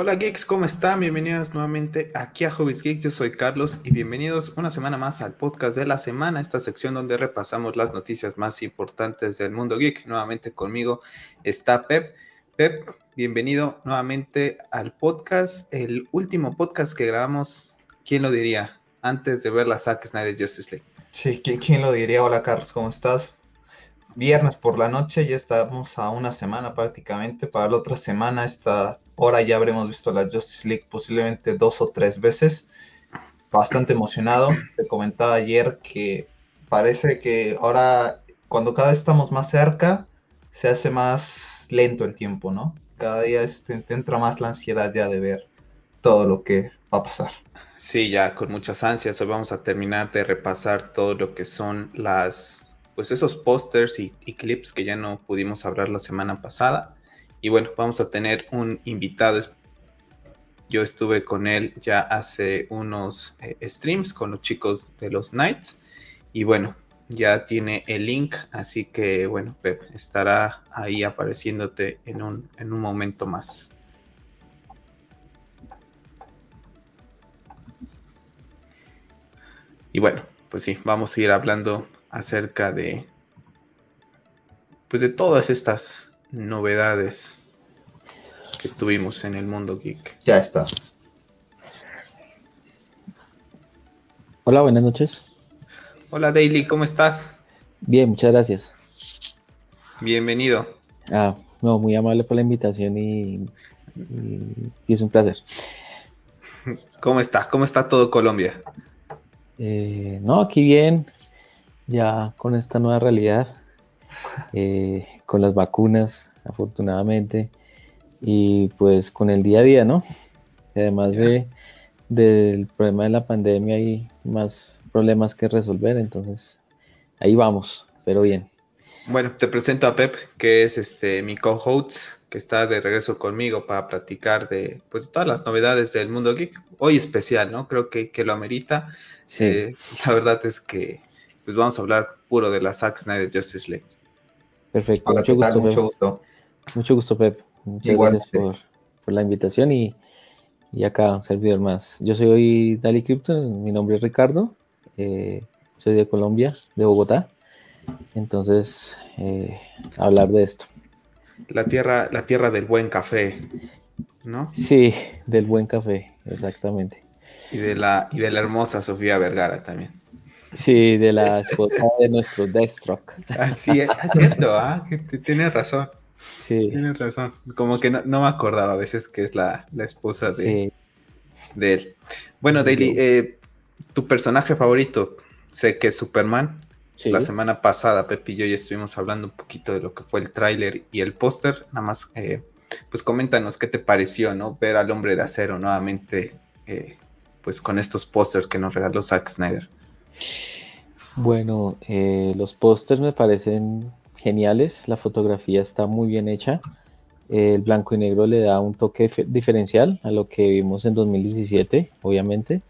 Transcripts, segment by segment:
Hola geeks, ¿cómo están? Bienvenidos nuevamente aquí a Hobbies Geek. Yo soy Carlos y bienvenidos una semana más al podcast de la semana, esta sección donde repasamos las noticias más importantes del mundo geek. Nuevamente conmigo está Pep. Pep, bienvenido nuevamente al podcast, el último podcast que grabamos, ¿quién lo diría? Antes de ver la Zack Snyder Justice League. Sí, ¿quién, lo diría? Hola Carlos, ¿cómo estás? Viernes por la noche, ya estamos a una semana prácticamente. Para la otra semana, esta hora ya habremos visto la Justice League posiblemente dos o tres veces. Bastante emocionado. Te comentaba ayer que parece que ahora, cuando cada vez estamos más cerca, se hace más lento el tiempo, ¿no? Cada día te entra más la ansiedad ya de ver todo lo que va a pasar. Sí, ya con muchas ansias. Hoy vamos a terminar de repasar todo lo que son las, pues esos pósters y, clips que ya no pudimos hablar la semana pasada. Y bueno, vamos a tener un invitado. Yo estuve con él ya hace unos eh, streams con los chicos de los Knights. Y bueno, ya tiene el link, así que bueno, Pep, estará ahí apareciéndote en un, en un momento más. Y bueno, pues sí, vamos a ir hablando acerca de pues de todas estas novedades que tuvimos en el mundo geek. Ya está. Hola, buenas noches. Hola Daily, ¿cómo estás? Bien, muchas gracias. Bienvenido. Ah, no, muy amable por la invitación y, es un placer. ¿Cómo está? ¿Cómo está todo Colombia? Eh, no, aquí bien, ya con esta nueva realidad, eh, con las vacunas, afortunadamente, y pues con el día a día, ¿no? Además de del problema de la pandemia y más problemas que resolver, entonces ahí vamos, pero bien. Bueno, te presento a Pep, que es este mi co-host, que está de regreso conmigo para platicar de pues todas las novedades del mundo geek. Hoy especial, ¿no? Creo que, que lo amerita. Sí. Eh, la verdad es que pues vamos a hablar puro de la Zack Snyder Justice League. Perfecto, mucho, gusto, mucho, gusto, mucho gusto. Pep. Muchas gracias por, por, la invitación y, y acá un servidor más. Yo soy Dali Krypton, mi nombre es Ricardo eh, soy de Colombia, de Bogotá. Entonces, eh, hablar de esto. La tierra, la tierra del buen café, ¿no? Sí, del buen café, exactamente. Y de la, y de la hermosa Sofía Vergara también. Sí, de la esposa de nuestro Deathstroke. Así es, cierto, ¿ah? tienes razón. Sí. Tienes razón. Como que no, me acordaba a veces que es la, esposa de, de él. Bueno, Daily, eh, tu personaje favorito, sé que es Superman. La semana pasada, Pepi y yo ya estuvimos hablando un poquito de lo que fue el tráiler y el póster. Nada más, eh, pues coméntanos qué te pareció, ¿no? Ver al hombre de acero nuevamente, eh, pues con estos pósters que nos regaló Zack Snyder. Bueno, los pósters me parecen geniales. La fotografía está muy bien hecha. El blanco y negro le da un toque diferencial a lo que vimos en 2017, obviamente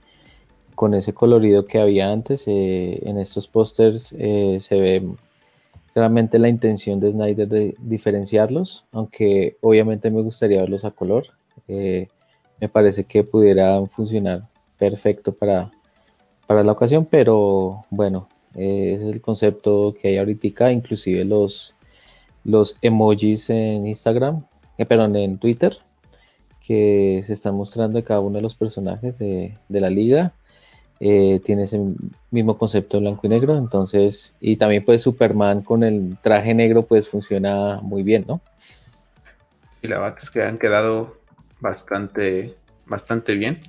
con ese colorido que había antes. Eh, en estos pósters eh, se ve claramente la intención de Snyder de diferenciarlos, aunque obviamente me gustaría verlos a color. Eh, me parece que pudieran funcionar perfecto para, para la ocasión, pero bueno, ese es el concepto que hay ahorita, inclusive los, los emojis en Instagram, perdón, en Twitter, que se están mostrando de cada uno de los personajes de, de la liga eh, tiene ese mismo concepto en blanco y negro, entonces, y también pues Superman con el traje negro pues funciona muy bien, ¿no? Y la verdad es que han quedado bastante, bastante bien.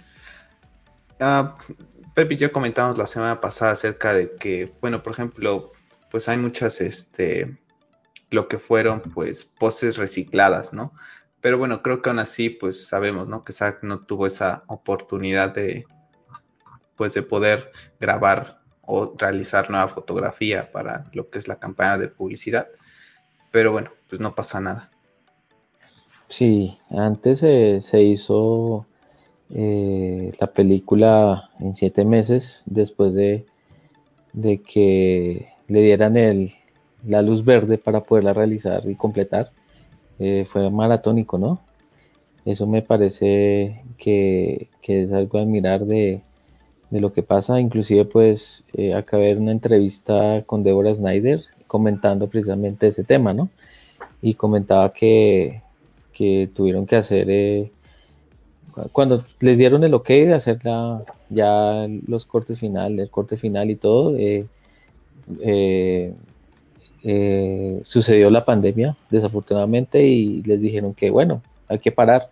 Uh, Pepe y yo comentamos la semana pasada acerca de que, bueno, por ejemplo, pues hay muchas, este, lo que fueron pues poses recicladas, ¿no? Pero bueno, creo que aún así, pues sabemos, ¿no? Que Zack no tuvo esa oportunidad de, pues de poder grabar o realizar nueva fotografía para lo que es la campaña de publicidad. Pero bueno, pues no pasa nada. Sí, antes se hizo eh, la película en siete meses después de, de que le dieran el, la luz verde para poderla realizar y completar. Eh, fue maratónico, ¿no? Eso me parece que, es algo a admirar de, lo que pasa. Inclusive pues eh, acabé de una entrevista con Deborah Snyder comentando precisamente ese tema, ¿no? Y comentaba que, tuvieron que hacer, eh, cuando les dieron el ok de hacer ya los cortes finales, el corte final y todo, eh, eh, sucedió la pandemia, desafortunadamente, y les dijeron que, bueno, hay que parar.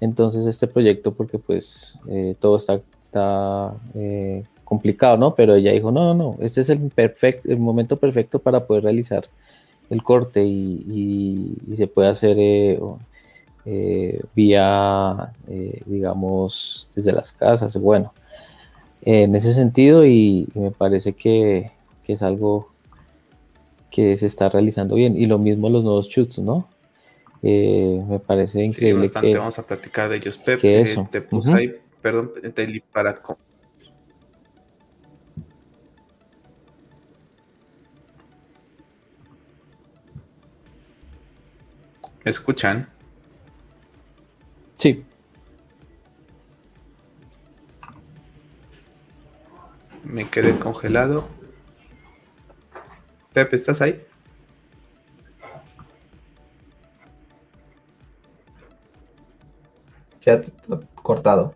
Entonces este proyecto, porque pues eh, todo está, eh, complicado, ¿no? Pero ella dijo, no, no, no, este es el, perfecto, el momento perfecto para poder realizar el corte y, se puede hacer vía, digamos, desde las casas, bueno, en ese sentido y, me parece que, que es algo que se está realizando bien. Y lo mismo los nuevos shoots, ¿no? Eh, me parece increíble. Bastante. Vamos a platicar de ellos. Pep, que eso. te puse ahí, perdón, para. ¿Me escuchan? Sí. Me quedé congelado. Pepe, ¿estás ahí? Ya te, cortado.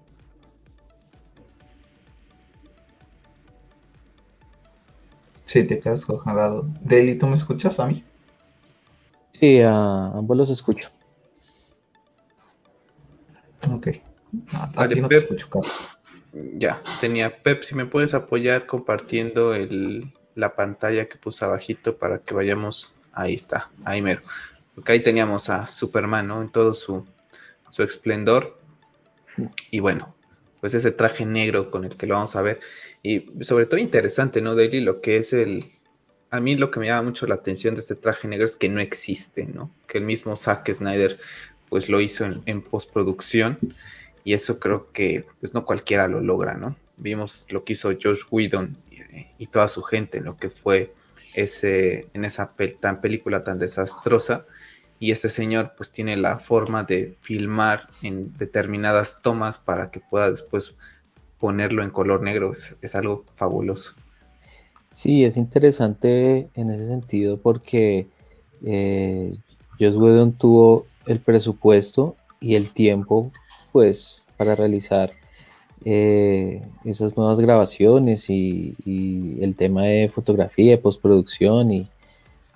Sí, te quedas congelado. Deli, ¿tú me escuchas a mí? Sí, a ambos los escucho. Ok. A, ti no te escucho, Carlos. Ya, tenía Pep, si me puedes apoyar compartiendo el, la pantalla que puse abajito para que vayamos. Ahí está, ahí mero. Porque ahí teníamos a Superman, ¿no? En todo su, su esplendor. Y bueno, pues ese traje negro con el que lo vamos a ver. Y sobre todo interesante, ¿no, Daily? Lo que es el... A mí lo que me llama mucho la atención de este traje negro es que no existe, ¿no? Que el mismo Zack Snyder pues lo hizo en, postproducción y eso creo que pues no cualquiera lo logra, ¿no? Vimos lo que hizo Josh Whedon y, toda su gente en lo que fue ese, en esa tan película tan desastrosa. Y este señor pues tiene la forma de filmar en determinadas tomas para que pueda después ponerlo en color negro. Es, algo fabuloso. Sí, es interesante en ese sentido porque eh, Josh Whedon tuvo el presupuesto y el tiempo pues para realizar eh, esas nuevas grabaciones y, el tema de fotografía, postproducción y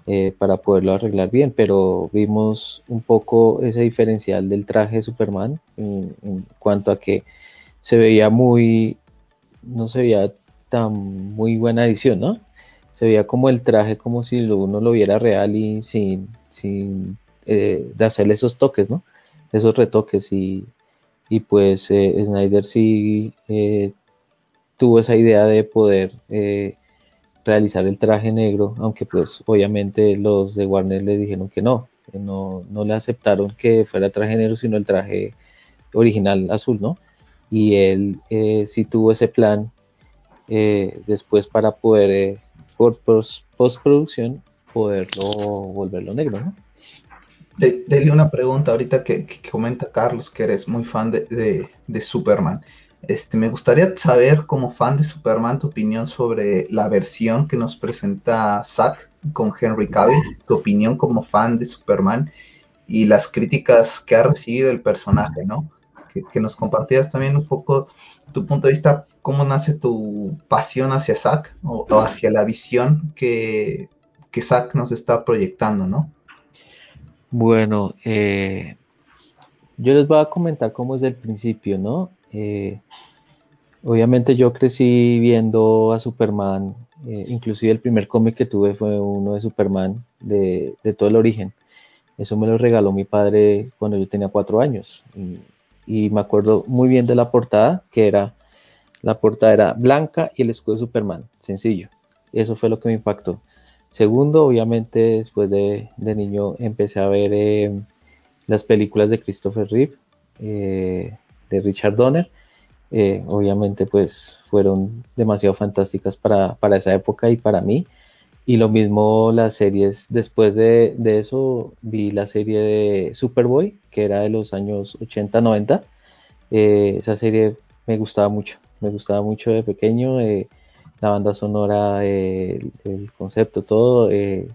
eh, para poderlo arreglar bien, pero vimos un poco ese diferencial del traje de Superman en, cuanto a que se veía muy, no se veía tan muy buena edición, ¿no? Se veía como el traje como si uno lo viera real y sin, sin eh, de hacerle esos toques, ¿no? Esos retoques y pues eh, Snyder sí eh, tuvo esa idea de poder eh, realizar el traje negro, aunque pues obviamente los de Warner le dijeron que no, no, no le aceptaron que fuera traje negro, sino el traje original azul, ¿no? Y él sí tuvo ese plan después para poder, por postproducción, poderlo volverlo negro, ¿no? Dele una pregunta ahorita que, comenta Carlos, que eres muy fan de, Superman. Este, me gustaría saber, como fan de Superman, tu opinión sobre la versión que nos presenta Zack con Henry Cavill, tu opinión como fan de Superman y las críticas que ha recibido el personaje, ¿no? Que, nos compartieras también un poco tu punto de vista, cómo nace tu pasión hacia Zack o, hacia la visión que, que Zack nos está proyectando, ¿no? Bueno, eh, yo les voy a comentar cómo es del principio, ¿no? Eh, obviamente yo crecí viendo a Superman, eh, inclusive el primer cómic que tuve fue uno de Superman de, todo el origen. Eso me lo regaló mi padre cuando yo tenía cuatro años. Y, me acuerdo muy bien de la portada, que era, la portada era blanca y el escudo de Superman, sencillo. Eso fue lo que me impactó. Segundo, obviamente, después de, niño empecé a ver eh, las películas de Christopher Reeve, eh, de Richard Donner. Eh, obviamente, pues fueron demasiado fantásticas para, esa época y para mí. Y lo mismo las series, después de, eso vi la serie de Superboy, que era de los años 80-90. Eh, esa serie me gustaba mucho, me gustaba mucho de pequeño, eh, la banda sonora, el, concepto, todo. Eh,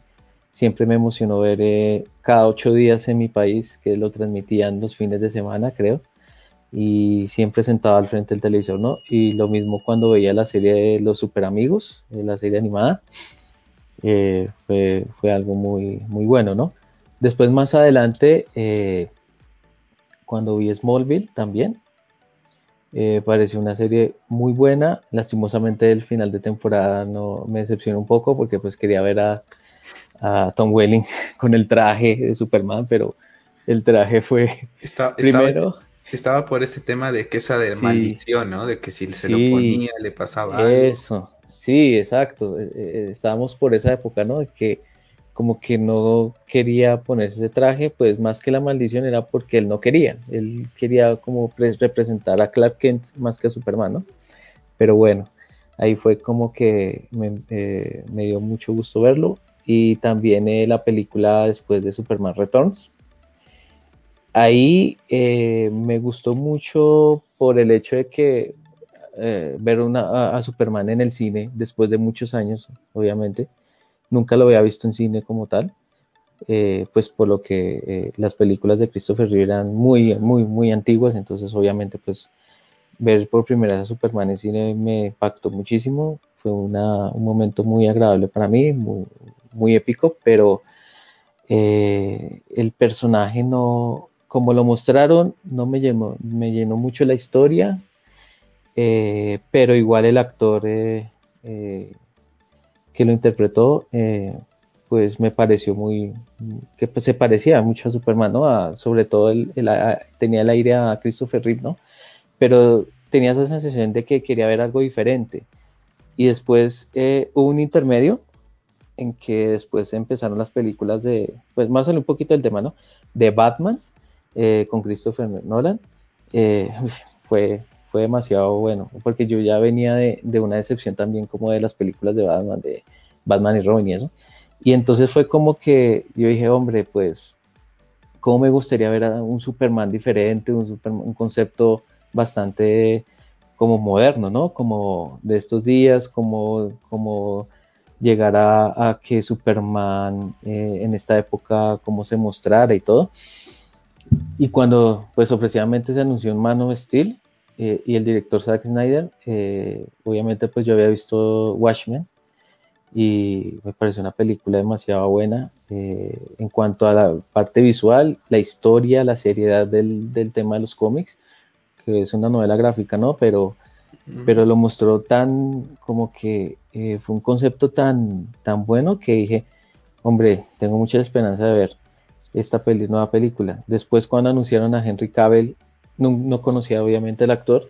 siempre me emocionó ver cada ocho días en mi país, que lo transmitían los fines de semana, creo y siempre sentado al frente del televisor, ¿no? Y lo mismo cuando veía la serie de Los Super Amigos, la serie animada, eh, fue, algo muy, muy bueno, ¿no? Después más adelante, eh, cuando vi Smallville también, eh, pareció una serie muy buena. Lastimosamente el final de temporada no me decepcionó un poco porque pues quería ver a, a Tom Welling con el traje de Superman, pero el traje fue primero estaba por ese tema de que esa de maldición, ¿no? De que si se lo ponía le pasaba Eso, sí, exacto. Eh, eh, estábamos por esa época, ¿no? De que como que no quería ponerse ese traje, pues más que la maldición era porque él no quería. Él quería como representar a Clark Kent más que a Superman, ¿no? Pero bueno, ahí fue como que me, eh, dio mucho gusto verlo. Y también la película después de Superman Returns, ahí eh, me gustó mucho por el hecho de que eh, ver a, Superman en el cine después de muchos años, obviamente, nunca lo había visto en cine como tal, eh, pues por lo que las películas de Christopher Reeve eran muy, muy, muy antiguas, entonces obviamente pues ver por primera vez a Superman en cine me impactó muchísimo, fue un momento muy agradable para mí, muy épico, pero el personaje no, como lo mostraron, no me llenó, me llenó mucho la historia, eh, pero igual el actor eh, eh, que lo interpretó, pues me pareció muy, que pues, se parecía mucho a Superman, ¿no? sobre todo tenía el aire a Christopher Reeve, ¿no? Pero tenía esa sensación de que quería ver algo diferente. Y después hubo un intermedio en que después empezaron las películas de, pues más sale un poquito del tema, ¿no? De Batman, eh, con Christopher Nolan, eh, fue, fue demasiado bueno, porque yo ya venía de, una decepción también como de las películas de Batman, de Batman y Robin y eso. Y entonces fue como que yo dije, hombre, pues, ¿cómo me gustaría ver a un Superman diferente, un, un concepto bastante como moderno, ¿no? Como de estos días, como, como llegar a, que Superman eh, en esta época, cómo se mostrara y todo. Y cuando pues ofrecidamente se anunció en Man of Steel eh, y el director Zack Snyder, eh, obviamente pues yo había visto Watchmen y me pareció una película demasiado buena eh, en cuanto a la parte visual, la historia, la seriedad del, del, tema de los cómics, que es una novela gráfica, ¿no? Pero, pero lo mostró tan como que fue un concepto tan, tan bueno que dije, hombre, tengo mucha esperanza de ver esta nueva película. Después cuando anunciaron a Henry Cavill, no, conocía obviamente el actor,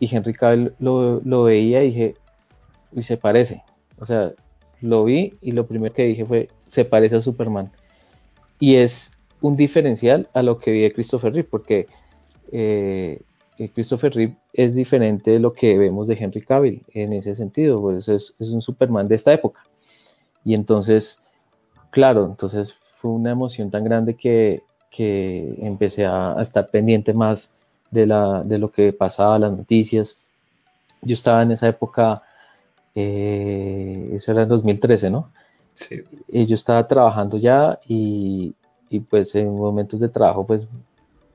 y Henry Cavill lo, veía y dije, y se parece. O sea, lo vi y lo primero que dije fue, se parece a Superman. Y es un diferencial a lo que vi de Christopher Reeve, porque eh, eh, Christopher Reeve es diferente de lo que vemos de Henry Cavill en ese sentido, pues es, es un Superman de esta época. Y entonces, claro, entonces fue una emoción tan grande que, empecé a, estar pendiente más de, la, de lo que pasaba, las noticias. Yo estaba en esa época, eh, eso era en 2013, ¿no? Sí. Y yo estaba trabajando ya y, pues en momentos de trabajo pues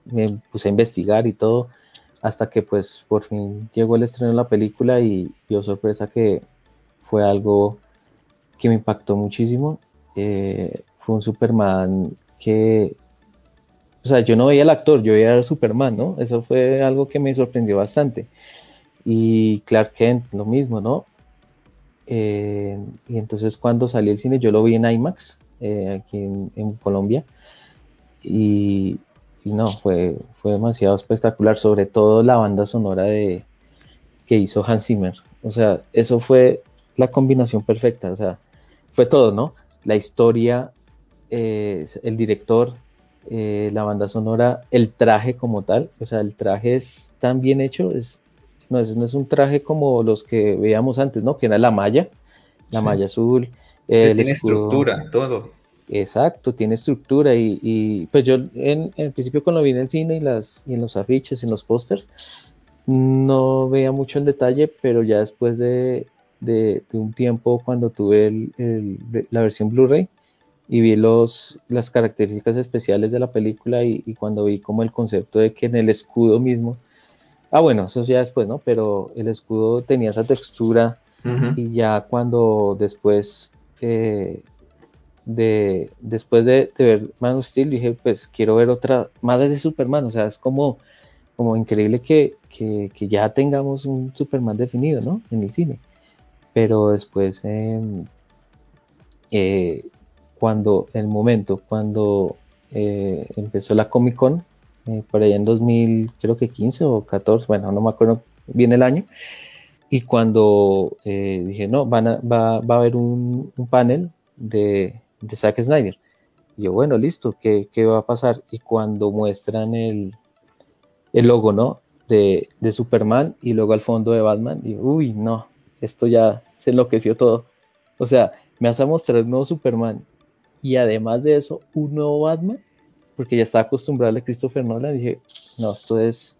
me puse a investigar y todo hasta que pues por fin llegó el estreno de la película y dio sorpresa que fue algo que me impactó muchísimo. Eh, fue un Superman que, o sea, yo no veía al actor, yo veía al Superman, ¿no? Eso fue algo que me sorprendió bastante. Y Clark Kent, lo mismo, ¿no? Eh, y entonces cuando salió el cine, yo lo vi en IMAX, eh, aquí en, Colombia, y, no, fue, fue demasiado espectacular, sobre todo la banda sonora de, que hizo Hans Zimmer. O sea, eso fue la combinación perfecta, o sea, fue todo, ¿no? La historia, eh, el director, eh, la banda sonora, el traje como tal, o sea, el traje es tan bien hecho, es, no, es, no es un traje como los que veíamos antes, ¿no? Que era la malla, la malla azul, tiene estructura, todo. Exacto, tiene estructura y, pues yo en, el principio cuando vi en el cine y, las, y en los afiches, en los pósters, no veía mucho en detalle, pero ya después de, un tiempo cuando tuve la versión Blu-ray y vi los, las características especiales de la película y, cuando vi como el concepto de que en el escudo mismo, ah bueno, eso ya después, ¿no? Pero el escudo tenía esa textura y ya cuando después... Eh, de después de, ver Man of Steel dije pues quiero ver otra más de Superman o sea es como como increíble que, ya tengamos un Superman definido, ¿no? En el cine. Pero después, em, eh, cuando, el momento, cuando eh, empezó la Comic Con, eh, por allá en 2000, creo que 15 o 14, bueno, no me acuerdo bien el año, y cuando dije, no, va, a haber un, panel de, Zack Snyder. Y yo, bueno, listo, ¿qué, ¿qué va a pasar? Y cuando muestran el, el logo, ¿no? De, Superman y luego al fondo de Batman. Y uy, no, esto ya se enloqueció todo. O sea, me vas a mostrar un nuevo Superman y además de eso, un nuevo Batman, porque ya estaba acostumbrado a Christopher Nolan. Dije, no, esto es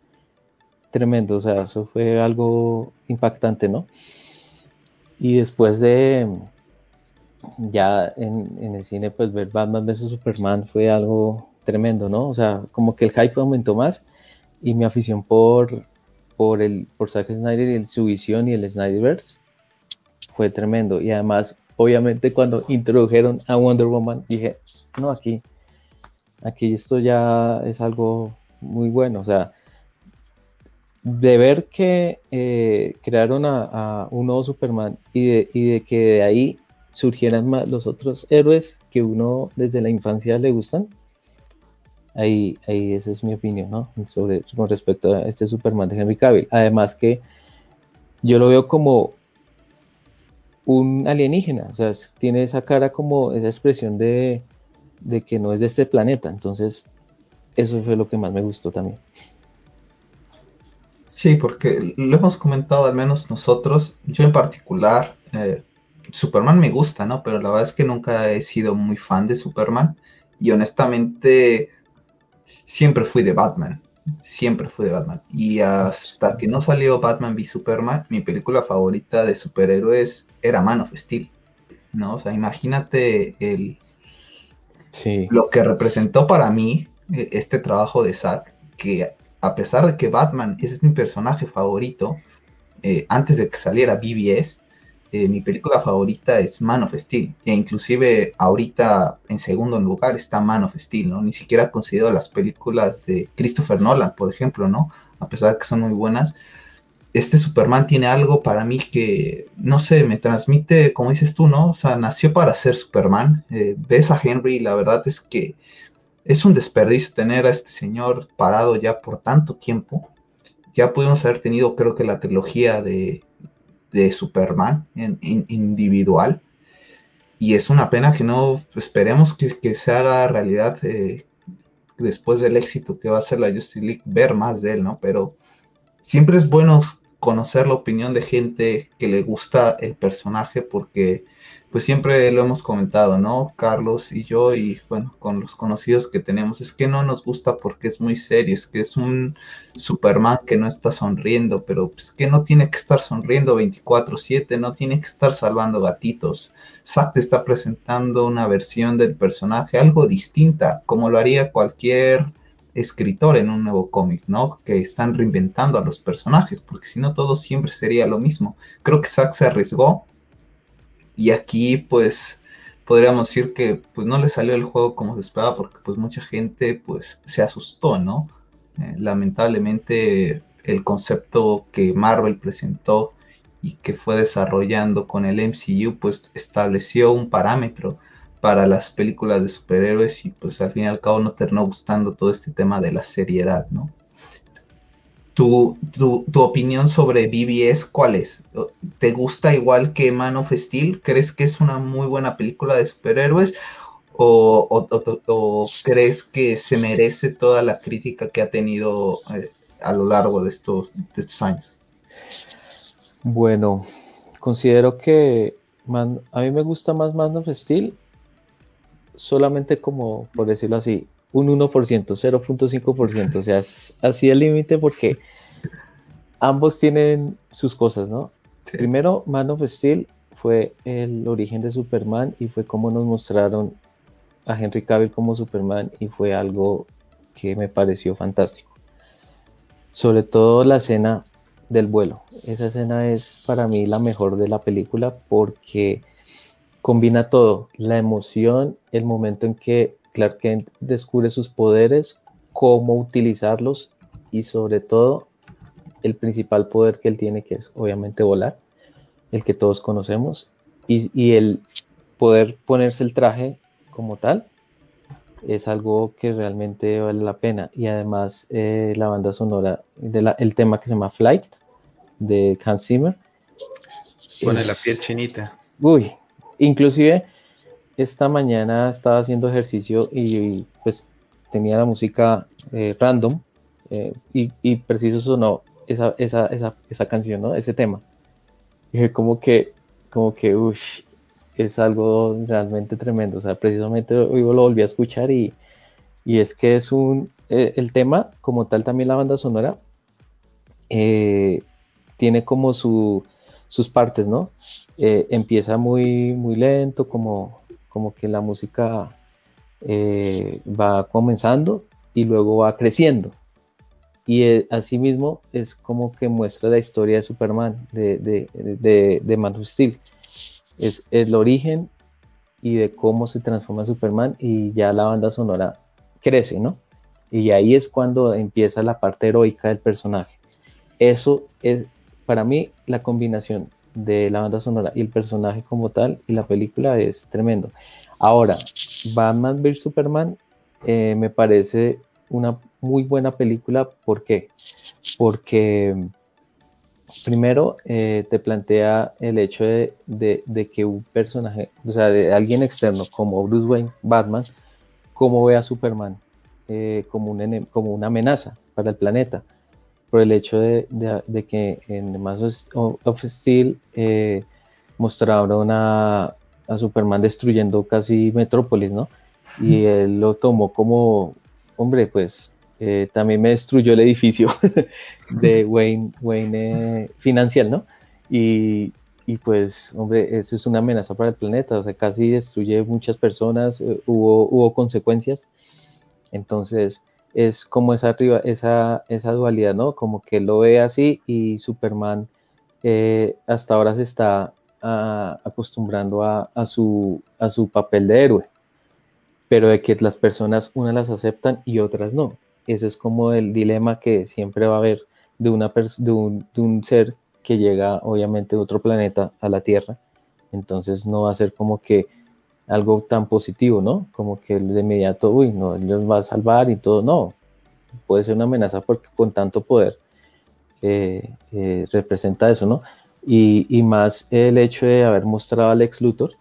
tremendo. O sea, eso fue algo impactante, ¿no? Y después de ya en, en el cine, pues ver Batman vs Superman fue algo tremendo, ¿no? O sea, como que el hype aumentó más y mi afición por, por, el, por Zack Snyder y el, su visión y el Snyderverse fue tremendo. Y además, obviamente, cuando introdujeron a Wonder Woman, dije, no, aquí, aquí esto ya es algo muy bueno. O sea, de ver que eh, crearon a, un nuevo Superman y de, y de que de ahí surgieran más los otros héroes que uno desde la infancia le gustan, Ahí, ahí esa es mi opinión, ¿no? Sobre, con respecto a este Superman de Henry Cavill. Además que yo lo veo como un alienígena, o sea, tiene esa cara como esa expresión de, de que no es de este planeta. Entonces, eso fue lo que más me gustó también. Sí, porque lo hemos comentado al menos nosotros, yo en particular, eh, Superman me gusta, ¿no? Pero la verdad es que nunca he sido muy fan de Superman y honestamente siempre fui de Batman. Siempre fui de Batman. Y hasta que no salió Batman v Superman, mi película favorita de superhéroes era Man of Steel. ¿No? O sea, imagínate el, lo que representó para mí e, este trabajo de Zack, que a pesar de que Batman es mi personaje favorito, eh, antes de que saliera BBS, eh, mi película favorita es Man of Steel. E inclusive ahorita en segundo lugar está Man of Steel, ¿no? Ni siquiera considero las películas de Christopher Nolan, por ejemplo, ¿no? A pesar de que son muy buenas. Este Superman tiene algo para mí que, no sé, me transmite, como dices tú, ¿no? O sea, nació para ser Superman. Eh, ves a Henry, la verdad es que es un desperdicio tener a este señor parado ya por tanto tiempo. Ya pudimos haber tenido, creo que la trilogía de de Superman en, individual. Y es una pena que no esperemos que, se haga realidad eh, después del éxito que va a ser la Justice League, ver más de él, ¿no? Pero siempre es bueno conocer la opinión de gente que le gusta el personaje porque pues siempre lo hemos comentado, ¿no? Carlos y yo y bueno, con los conocidos que tenemos, es que no nos gusta porque es muy serio, es que es un Superman que no está sonriendo, pero es que no tiene que estar sonriendo 24/7, no tiene que estar salvando gatitos. Zack te está presentando una versión del personaje algo distinta, como lo haría cualquier escritor en un nuevo cómic, ¿no? Que están reinventando a los personajes, porque si no todo siempre sería lo mismo. Creo que Zack se arriesgó y aquí pues podríamos decir que pues no le salió el juego como se esperaba porque pues mucha gente pues se asustó, ¿no? Eh, lamentablemente el concepto que Marvel presentó y que fue desarrollando con el MCU pues estableció un parámetro para las películas de superhéroes y pues al fin y al cabo no terminó gustando todo este tema de la seriedad, ¿no? ¿Tu, tu, opinión sobre BBS cuál es? ¿Te gusta igual que Man of Steel? ¿Crees que es una muy buena película de superhéroes? ¿O, crees que se merece toda la crítica que ha tenido eh, a lo largo de estos, de estos años? Bueno, considero que a mí me gusta más Man of Steel solamente como, por decirlo así, un 1%, 0.5%, o sea, es así el límite porque ambos tienen sus cosas, ¿no? Primero, Man of Steel fue el origen de Superman y fue como nos mostraron a Henry Cavill como Superman y fue algo que me pareció fantástico. Sobre todo la escena del vuelo. Esa escena es para mí la mejor de la película porque combina todo, la emoción, el momento en que Clark Kent descubre sus poderes, cómo utilizarlos y sobre todo el principal poder que él tiene, que es obviamente volar, el que todos conocemos, y, el poder ponerse el traje como tal, es algo que realmente vale la pena. Y además eh, la banda sonora, de el tema que se llama Flight, de Hans Zimmer. Pone la piel chinita. Uy, inclusive esta mañana estaba haciendo ejercicio y, pues tenía la música eh, random eh, y, preciso sonó esa, esa, esa, esa, canción, ¿no? Ese tema. Y como que, como que, uff, es algo realmente tremendo. O sea, precisamente hoy lo volví a escuchar y, y es que es un, eh, el tema, como tal también la banda sonora, tiene como su, sus partes, ¿no? empieza muy, muy lento, como como que la música eh, va comenzando y luego va creciendo. Y eh, asimismo es como que muestra la historia de Superman, de, de, de, Man of Steel. Es el origen y de cómo se transforma Superman y ya la banda sonora crece, ¿no? Y ahí es cuando empieza la parte heroica del personaje. Eso es, para mí, la combinación de la banda sonora y el personaje como tal y la película es tremendo. Ahora, Batman vs Superman eh, me parece una muy buena película. ¿Por qué? Porque primero eh, te plantea el hecho de, que un personaje, o sea, de alguien externo como Bruce Wayne, Batman, cómo ve a Superman eh, como, un, como una amenaza para el planeta por el hecho de, que en Mass of Steel eh, mostraron a, a, Superman destruyendo casi Metrópolis, ¿no? Y él lo tomó como, hombre, pues eh, también me destruyó el edificio de Wayne, Wayne eh, Financial, ¿no? Y, y, pues, hombre, eso es una amenaza para el planeta, o sea, casi destruye muchas personas, hubo, hubo consecuencias. Entonces, es como esa, esa, esa dualidad, ¿no? Como que lo ve así y Superman eh, hasta ahora se está ah, acostumbrando a, su, a su papel de héroe, pero de que las personas unas las aceptan y otras no. Ese es como el dilema que siempre va a haber de, una de, un, de un ser que llega obviamente de otro planeta a la Tierra. Entonces no va a ser como que algo tan positivo, ¿no? Como que de inmediato, uy, no, los va a salvar y todo, no. Puede ser una amenaza porque con tanto poder eh, eh, representa eso, ¿no? Y, más el hecho de haber mostrado al ex Luthor,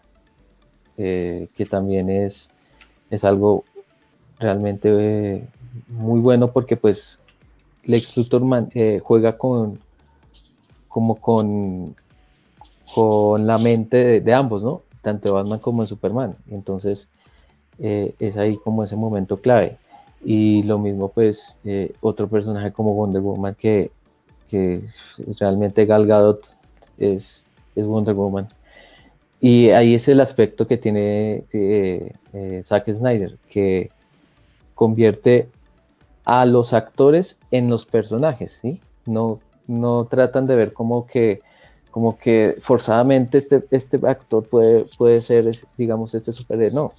eh, que también es, es algo realmente muy bueno porque pues Lex Luthor juega con como con, con la mente de ambos, ¿no? Tanto Batman como en Superman. Entonces eh, es ahí como ese momento clave. Y lo mismo pues eh, otro personaje como Wonder Woman que, realmente Gal Gadot es, es, Wonder Woman. Y ahí es el aspecto que tiene eh, Zack Snyder, que convierte a los actores en los personajes, ¿sí? No, no tratan de ver como que como que forzadamente este, este actor puede, puede ser, digamos, este superhéroe. No,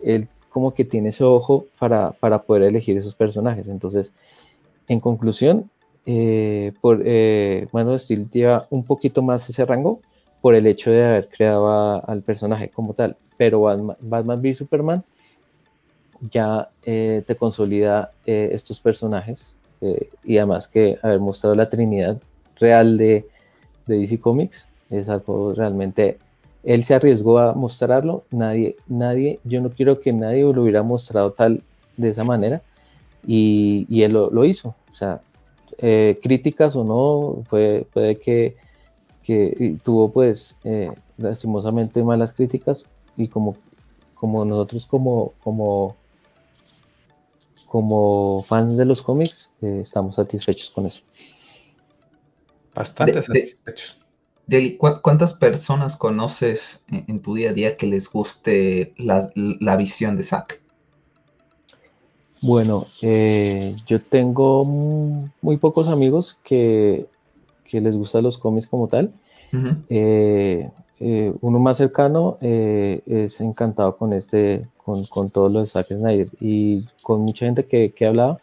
él como que tiene ese ojo para, para poder elegir esos personajes. Entonces, en conclusión, eh, por, eh, Steel lleva un poquito más ese rango por el hecho de haber creado al personaje como tal. Pero Batman, Batman v Superman ya eh, te consolida eh, estos personajes y además que haber mostrado la trinidad real de, de DC Comics. Es algo realmente. Él se arriesgó a mostrarlo. Nadie, nadie, yo no quiero que nadie lo hubiera mostrado tal de esa manera. Y, él lo, hizo. O sea, eh, críticas o no, puede que, que tuvo pues eh, lastimosamente malas críticas y como, como nosotros como, como, como fans de los cómics eh, estamos satisfechos con eso. Bastante satisfechos. Deli, ¿cuántas personas conoces en, tu día a día que les guste la, visión de Zack? Bueno, eh, yo tengo muy pocos amigos que, les gustan los cómics como tal. Eh, eh, uno más cercano es encantado con este, con, con, todo lo de Zack Snyder y con mucha gente que, que he hablado,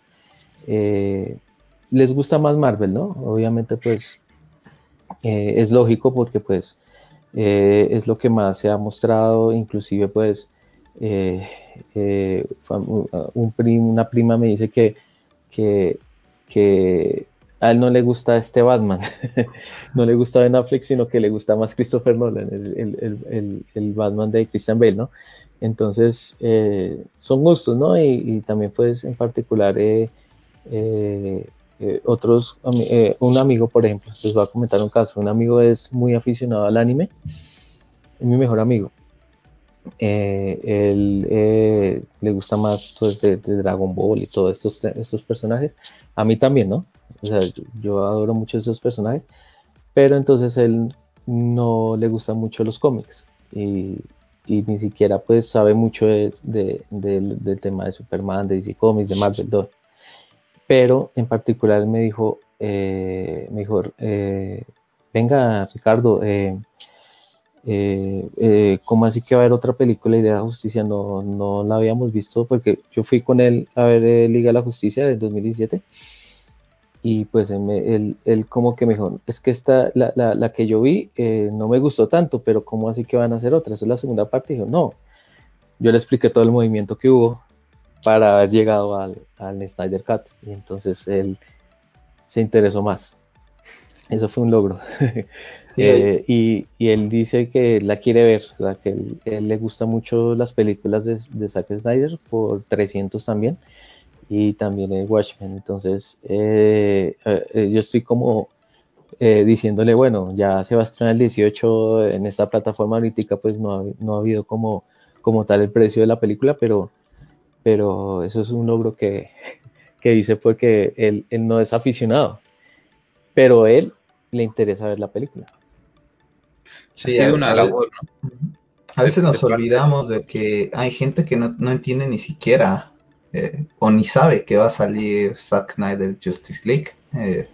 les gusta más Marvel, ¿no? Obviamente, pues eh, es lógico porque pues eh, es lo que más se ha mostrado, inclusive pues eh, un una prima me dice que, que, a él no le gusta este Batman, no le gusta Ben Affleck, sino que le gusta más Christopher Nolan, el, Batman de Christian Bale, ¿no? Entonces, son gustos, ¿no? Y, también pues en particular eh, otros, eh, un amigo, por ejemplo, les voy a comentar un caso, un amigo es muy aficionado al anime, es mi mejor amigo. Eh, él le gusta más pues, de, Dragon Ball y todos estos, estos personajes. A mí también, ¿no? O sea, yo, adoro mucho esos personajes, pero entonces él no le gusta mucho los cómics y, ni siquiera pues sabe mucho de, del tema de Superman, de DC Comics, de Marvel, todo pero en particular me dijo, eh, me dijo, eh, venga Ricardo, eh, ¿cómo así que va a haber otra película de la Justicia? No, no la habíamos visto porque yo fui con él a ver Liga de la Justicia del 2017 y pues él, él, como que me dijo, es que esta, la, la, que yo vi no me gustó tanto, pero ¿cómo así que van a hacer otra? Esa es la segunda parte. Y dijo, no, yo le expliqué todo el movimiento que hubo, para haber llegado al, al Snyder Cut. Y entonces él se interesó más. Eso fue un logro. Eh, y, y, él dice que la quiere ver, que él, le gusta mucho las películas de, de, Zack Snyder por 300 también y también el Watchmen. Entonces eh, eh, yo estoy como diciéndole, bueno, ya se va a estrenar el 18 en esta plataforma ahorita, pues no ha, no ha habido como, como tal el precio de la película, pero pero eso es un logro que, que dice porque él, no es aficionado, pero él le interesa ver la película. Sí, ha una labor, ¿no? A veces nos olvidamos de que hay gente que no, entiende ni siquiera eh, o ni sabe que va a salir Zack Snyder Justice League. Eh,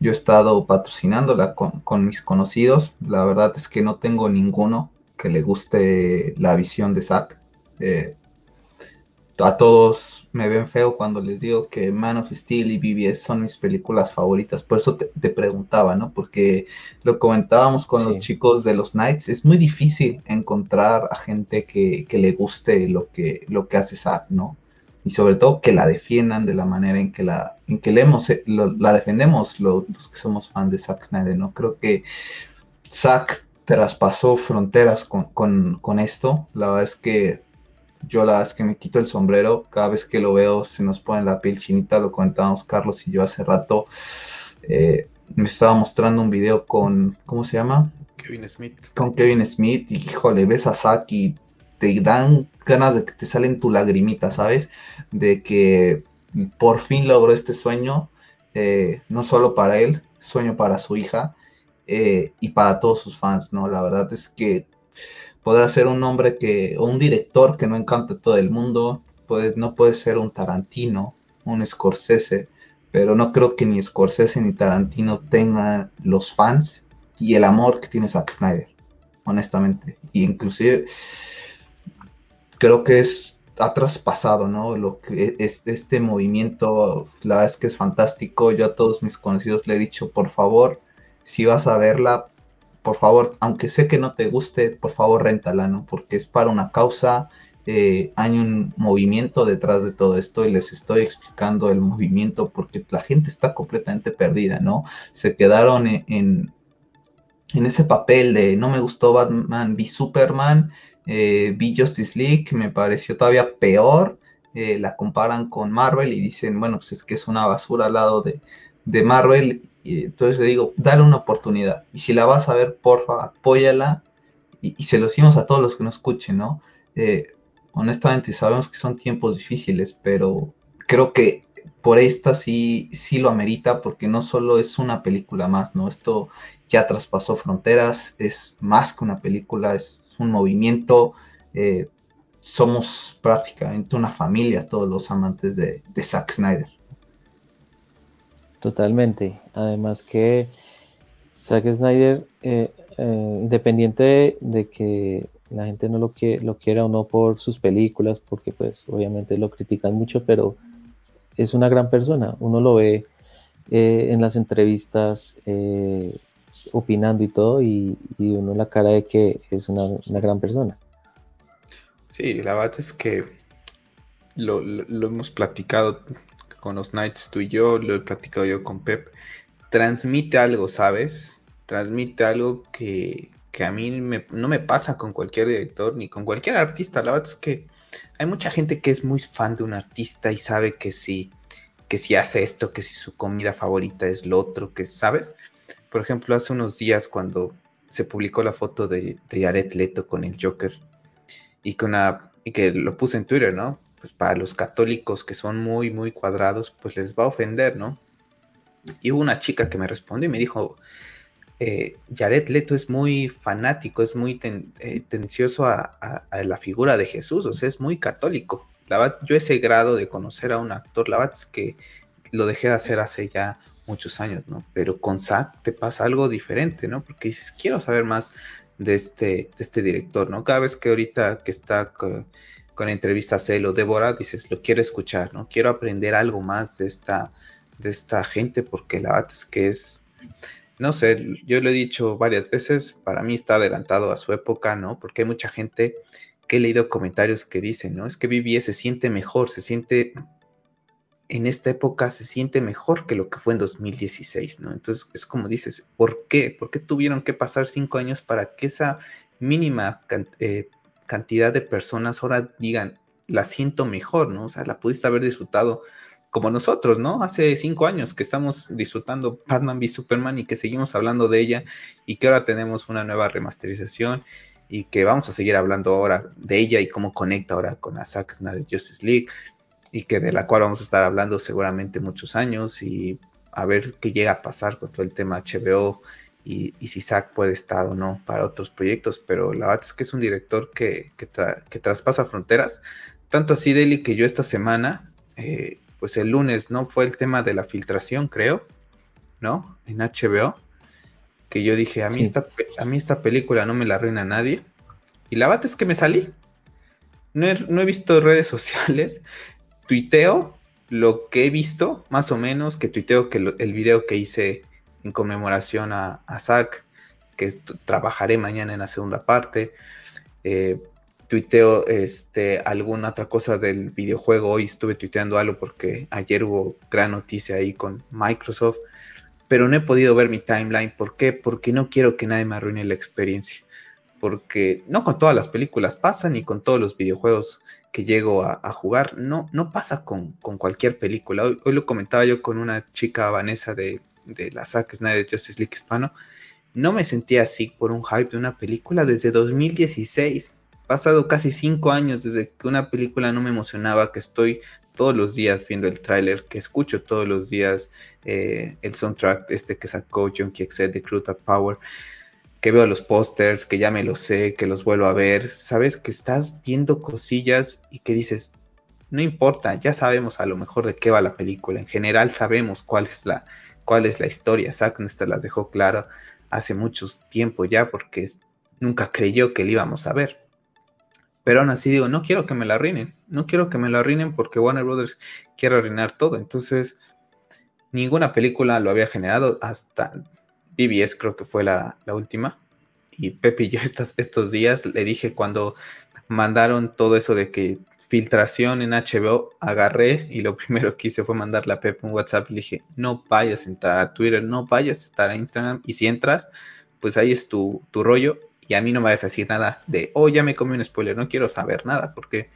yo he estado patrocinándola con, con, mis conocidos. La verdad es que no tengo ninguno que le guste la visión de Zack. Eh, a todos me ven feo cuando les digo que Man of Steel y BBS son mis películas favoritas. Por eso te, preguntaba, ¿no? Porque lo comentábamos con los chicos de los Knights. Es muy difícil encontrar a gente que, le guste lo que, lo que hace Zack, ¿no? Y sobre todo que la defiendan de la manera en que la, en que leemos, eh, la defendemos los que somos fans de Zack Snyder, ¿no? Creo que Zack traspasó fronteras con, con, con esto. La verdad es que yo la verdad es que me quito el sombrero, cada vez que lo veo se nos pone la piel chinita, lo comentábamos Carlos y yo hace rato. Eh, me estaba mostrando un video con, ¿cómo se llama? Kevin Smith. Con Kevin Smith y híjole, ves a Zack y te dan ganas de que te salen tu lagrimita, ¿sabes? De que por fin logró este sueño, eh, no solo para él, sueño para su hija eh, y para todos sus fans, ¿no? La verdad es que podrá ser un hombre que, o un director que no encanta a todo el mundo, puede, no puede ser un Tarantino, un Scorsese, pero no creo que ni Scorsese ni Tarantino tengan los fans y el amor que tiene Zack Snyder, honestamente. Y inclusive creo que es ha traspasado, ¿no? Lo que es este movimiento, la verdad es que es fantástico. Yo a todos mis conocidos le he dicho, por favor, si vas a verla, por favor, aunque sé que no te guste, por favor, réntala, ¿no? Porque es para una causa, eh, hay un movimiento detrás de todo esto y les estoy explicando el movimiento porque la gente está completamente perdida, ¿no? Se quedaron en, en, ese papel de no me gustó Batman, vi Superman, eh, vi Justice League, me pareció todavía peor. Eh, la comparan con Marvel y dicen, bueno, pues es que es una basura al lado de, de Marvel y entonces le digo, dale una oportunidad. Y si la vas a ver, porfa, apóyala. y, se lo decimos a todos los que nos escuchen, ¿no? Eh, honestamente sabemos que son tiempos difíciles, pero creo que por esta sí, sí lo amerita porque no solo es una película más, ¿no? Esto ya traspasó fronteras, es más que una película, es un movimiento. Eh, somos prácticamente una familia, todos los amantes de, de Zack Snyder. Totalmente. Además que Zack Snyder, eh, eh, independiente de, que la gente no lo, que, lo quiera o no por sus películas, porque pues obviamente lo critican mucho, pero es una gran persona. Uno lo ve eh, en las entrevistas opinando y todo, y, uno la cara de que es una, gran persona. Sí, la verdad es que lo hemos platicado con los Knights tú y yo, lo he platicado yo con Pep, transmite algo, ¿sabes? Transmite algo que, a mí no me pasa con cualquier director ni con cualquier artista. La verdad es que hay mucha gente que es muy fan de un artista y sabe que si, que si hace esto, que si su comida favorita es lo otro, que sabes. Por ejemplo, hace unos días cuando se publicó la foto de, de Leto con el Joker y, con una, y que lo puse en Twitter, ¿no? Pues para los católicos que son muy, muy cuadrados, pues les va a ofender, ¿no? Y hubo una chica que me respondió y me dijo, eh, Jared Leto es muy fanático, es muy eh, tendencioso a, la figura de Jesús, o sea, es muy católico. La yo ese grado de conocer a un actor, la verdad es que lo dejé de hacer hace ya muchos años, ¿no? Pero con Zack te pasa algo diferente, ¿no? Porque dices, quiero saber más de este, de este director, ¿no? Cada vez que ahorita que está con entrevistas él o Débora, dices, lo quiero escuchar, ¿no? Quiero aprender algo más de esta, de esta gente, porque la verdad es que es, no sé, yo lo he dicho varias veces, para mí está adelantado a su época, ¿no? Porque hay mucha gente que he leído comentarios que dicen, ¿no? Es que BBS se siente mejor, se siente, en esta época se siente mejor que lo que fue en 2016, ¿no? Entonces es como dices, ¿por qué? ¿Por qué tuvieron que pasar cinco años para que esa mínima eh, cantidad de personas ahora digan, la siento mejor, ¿no? O sea, la pudiste haber disfrutado como nosotros, ¿no? Hace cinco años que estamos disfrutando Batman v Superman y que seguimos hablando de ella y que ahora tenemos una nueva remasterización y que vamos a seguir hablando ahora de ella y cómo conecta ahora con la Zack Snyder Justice League y que de la cual vamos a estar hablando seguramente muchos años y a ver qué llega a pasar con todo el tema HBO y, si Zack puede estar o no para otros proyectos, pero la verdad es que es un director que, que, traspasa fronteras, tanto así, Deli, que yo esta semana, eh, pues el lunes, ¿no? Fue el tema de la filtración, creo, ¿no? En HBO, que yo dije, a mí, esta, a mí esta película no me la arruina nadie, y la verdad es que me salí, no he, no he visto redes sociales, tuiteo lo que he visto, más o menos, que tuiteo que el video que hice en conmemoración a, a Zack, que trabajaré mañana en la segunda parte. Eh, tuiteo este, alguna otra cosa del videojuego. Hoy estuve tuiteando algo porque ayer hubo gran noticia ahí con Microsoft. Pero no he podido ver mi timeline. ¿Por qué? Porque no quiero que nadie me arruine la experiencia. Porque no con todas las películas pasa, ni con todos los videojuegos que llego a, jugar. No, no pasa con, cualquier película. Hoy, hoy, lo comentaba yo con una chica, Vanessa, de, de la Zack Snyder Justice League hispano, no me sentía así por un hype de una película desde 2016. Pasado casi cinco años desde que una película no me emocionaba, que estoy todos los días viendo el tráiler, que escucho todos los días eh, el soundtrack este que sacó Junkie XZ de Crew Power, que veo los pósters, que ya me lo sé, que los vuelvo a ver. Sabes que estás viendo cosillas y que dices, no importa, ya sabemos a lo mejor de qué va la película. En general sabemos cuál es la, cuál es la historia. Zack las dejó claro hace mucho tiempo ya porque nunca creyó que le íbamos a ver. Pero aún así digo, no quiero que me la arruinen, no quiero que me la arruinen porque Warner Brothers quiere arruinar todo. Entonces, ninguna película lo había generado hasta BBS creo que fue la, última. Y Pepe y yo estos días le dije cuando mandaron todo eso de que filtración en HBO, agarré y lo primero que hice fue mandarle a Pepe un WhatsApp y le dije, no vayas a entrar a Twitter, no vayas a estar a Instagram y si entras, pues ahí es tu, rollo y a mí no me vayas a decir nada de, oh, ya me comí un spoiler, no quiero saber nada porque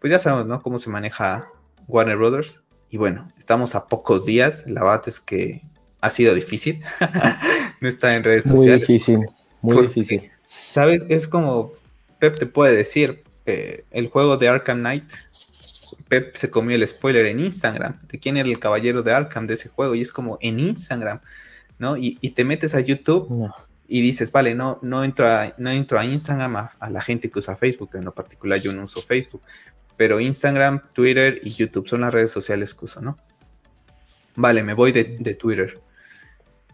pues ya sabemos, ¿no? Cómo se maneja Warner Brothers y bueno, estamos a pocos días, la verdad es que ha sido difícil, no está en redes sociales. Muy difícil, muy difícil ¿Sabes? Es como Pep te puede decir, eh, el juego de Arkham Knight, Pep se comió el spoiler en Instagram de quién era el caballero de Arkham de ese juego y es como en Instagram, ¿no? Y, te metes a YouTube y dices, vale, no, no entro a, no entro a Instagram a, la gente que usa Facebook, en lo particular yo no uso Facebook, pero Instagram, Twitter y YouTube son las redes sociales que uso, ¿no? Vale, me voy de, de Twitter,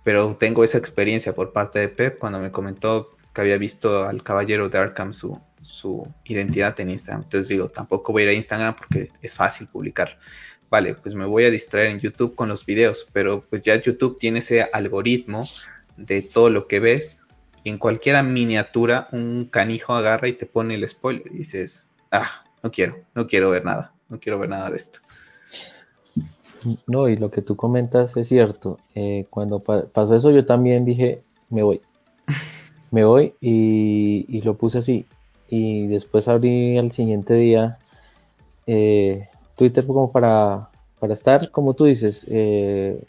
pero tengo esa experiencia por parte de Pep cuando me comentó que había visto al caballero de Arkham su, su identidad en Instagram. Entonces digo, tampoco voy a ir a Instagram porque es fácil publicar. Vale, pues me voy a distraer en YouTube con los videos, pero pues ya YouTube tiene ese algoritmo de todo lo que ves y en cualquier miniatura un canijo agarra y te pone el spoiler y dices, ah, no quiero, no quiero ver nada, no quiero ver nada de esto. No, y lo que tú comentas es cierto. Eh, cuando pasó eso yo también dije, me voy. Me voy y, lo puse así. Y después abrí al siguiente día eh, Twitter como para, para estar, como tú dices, eh,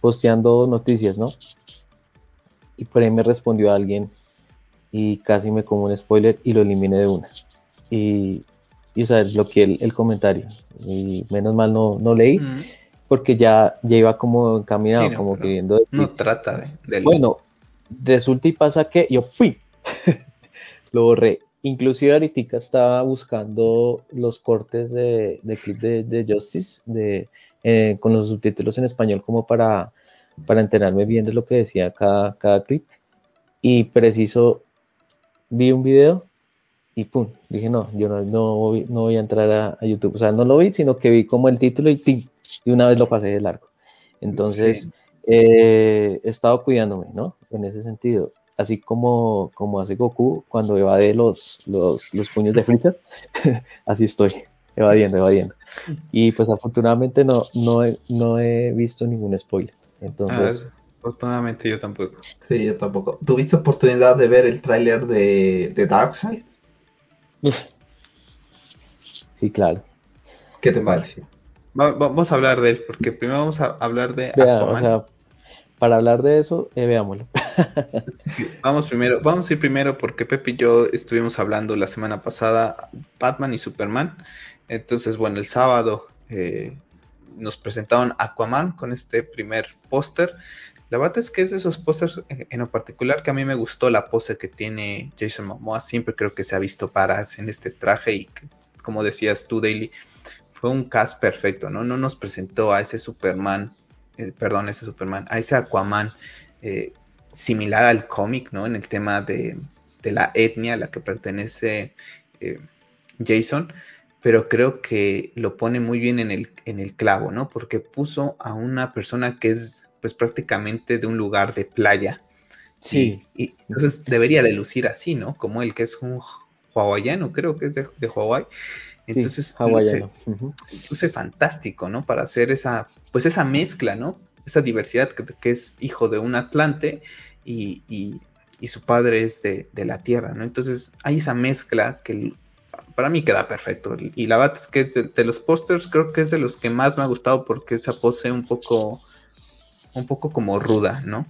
posteando noticias, ¿no? Y por ahí me respondió alguien y casi me como un spoiler y lo eliminé de una. Y, y o sea, bloqueé el, el comentario. Y menos mal no, no leí, porque ya, ya iba como encaminado, como queriendo No trata de, Bueno, resulta y pasa que yo fui. lo borré. Inclusive ahorita estaba buscando los cortes de, de clip de, de Justice de, eh, con los subtítulos en español como para para enterarme bien de lo que decía cada, cada clip. Y preciso, vi un video y pum, dije no, yo no, no, voy, no voy a entrar a, YouTube. O sea, no lo vi, sino que vi como el título y, ¡tim! y una vez lo pasé de largo. Entonces, eh, he estado cuidándome, ¿no? En ese sentido. Así como, como hace Goku cuando evade los, los, los puños de Freezer, así estoy, evadiendo, evadiendo. Y pues afortunadamente no, no, no he visto ningún spoiler. Entonces. Ah, afortunadamente yo tampoco. Sí, yo tampoco. ¿Tuviste oportunidad de ver el tráiler de, de Darkseid? Sí, claro. ¿Qué te parece? vamos a hablar de él, porque primero vamos a hablar de Aquaman. para hablar de eso, eh, veámoslo. Vamos primero, vamos a ir primero porque Pepe y yo estuvimos hablando la semana pasada Batman y Superman. Entonces, bueno, el sábado eh, nos presentaron Aquaman con este primer póster. La verdad es que es de esos pósters en lo particular que a mí me gustó la pose que tiene Jason Momoa. Siempre creo que se ha visto paras en este traje y como decías tú, Daily, fue un cast perfecto, ¿no? No nos presentó a ese Superman, eh, perdón, ese Superman, a ese Aquaman eh, similar al cómic, ¿no? En el tema de, la etnia a la que pertenece eh, Jason pero creo que lo pone muy bien en el, en el clavo, ¿no? Porque puso a una persona que es pues prácticamente de un lugar de playa. Sí. Y, entonces debería de lucir así, ¿no? Como el que es un hawaiano, creo que es de, de Hawái. Entonces, sí, hawaiano. Luce, fantástico, ¿no? Para hacer esa, pues esa mezcla, ¿no? Esa diversidad que, es hijo de un Atlante y, y, su padre es de, de, la tierra, ¿no? Entonces hay esa mezcla que para mí queda perfecto. Y la verdad es que es de, los pósters, creo que es de los que más me ha gustado porque esa pose un poco, un poco como ruda, ¿no?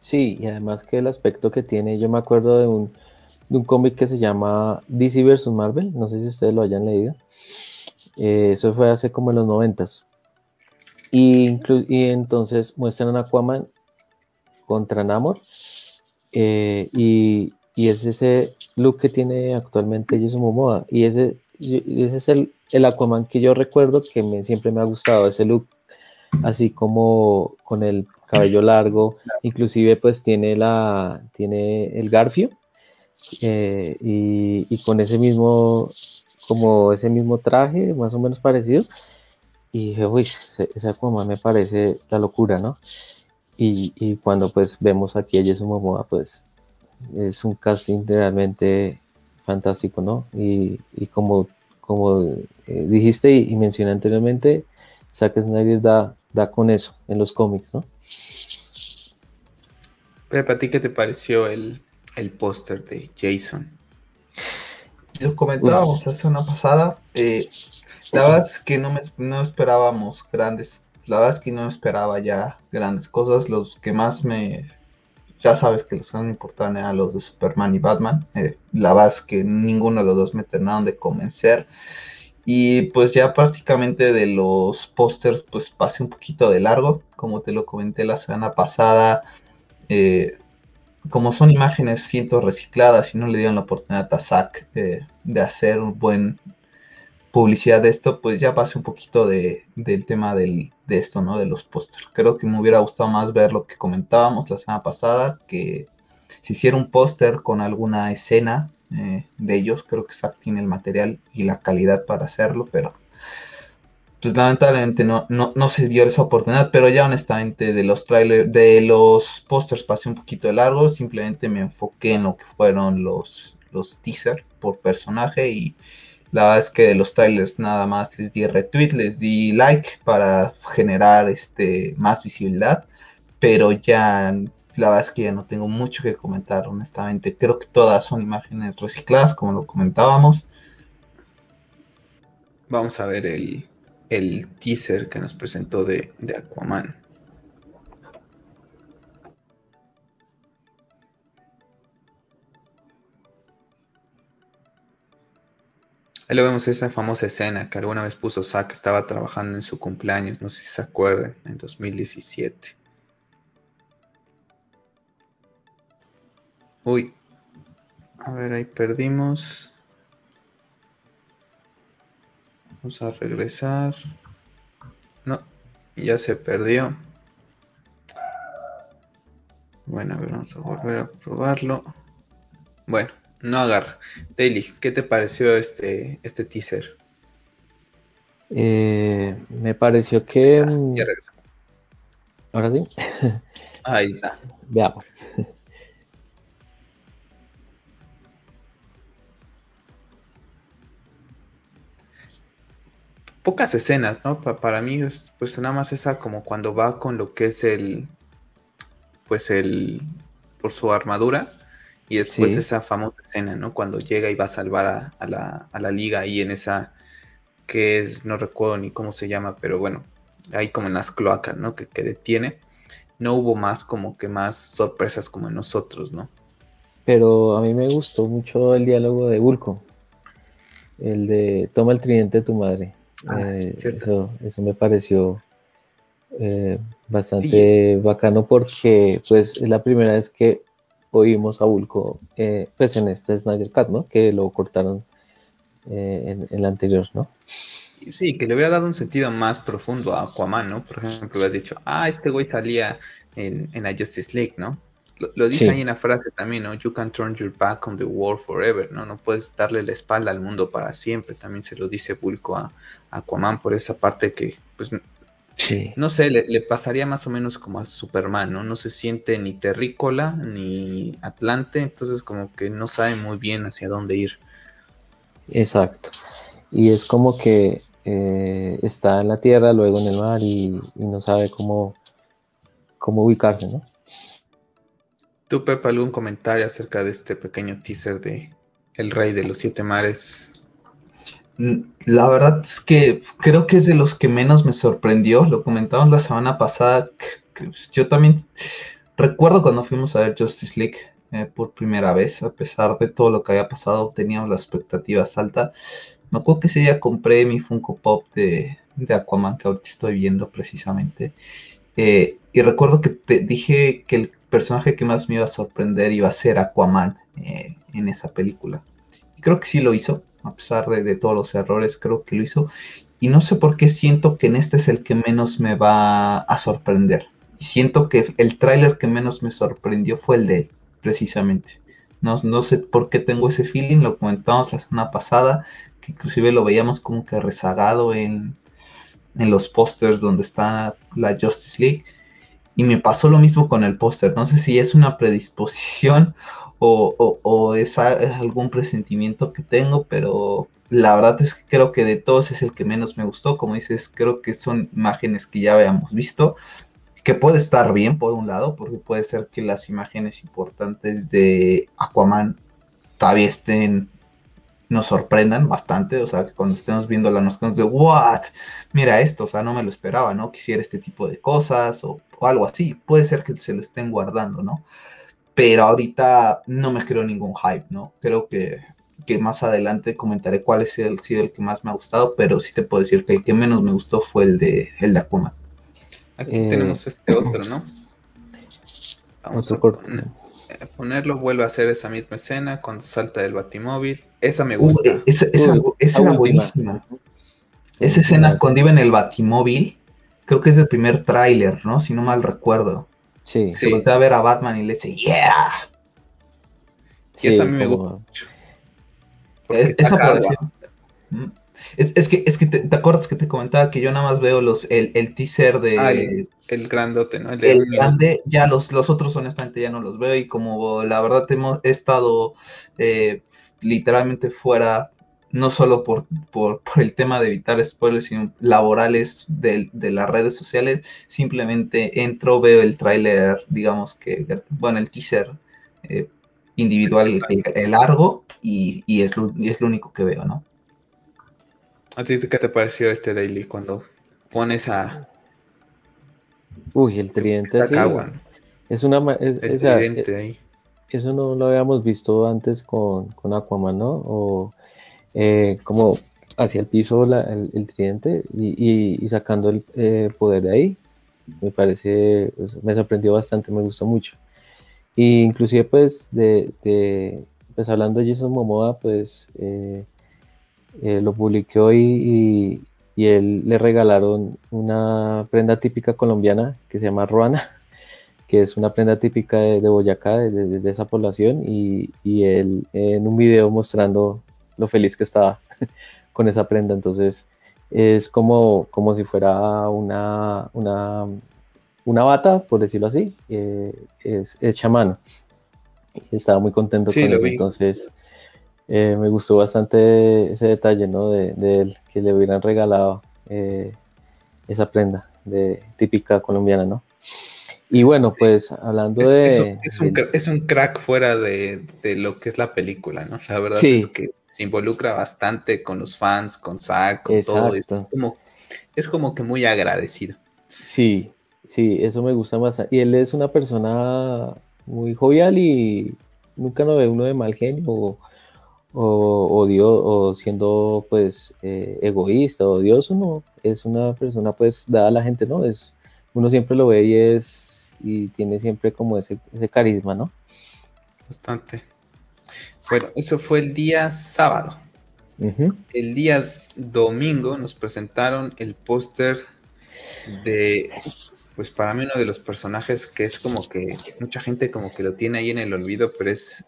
Sí, y además que el aspecto que tiene, yo me acuerdo de un, de un cómic que se llama DC vs. Marvel, no sé si ustedes lo hayan leído. Eh, eso fue hace como en los noventas. Y, y entonces muestran a Aquaman contra Namor. Eh, y, y es ese look que tiene actualmente Jason Momoa y ese, ese es el, el, Aquaman que yo recuerdo que me, siempre me ha gustado ese look así como con el cabello largo inclusive pues tiene la tiene el garfio eh, y, y, con ese mismo como ese mismo traje más o menos parecido y dije uy ese, ese Aquaman me parece la locura no y, y cuando pues vemos aquí a Jason Momoa pues es un casting realmente fantástico, ¿no? Y, como, como eh, dijiste y, mencioné anteriormente, Zack Snyder da, da con eso en los cómics, ¿no? Pepe, ¿a ti qué te pareció el, el póster de Jason? Lo comentábamos la semana pasada. Eh, la verdad es que no, me, no esperábamos grandes. La verdad es que no esperaba ya grandes cosas. Los que más me ya sabes que los que no importaban eran los de Superman y Batman. Eh, la verdad es que ninguno de los dos me terminaron de convencer. Y pues ya prácticamente de los pósters, pues pasé un poquito de largo, como te lo comenté la semana pasada. Eh, como son imágenes, siento recicladas y no le dieron la oportunidad a Zack eh, de hacer un buen publicidad de esto, pues ya pasé un poquito de, del tema del, de esto, ¿no? De los pósters. Creo que me hubiera gustado más ver lo que comentábamos la semana pasada, que si hiciera un póster con alguna escena eh, de ellos. Creo que Zack tiene el material y la calidad para hacerlo, pero pues lamentablemente no, no, se dio esa oportunidad. Pero ya honestamente de los trailers, de los pósters pasé un poquito de largo. Simplemente me enfoqué en lo que fueron los, los teasers por personaje y la verdad es que de los trailers nada más les di retweet, les di like para generar este más visibilidad, pero ya la verdad es que ya no tengo mucho que comentar, honestamente. Creo que todas son imágenes recicladas, como lo comentábamos. Vamos a ver el, el teaser que nos presentó de, de Aquaman. Ahí lo vemos esa famosa escena que alguna vez puso Zack, estaba trabajando en su cumpleaños, no sé si se acuerdan, en 2017. Uy. A ver, ahí perdimos. Vamos a regresar. No, ya se perdió. Bueno, a ver, vamos a volver a probarlo. Bueno, no agarra. Daily, ¿qué te pareció este, este teaser? Eh, me pareció que. Mm, Ahora sí. Ahí está. Veamos. pocas escenas, ¿no? para mí, es, pues nada más esa como cuando va con lo que es el, pues el, por su armadura, y después esa famosa escena, ¿no? Cuando llega y va a salvar a, la, a la liga ahí en esa, que es, no recuerdo ni cómo se llama, pero bueno, ahí como en las cloacas, ¿no? Que, que detiene. No hubo más como que más sorpresas como en nosotros, ¿no? Pero a mí me gustó mucho el diálogo de Bulko. El de toma el tridente de tu madre. Ah, eh, eso, eso me pareció eh, bastante bacano porque pues es la primera vez que oímos a Bulko eh, pues en este Snyder Cut, ¿no? Que lo cortaron en, el anterior, ¿no? Sí, que le hubiera dado un sentido más profundo a Aquaman, ¿no? Por ejemplo, hubieras dicho, ah, este güey salía en, en la Justice League, ¿no? Lo, dice ahí en la frase también, ¿no? You can turn your back on the world forever, ¿no? No puedes darle la espalda al mundo para siempre. También se lo dice Bulko a, Aquaman por esa parte que, pues, no sé, le, pasaría más o menos como a Superman, ¿no? No se siente ni terrícola ni atlante, entonces como que no sabe muy bien hacia dónde ir. Exacto. Y es como que eh, está en la tierra, luego en el mar y, y no sabe cómo, cómo ubicarse, ¿no? ¿Tú, Pepe, algún comentario acerca de este pequeño teaser de El Rey de los Siete Mares? La verdad es que creo que es de los que menos me sorprendió. Lo comentamos la semana pasada. yo también recuerdo cuando fuimos a ver Justice League eh, por primera vez, a pesar de todo lo que había pasado, teníamos las expectativas altas. Me acuerdo que ese día compré mi Funko Pop de, de Aquaman, que ahorita estoy viendo precisamente. Eh, y recuerdo que te dije que el personaje que más me iba a sorprender iba a ser Aquaman eh, en esa película. Y creo que sí lo hizo, a pesar de, todos los errores, creo que lo hizo. Y no sé por qué siento que en este es el que menos me va a sorprender. Y siento que el tráiler que menos me sorprendió fue el de él, precisamente. No, no sé por qué tengo ese feeling, lo comentamos la semana pasada, que inclusive lo veíamos como que rezagado en, en los pósters donde está la Justice League y me pasó lo mismo con el póster. No sé si es una predisposición o, es, algún presentimiento que tengo, pero la verdad es que creo que de todos es el que menos me gustó. Como dices, creo que son imágenes que ya habíamos visto, que puede estar bien por un lado, porque puede ser que las imágenes importantes de Aquaman todavía estén nos sorprendan bastante, o sea, que cuando estemos viendo la nos de what, mira esto, o sea, no me lo esperaba, ¿no? Quisiera este tipo de cosas o, algo así, puede ser que se lo estén guardando, ¿no? Pero ahorita no me creo ningún hype, ¿no? Creo que, que más adelante comentaré cuál ha sido el, que más me ha gustado, pero sí te puedo decir que el que menos me gustó fue el de, el de Aquaman. Aquí eh, tenemos este otro, ¿no? Vamos a ponerlo, vuelve a hacer esa misma escena cuando salta del batimóvil. Esa me gusta. esa, era buenísima. Esa escena cuando iba en el batimóvil, creo que es el primer tráiler, ¿no? Si no mal recuerdo. Sí. Se voltea a ver a Batman y le dice, ¡Yeah! Sí, esa a mí me gusta mucho. esa es, es, que, es que te, acuerdas que te comentaba que yo nada más veo los el, el teaser de... Ah, el, grandote, ¿no? El, el grande, ya los, los otros honestamente ya no los veo y como la verdad hemos, he estado eh, literalmente fuera, no solo por, por, por, el tema de evitar spoilers, sino laborales de, de las redes sociales, simplemente entro, veo el tráiler, digamos que, bueno, el teaser eh, individual, el, largo, y, y, es lo, y es lo único que veo, ¿no? ¿A ti qué te pareció este daily cuando pones a... Uy, el tridente así, Es una... Es, el tridente eh, ahí. Eso no lo habíamos visto antes con, con Aquaman, ¿no? O eh, como hacia el piso el, tridente y, y, sacando el eh, poder de ahí. Me parece, pues, me sorprendió bastante, me gustó mucho. Y inclusive pues de, de pues hablando de Jason Momoa, pues eh, eh, lo publiqué hoy y, y, él le regalaron una prenda típica colombiana que se llama ruana, que es una prenda típica de, Boyacá, de, esa población, y, y, él en un video mostrando lo feliz que estaba con esa prenda, entonces es como, como si fuera una, una, una bata, por decirlo así, eh, es hecha mano. Y estaba muy contento con eso, entonces eh, me gustó bastante ese detalle, ¿no? De, él, que le hubieran regalado eh, esa prenda de típica colombiana, ¿no? Y bueno, pues hablando de es, un, crack fuera de, lo que es la película, ¿no? La verdad es que se involucra bastante con los fans, con Zack, con todo. Es como, es como que muy agradecido. Sí, sí, eso me gusta más. Y él es una persona muy jovial y nunca lo ve uno de mal genio o, o, siendo pues eh, egoísta o odioso, no, es una persona pues dada a la gente, ¿no? Es, uno siempre lo ve y es, y tiene siempre como ese, ese carisma, ¿no? Bastante. Bueno, eso fue el día sábado. El día domingo nos presentaron el póster de, pues para mí uno de los personajes que es como que mucha gente como que lo tiene ahí en el olvido, pero es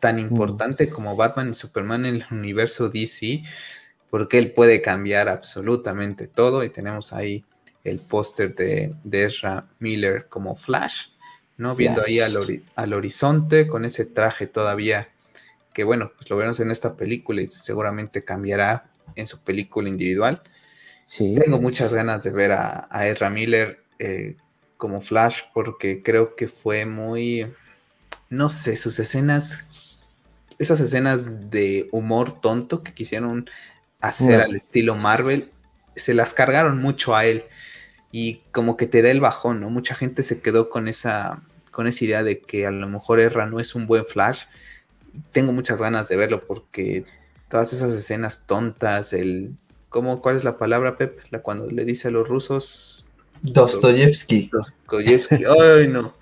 tan mm. importante como Batman y Superman en el universo DC, porque él puede cambiar absolutamente todo y tenemos ahí el póster de, Ezra Miller como Flash, ¿no? Viendo ahí al, al, horizonte con ese traje todavía que bueno, pues lo vemos en esta película y seguramente cambiará en su película individual. Sí. Tengo muchas ganas de ver a, Ezra Miller eh, como Flash porque creo que fue muy, no sé, sus escenas esas escenas de humor tonto que quisieron hacer al estilo Marvel, se las cargaron mucho a él y como que te da el bajón, ¿no? Mucha gente se quedó con esa, con esa idea de que a lo mejor Erra no es un buen Flash. Tengo muchas ganas de verlo porque todas esas escenas tontas, el... ¿cómo, ¿Cuál es la palabra, Pep? La cuando le dice a los rusos... Dostoyevsky. Dostoyevsky, ay no.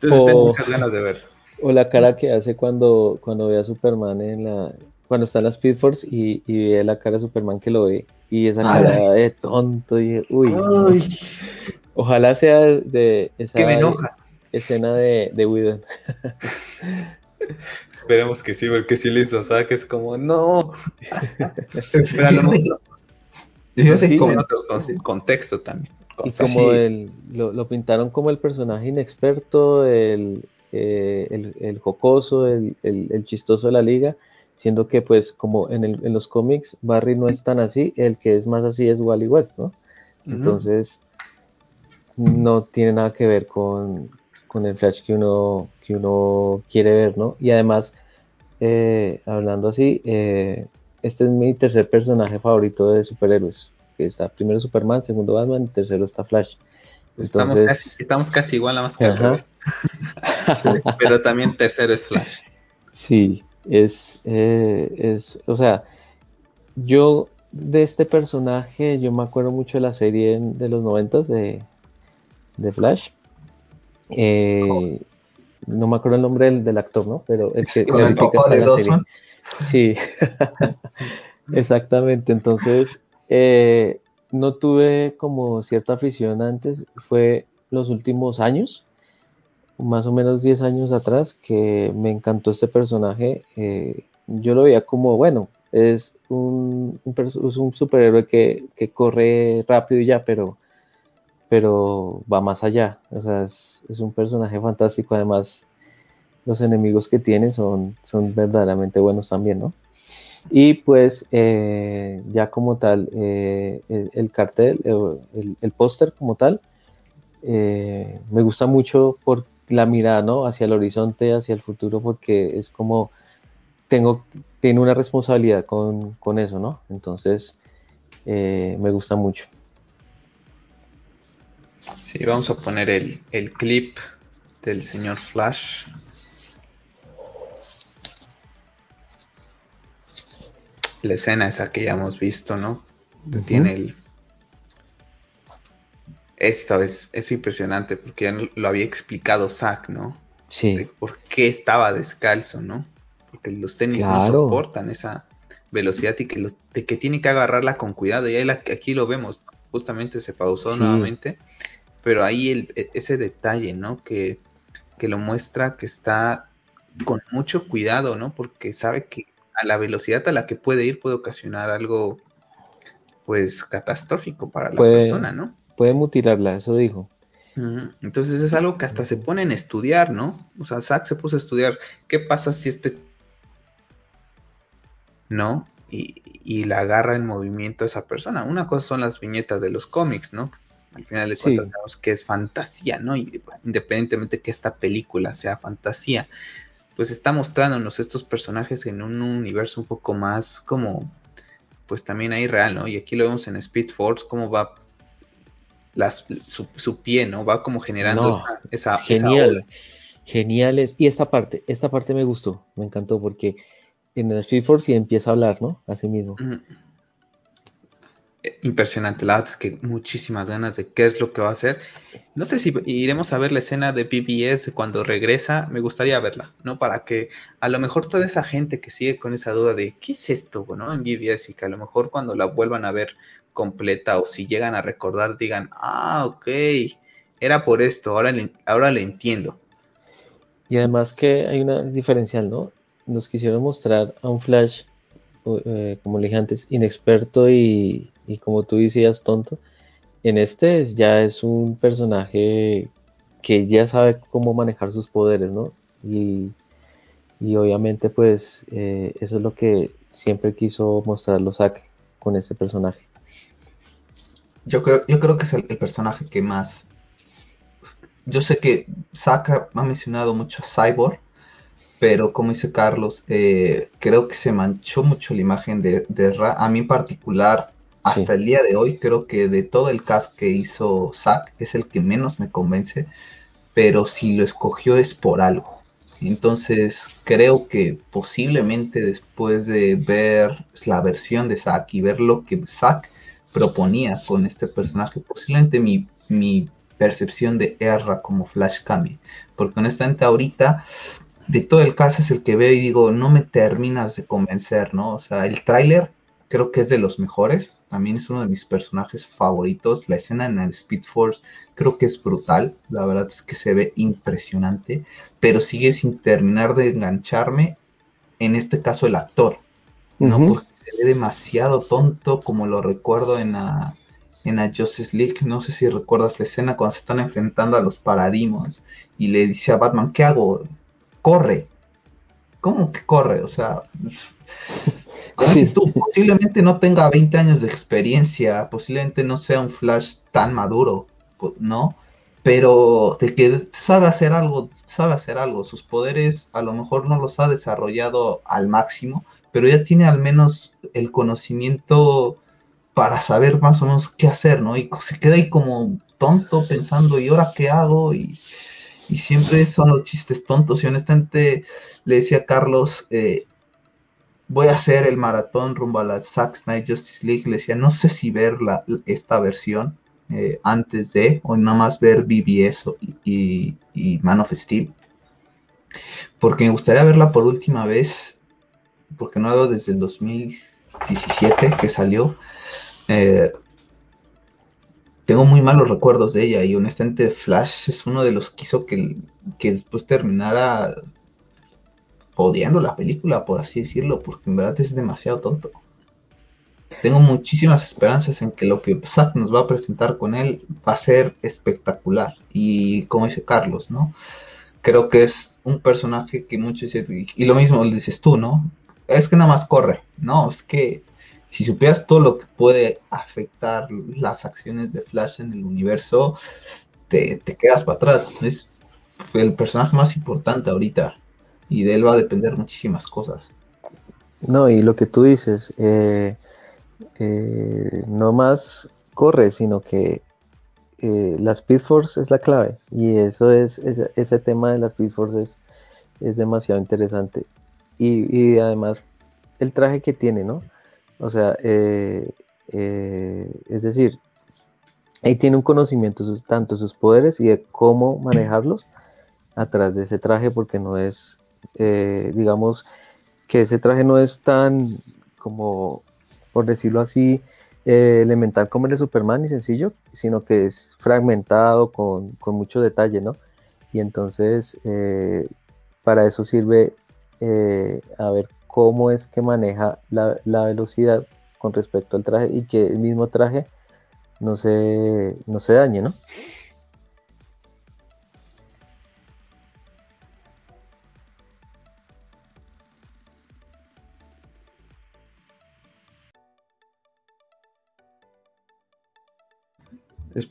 Entonces tengo muchas ganas de ver. O la cara que hace cuando, cuando ve a Superman en la. Cuando está en la Speed Force y, y ve la cara de Superman que lo ve. Y esa cara de tonto. Y, uy. Ojalá sea de esa escena de, de Whedon. Esperemos que sí, porque si le hizo es como, no. Pero a lo mejor. Sí, como otro contexto también. Y como el, lo, lo, pintaron como el personaje inexperto, el, eh, el, jocoso, el, chistoso de la liga, siendo que pues como en, los cómics Barry no es tan así, el que es más así es Wally West, ¿no? Entonces no tiene nada que ver con, el Flash que uno, que uno quiere ver, ¿no? Y además, eh, hablando así, eh, este es mi tercer personaje favorito de superhéroes, que está primero Superman, segundo Batman, tercero está Flash. estamos, casi, estamos casi igual, a más que. Pero también tercero es Flash. Sí, es, eh, es, o sea, yo de este personaje, yo me acuerdo mucho de la serie de los noventas de, de Flash. Eh, no me acuerdo el nombre del, actor, ¿no? Pero el que está en la serie. Sí, exactamente. Entonces, eh, no tuve como cierta afición antes, fue los últimos años, más o menos 10 años atrás, que me encantó este personaje. Eh, yo lo veía como, bueno, es un, un, superhéroe que, corre rápido y ya, pero, pero va más allá. O sea, es, un personaje fantástico. Además, los enemigos que tiene son, son verdaderamente buenos también, ¿no? Y pues eh, ya como tal, eh, el, cartel, eh, el, póster como tal, me gusta mucho por la mirada, ¿no? Hacia el horizonte, hacia el futuro, porque es como, tengo, tiene una responsabilidad con, con eso, ¿no? Entonces, me gusta mucho. Sí, vamos a poner el, el clip del señor Flash. la escena esa que ya hemos visto, ¿no? Tiene el... Esto es, es, impresionante porque ya lo había explicado Zack, ¿no? Sí. De por qué estaba descalzo, ¿no? Porque los tenis no soportan esa velocidad y que los, de que tiene que agarrarla con cuidado. Y ahí aquí lo vemos, justamente se pausó nuevamente, pero ahí el, e, ese detalle, ¿no? Que, que lo muestra que está con mucho cuidado, ¿no? Porque sabe que a la velocidad a la que puede ir puede ocasionar algo pues catastrófico para la persona, ¿no? Puede mutilarla, eso dijo. Entonces es algo que hasta se pone en estudiar, ¿no? O sea, Zack se puso a estudiar qué pasa si este... ¿No? Y, la agarra en movimiento a esa persona. Una cosa son las viñetas de los cómics, ¿no? Al final de cuentas sabemos que es fantasía, ¿no? Y, independientemente que esta película sea fantasía, pues está mostrándonos estos personajes en un universo un poco más como, pues también ahí real, ¿no? Y aquí lo vemos en Speed Force, cómo va las, su, pie, ¿no? Va como generando esa, genial, genial es, y esta parte, esta parte me gustó, me encantó porque en el Speed Force sí empieza a hablar, ¿no? Así mismo impresionante. La verdad es que muchísimas ganas de qué es lo que va a hacer. No sé si iremos a ver la escena de BBS cuando regresa. Me gustaría verla, ¿no? Para que a lo mejor toda esa gente que sigue con esa duda de qué es esto, ¿no? En BBS y que a lo mejor cuando la vuelvan a ver completa o si llegan a recordar digan, ah, ok, era por esto, ahora le, entiendo. Y además que hay una diferencial, ¿no? Nos quisieron mostrar a un Flash, eh, como le dije antes, inexperto y y como tú decías, tonto, en este ya es un personaje que ya sabe cómo manejar sus poderes, ¿no? Y, obviamente pues eh, eso es lo que siempre quiso mostrar Zack con este personaje. Yo creo, yo creo que es el, personaje que más... Yo sé que Zack ha mencionado mucho a Cyborg, pero como dice Carlos, eh, creo que se manchó mucho la imagen de, de Ra. A mí en particular hasta el día de hoy creo que de todo el cast que hizo Zack es el que menos me convence, pero si lo escogió es por algo. Entonces creo que posiblemente después de ver la versión de Zack y ver lo que Zack proponía con este personaje, posiblemente mi, percepción de Erra como Flash cambie. Porque honestamente ahorita de todo el cast es el que veo y digo, no me terminas de convencer, ¿no? O sea, el tráiler creo que es de los mejores. También es uno de mis personajes favoritos. La escena en el Speed Force creo que es brutal. La verdad es que se ve impresionante. Pero sigue sin terminar de engancharme. En este caso el actor. No porque se ve demasiado tonto como lo recuerdo en la, en la Justice League. No sé si recuerdas la escena cuando se están enfrentando a los paradigmas. Y le dice a Batman, ¿qué hago? Corre. ¿Cómo que corre? O sea, tú, posiblemente no tenga 20 años de experiencia, posiblemente no sea un Flash tan maduro, ¿no? Pero de que sabe hacer algo, sabe hacer algo. Sus poderes a lo mejor no los ha desarrollado al máximo, pero ya tiene al menos el conocimiento para saber más o menos qué hacer, ¿no? Y se queda ahí como tonto pensando, ¿y ahora qué hago? Y, siempre son los chistes tontos. Y honestamente le decía a Carlos, eh, voy a hacer el maratón rumbo a la Zack Snyder Justice League. Le decía, no sé si ver la, esta versión eh, antes de, o nada más ver BBS y, y, Man of Steel. Porque me gustaría verla por última vez, porque no veo desde el 2017 que salió. Eh, tengo muy malos recuerdos de ella y honestamente Flash es uno de los que hizo que, que después terminara odiando la película, por así decirlo, porque en verdad es demasiado tonto. Tengo muchísimas esperanzas en que lo que Zack nos va a presentar con él va a ser espectacular. Y como dice Carlos, ¿no? Creo que es un personaje que muchos y lo mismo le dices tú, ¿no? Es que nada más corre, no, es que si supieras todo lo que puede afectar las acciones de Flash en el universo, te, te quedas para atrás. Es el personaje más importante ahorita y de él va a depender muchísimas cosas. No, y lo que tú dices, eh, eh, no más corre, sino que eh, la Speed Force es la clave y eso es, ese, tema de la Speed Force es, es demasiado interesante y, además el traje que tiene, ¿no? O sea, es decir, ahí tiene un conocimiento de tanto sus poderes y de cómo manejarlos atrás de ese traje porque no es eh, digamos que ese traje no es tan como, por decirlo así, eh, elemental como el de Superman y sencillo, sino que es fragmentado con, mucho detalle, ¿no? Y entonces eh, para eso sirve a ver cómo es que maneja la, la, velocidad con respecto al traje y que el mismo traje no se, no se dañe, ¿no?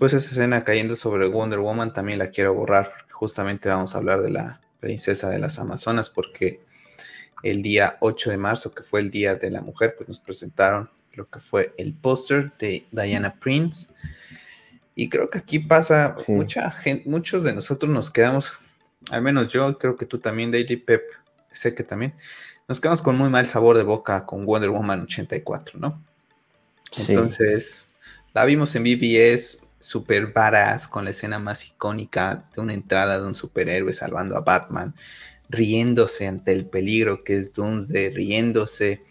Después esa escena cayendo sobre Wonder Woman también la quiero borrar. Justamente vamos a hablar de la princesa de las Amazonas porque el día 8 de marzo, que fue el Día de la Mujer, pues nos presentaron lo que fue el póster de Diana Prince. Y creo que aquí pasa mucha gente, muchos de nosotros nos quedamos, al menos yo, creo que tú también, Daily Pep, sé que también, nos quedamos con muy mal sabor de boca con Wonder Woman 84, ¿no? Entonces, la vimos en BBS, super varas con la escena más icónica de una entrada de un superhéroe salvando a Batman, riéndose ante el peligro que es Doomsday, riéndose.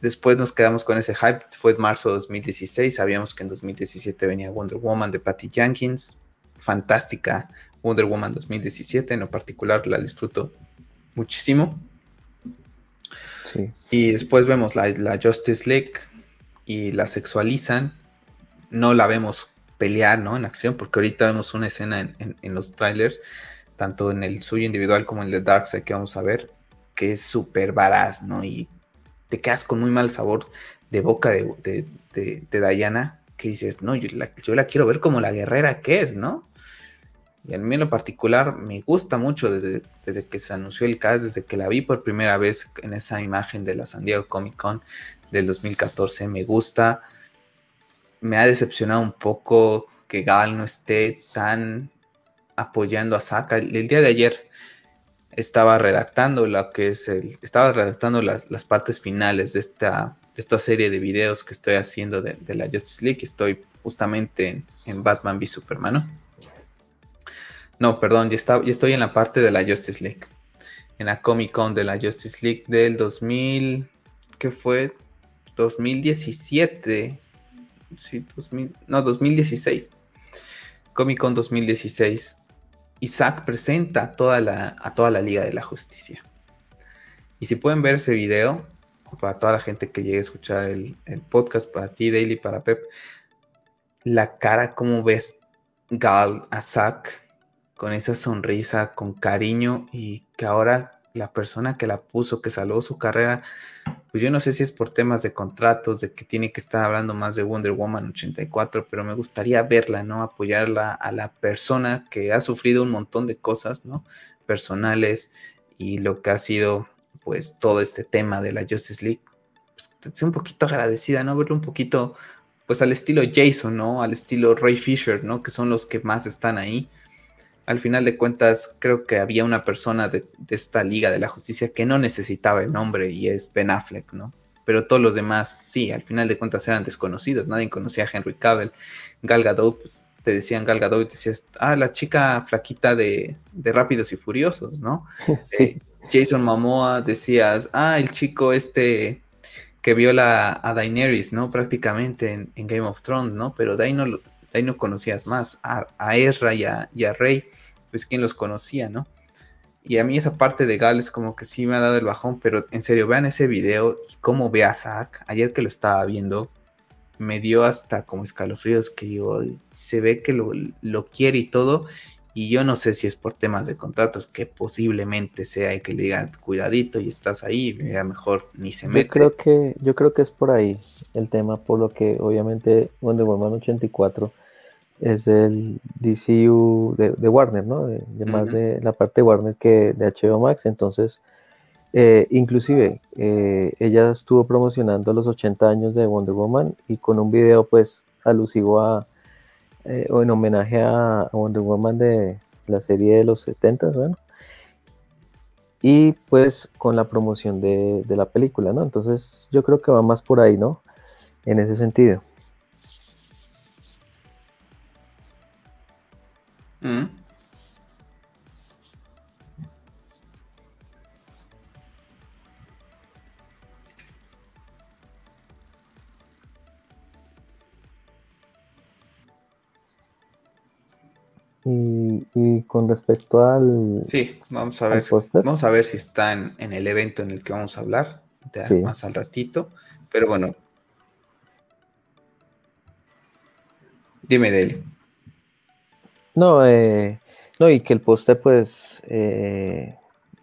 Después nos quedamos con ese hype, fue en marzo de 2016, sabíamos que en 2017 venía Wonder Woman de Patty Jenkins, fantástica Wonder Woman 2017, en lo particular la disfruto muchísimo. Y después vemos la, la Justice League y la sexualizan no la vemos pelear, ¿no? En acción, porque ahorita vemos una escena en, los trailers, tanto en el suyo individual como en el de Darkseid que vamos a ver, que es súper varaz, ¿no? Y te quedas con muy mal sabor de boca de, Diana, que dices, no, yo la, quiero ver como la guerrera que es, ¿no? Y a mí en lo particular me gusta mucho desde, desde, que se anunció el cast, desde que la vi por primera vez en esa imagen de la San Diego Comic Con del 2014, me gusta me ha decepcionado un poco que Gal no esté tan apoyando a Saka. El, día de ayer estaba redactando lo que es el, estaba redactando las, partes finales de esta, esta serie de videos que estoy haciendo de, la Justice League. Estoy justamente en, Batman v Superman. ¿no? perdón, ya, está, ya estoy en la parte de la Justice League. En la Comic Con de la Justice League del 2000, ¿qué fue? 2017 sí, 2000, no, 2016. Comic Con 2016. Isaac presenta a toda, la, a toda la Liga de la Justicia. Y si pueden ver ese video, para toda la gente que llegue a escuchar el, podcast, para ti, Daily, para Pep, la cara, como ves Gal a Zack con esa sonrisa, con cariño y que ahora la persona que la puso, que salvó su carrera, pues yo no sé si es por temas de contratos, de que tiene que estar hablando más de Wonder Woman 84, pero me gustaría verla, ¿no? Apoyarla a la persona que ha sufrido un montón de cosas, ¿no? Personales y lo que ha sido, pues, todo este tema de la Justice League. Pues, un poquito agradecida, ¿no? Verlo un poquito, pues al estilo Jason, ¿no? Al estilo Ray Fisher, ¿no? Que son los que más están ahí. Al final de cuentas, creo que había una persona de, de esta Liga de la Justicia que no necesitaba el nombre y es Ben Affleck, ¿no? pero todos los demás sí, al final de cuentas eran desconocidos, nadie conocía a Henry Cavill, Gal Gadot, pues, te decían Gal Gadot y decías, ah, la chica flaquita de, de Rápidos y Furiosos, ¿no? Sí. Eh, Jason Momoa decías, ah, el chico este que viola a Daenerys, ¿no? Prácticamente en, Game of Thrones, ¿no? Pero de ahí no, de ahí no conocías más, a, a Ezra y a, y a Rey, pues quién los conocía, ¿no? Y a mí esa parte de Gales como que sí me ha dado el bajón, pero en serio, vean ese video y cómo ve a Zack. Ayer que lo estaba viendo, me dio hasta como escalofríos que digo, se ve que lo, lo quiere y todo. Y yo no sé si es por temas de contratos, que posiblemente sea y que le digan cuidadito y estás ahí, ya mejor ni se mete. Yo creo que, yo creo que es por ahí el tema, por lo que obviamente Wonder Woman 84 es el DCU de, Warner, ¿no? De, más de la parte de Warner que de HBO Max. Entonces, eh, inclusive, eh, ella estuvo promocionando los 80 años de Wonder Woman y con un video, pues, alusivo a, eh, o en homenaje a, Wonder Woman de la serie de los 70, bueno. Y pues con la promoción de, de la película, ¿no? Entonces, yo creo que va más por ahí, ¿no? En ese sentido. Mm. Y, con respecto al. Sí, vamos a ver. Vamos a ver si está en, el evento en el que vamos a hablar más al ratito. Pero bueno. Dime, Deli. No, eh, no, y que el póster pues eh,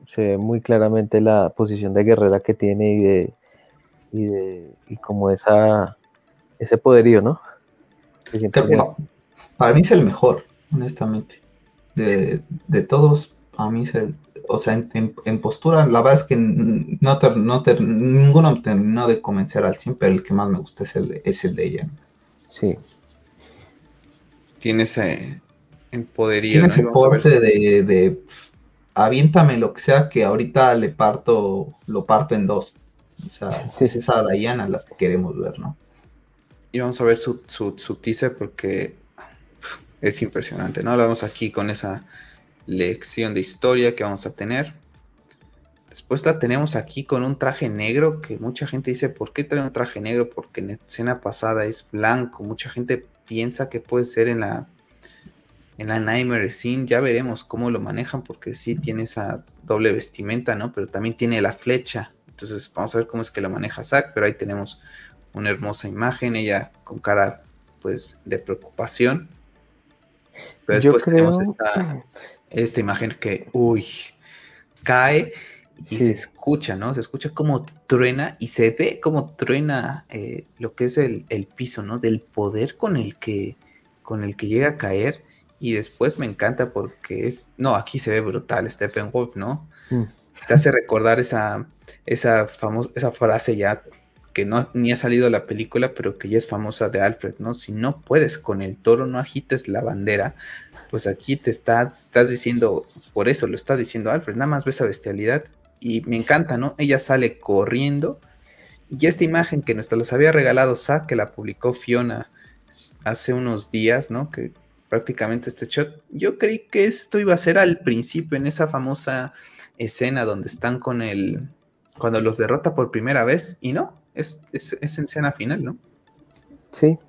se ve muy claramente la posición de guerrera que tiene y de y de y como esa ese poderío, ¿no? para mí es el mejor, honestamente. De, de todos, a mí es el, o sea, en, postura, la verdad es que no, no ninguno me terminó de convencer al 100, pero el que más me gusta es el, es el de ella. Sí. Tiene ese, en poderío. Tiene ese porte de, de aviéntame lo que sea que ahorita le parto, lo parto en dos. O sea, es esa Diana la que queremos ver, ¿no? Y vamos a ver su, su, su teaser porque es impresionante, ¿no? Hablamos aquí con esa lección de historia que vamos a tener. Después la tenemos aquí con un traje negro que mucha gente dice, ¿por qué trae un traje negro? Porque en la escena pasada es blanco. Mucha gente piensa que puede ser en la en la Nightmare Scene ya veremos cómo lo manejan porque sí tiene esa doble vestimenta, ¿no? Pero también tiene la flecha. Entonces vamos a ver cómo es que lo maneja Zack, pero ahí tenemos una hermosa imagen, ella con cara pues de preocupación. Pero después tenemos esta, imagen que, uy, cae y se escucha, ¿no? Se escucha como truena y se ve como truena eh, lo que es el, el, piso, ¿no? Del poder con el que, con el que llega a caer y después me encanta porque es, no, aquí se ve brutal Steppenwolf, ¿no? Mm. Te hace recordar esa, esa, famosa, esa frase ya que no ni ha salido la película, pero que ya es famosa de Alfred, ¿no? Si no puedes con el toro, no agites la bandera. Pues aquí te estás, estás diciendo, por eso lo estás diciendo Alfred, nada más ves esa bestialidad y me encanta, ¿no? Ella sale corriendo y esta imagen que nos los había regalado Zack, que la publicó Fiona hace unos días, ¿no? Que prácticamente este shot. Yo creí que esto iba a ser al principio, en esa famosa escena donde están con el. cuando los derrota por primera vez, y no, es, es, en escena final, ¿no? Sí,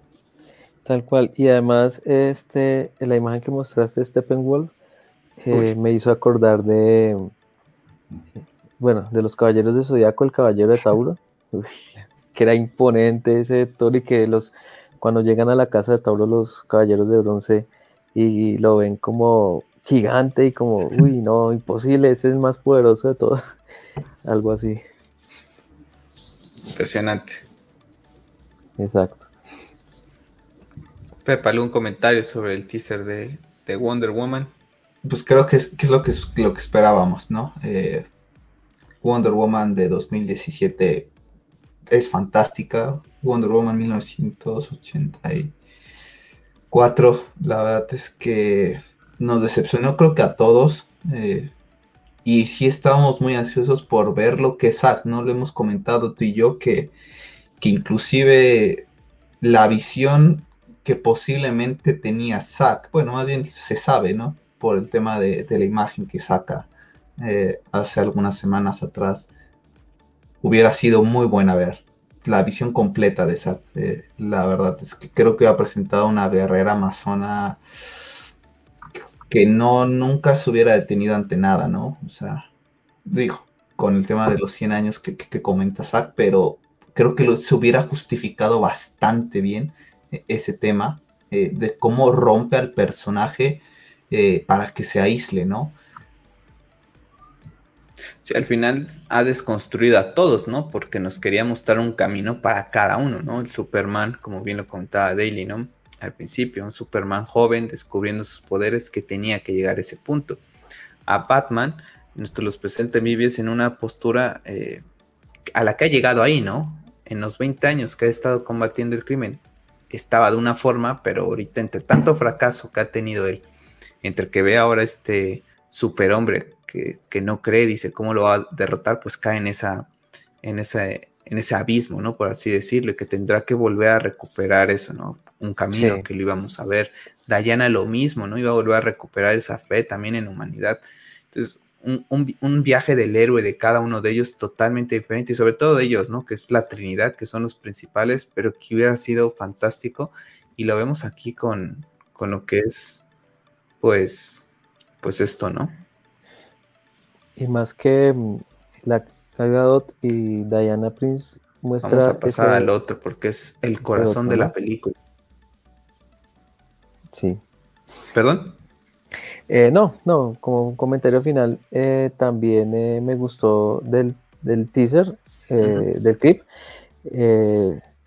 tal cual. Y además, este, la imagen que mostraste, Steppenwolf, eh, me hizo acordar de. Bueno, de los caballeros de Zodíaco, el caballero de Tauro. que era imponente ese Thor y que los cuando llegan a la casa de Tauro los caballeros de bronce y lo ven como gigante y como, uy, no, imposible, ese es el más poderoso de todos. Algo así. Impresionante. Exacto. Pepa, ¿algún comentario sobre el teaser de, Wonder Woman? Pues creo que es, lo, que lo que esperábamos, ¿no? Eh, Wonder Woman de 2017 es fantástica. Wonder Woman 1984, la verdad es que nos decepcionó creo que a todos. Eh, y sí estábamos muy ansiosos por ver lo que Zack, ¿no? Lo hemos comentado tú y yo, que, que inclusive la visión que posiblemente tenía Zack, bueno, más bien se sabe, ¿no? Por el tema de, la imagen que saca eh, hace algunas semanas atrás, hubiera sido muy buena ver la visión completa de Zack. Eh, la verdad es que creo que ha presentado una guerrera amazona que no nunca se hubiera detenido ante nada, ¿no? O sea, digo, con el tema de los 100 años que, comenta Zack, pero creo que se hubiera justificado bastante bien eh, ese tema eh, de cómo rompe al personaje para que se aísle, ¿no? Sí, al final ha desconstruido a todos, ¿no? Porque nos quería mostrar un camino para cada uno, ¿no? El Superman, como bien lo contaba Daily, ¿no? al principio, un Superman joven descubriendo sus poderes que tenía que llegar a ese punto. A Batman, nuestro los presenta Vivies en una postura eh, a la que ha llegado ahí, ¿no? En los 20 años que ha estado combatiendo el crimen, estaba de una forma, pero ahorita entre tanto fracaso que ha tenido él, entre que ve ahora este superhombre que, que no cree, dice cómo lo va a derrotar, pues cae en esa, en ese, en ese abismo, ¿no? Por así decirlo, que tendrá que volver a recuperar eso, ¿no? Un camino que lo íbamos a ver. Diana lo mismo, ¿no? Iba a volver a recuperar esa fe también en humanidad. Entonces, un, viaje del héroe de cada uno de ellos totalmente diferente y sobre todo de ellos, ¿no? Que es la Trinidad, que son los principales, pero que hubiera sido fantástico y lo vemos aquí con, con lo que es, pues, pues esto, ¿no? Y más que mm, la Gal y Diana Prince muestra. Vamos a pasar al otro porque es el corazón de la película. Sí. ¿Perdón? Eh, no, no, como un comentario final, eh, también eh, me gustó del, del teaser, del clip,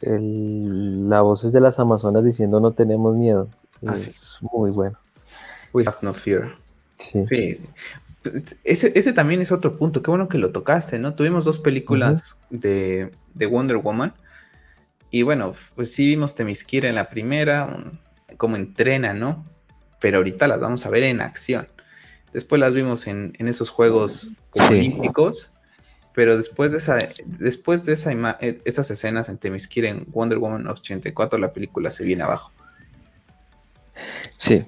la voz es de las Amazonas diciendo no tenemos miedo. Ah, es muy bueno. We have no fear. Sí. sí. Ese, ese, también es otro punto. Qué bueno que lo tocaste, ¿no? Tuvimos dos películas de, Wonder Woman. Y bueno, pues sí vimos Temiskira en la primera, como entrena, ¿no? Pero ahorita las vamos a ver en acción. Después las vimos en, esos Juegos Olímpicos. Pero después de esa, después de esa eh, esas escenas en Temiskira en Wonder Woman 84, la película se viene abajo. Sí,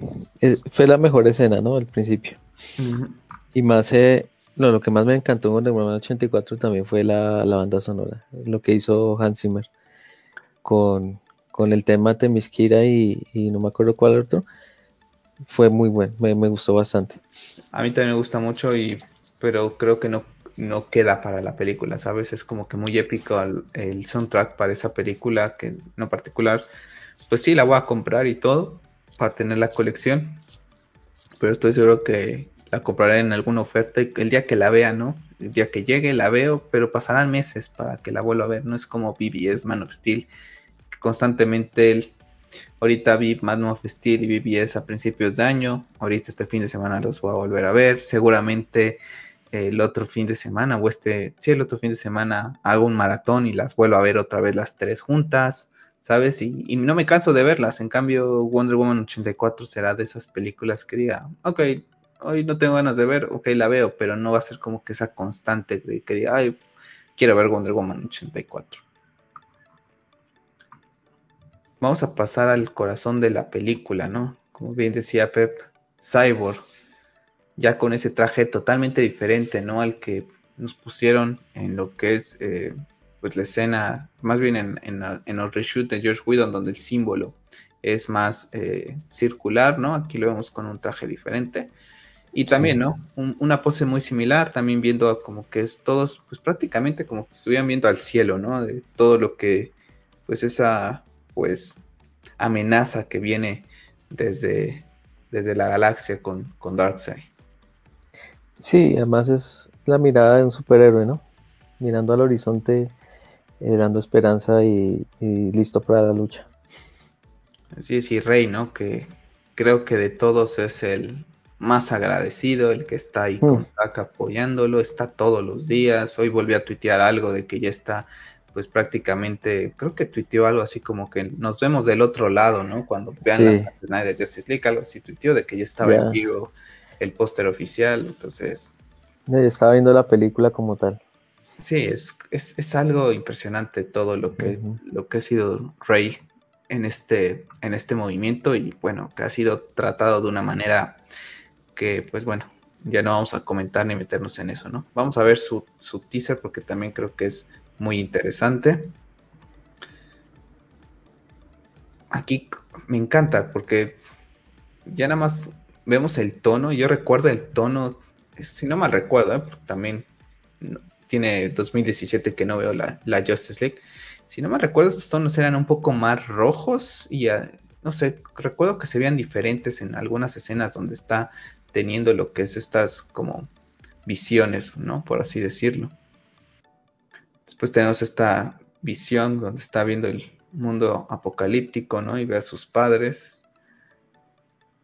fue la mejor escena, ¿no? Al principio. Y más, eh, no, lo que más me encantó en Wonder Woman 84 también fue la, banda sonora, lo que hizo Hans Zimmer con, el tema Temiskira y, y no me acuerdo cuál otro. Fue muy bueno, me, gustó bastante. A mí también me gusta mucho, y, pero creo que no, no queda para la película, ¿sabes? Es como que muy épico el, soundtrack para esa película, que no particular, pues sí, la voy a comprar y todo, para tener la colección, pero estoy seguro que, la compraré en alguna oferta y el día que la vea, ¿no? El día que llegue la veo, pero pasarán meses para que la vuelva a ver. No es como BBS Man of Steel, constantemente él, ahorita vi Man of Steel y BBS a principios de año, ahorita este fin de semana los voy a volver a ver, seguramente el otro fin de semana o este, sí, el otro fin de semana hago un maratón y las vuelvo a ver otra vez las tres juntas. ¿Sabes? Y, y no me canso de verlas. En cambio, Wonder Woman 84 será de esas películas que diga, ok, hoy no tengo ganas de ver, ok, la veo, pero no va a ser como que esa constante de que diga, ay, quiero ver Wonder Woman 84. Vamos a pasar al corazón de la película, ¿no? Como bien decía Pep, Cyborg, ya con ese traje totalmente diferente, ¿no? Al que nos pusieron en lo que es, eh, pues la escena, más bien en, en, el reshoot de George Whedon, donde el símbolo es más eh, circular, ¿no? Aquí lo vemos con un traje diferente. Y también, ¿no? una pose muy similar, también viendo como que es todos, pues prácticamente como que estuvieran viendo al cielo, ¿no? De todo lo que, pues esa, pues, amenaza que viene desde, desde la galaxia con, con Darkseid. Sí, además es la mirada de un superhéroe, ¿no? Mirando al horizonte, eh, dando esperanza y, y, listo para la lucha. Así es, y Rey, ¿no? Que creo que de todos es el, más agradecido, el que está ahí con mm. apoyándolo, está todos los días. Hoy volví a tuitear algo de que ya está pues prácticamente, creo que tuiteó algo así como que nos vemos del otro lado, ¿no? Cuando vean la de Justice League, algo así tuiteó de que ya estaba en vivo el póster oficial, entonces... estaba viendo la película como tal. Sí, es, es, algo impresionante todo lo que, lo que ha sido Rey en este, en este movimiento y bueno, que ha sido tratado de una manera que pues bueno, ya no vamos a comentar ni meternos en eso, ¿no? Vamos a ver su, su teaser porque también creo que es muy interesante. Aquí me encanta porque ya nada más vemos el tono. Yo recuerdo el tono, si no mal recuerdo, ¿eh? también tiene 2017 que no veo la, Justice League. Si no me recuerdo, estos tonos eran un poco más rojos y no sé, recuerdo que se veían diferentes en algunas escenas donde está teniendo lo que es estas como visiones, ¿no? Por así decirlo. Después tenemos esta visión donde está viendo el mundo apocalíptico, ¿no? Y ve a sus padres.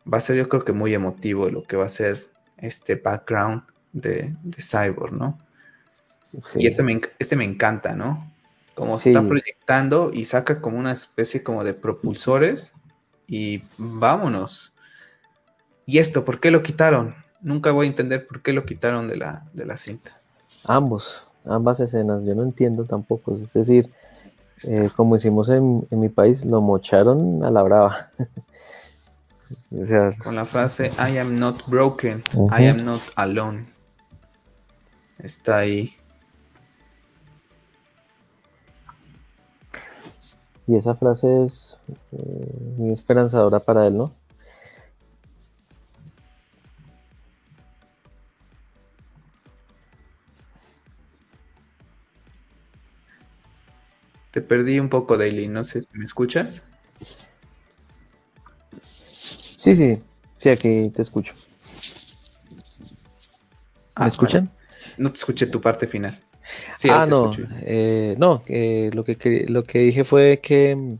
Va a ser yo creo que muy emotivo lo que va a ser este background de, Cyborg, ¿no? Y este me, este me encanta, ¿no? Como se está proyectando y saca como una especie como de propulsores y vámonos. ¿Y esto por qué lo quitaron? Nunca voy a entender por qué lo quitaron de la, de la cinta. Ambos ambas escenas, yo no entiendo tampoco, es decir, eh, como decimos en, mi país, lo mocharon a la brava. Con la frase I am not broken, I am not alone. Está ahí. Y esa frase es eh, muy esperanzadora para él, ¿no? Te perdí un poco, Daily. No sé si me escuchas. Sí, sí. Sí, aquí te escucho. ¿Me ah, escuchan? No te escuché tu parte final. Sí, ah, no. Eh, no, lo, que, lo que dije fue que,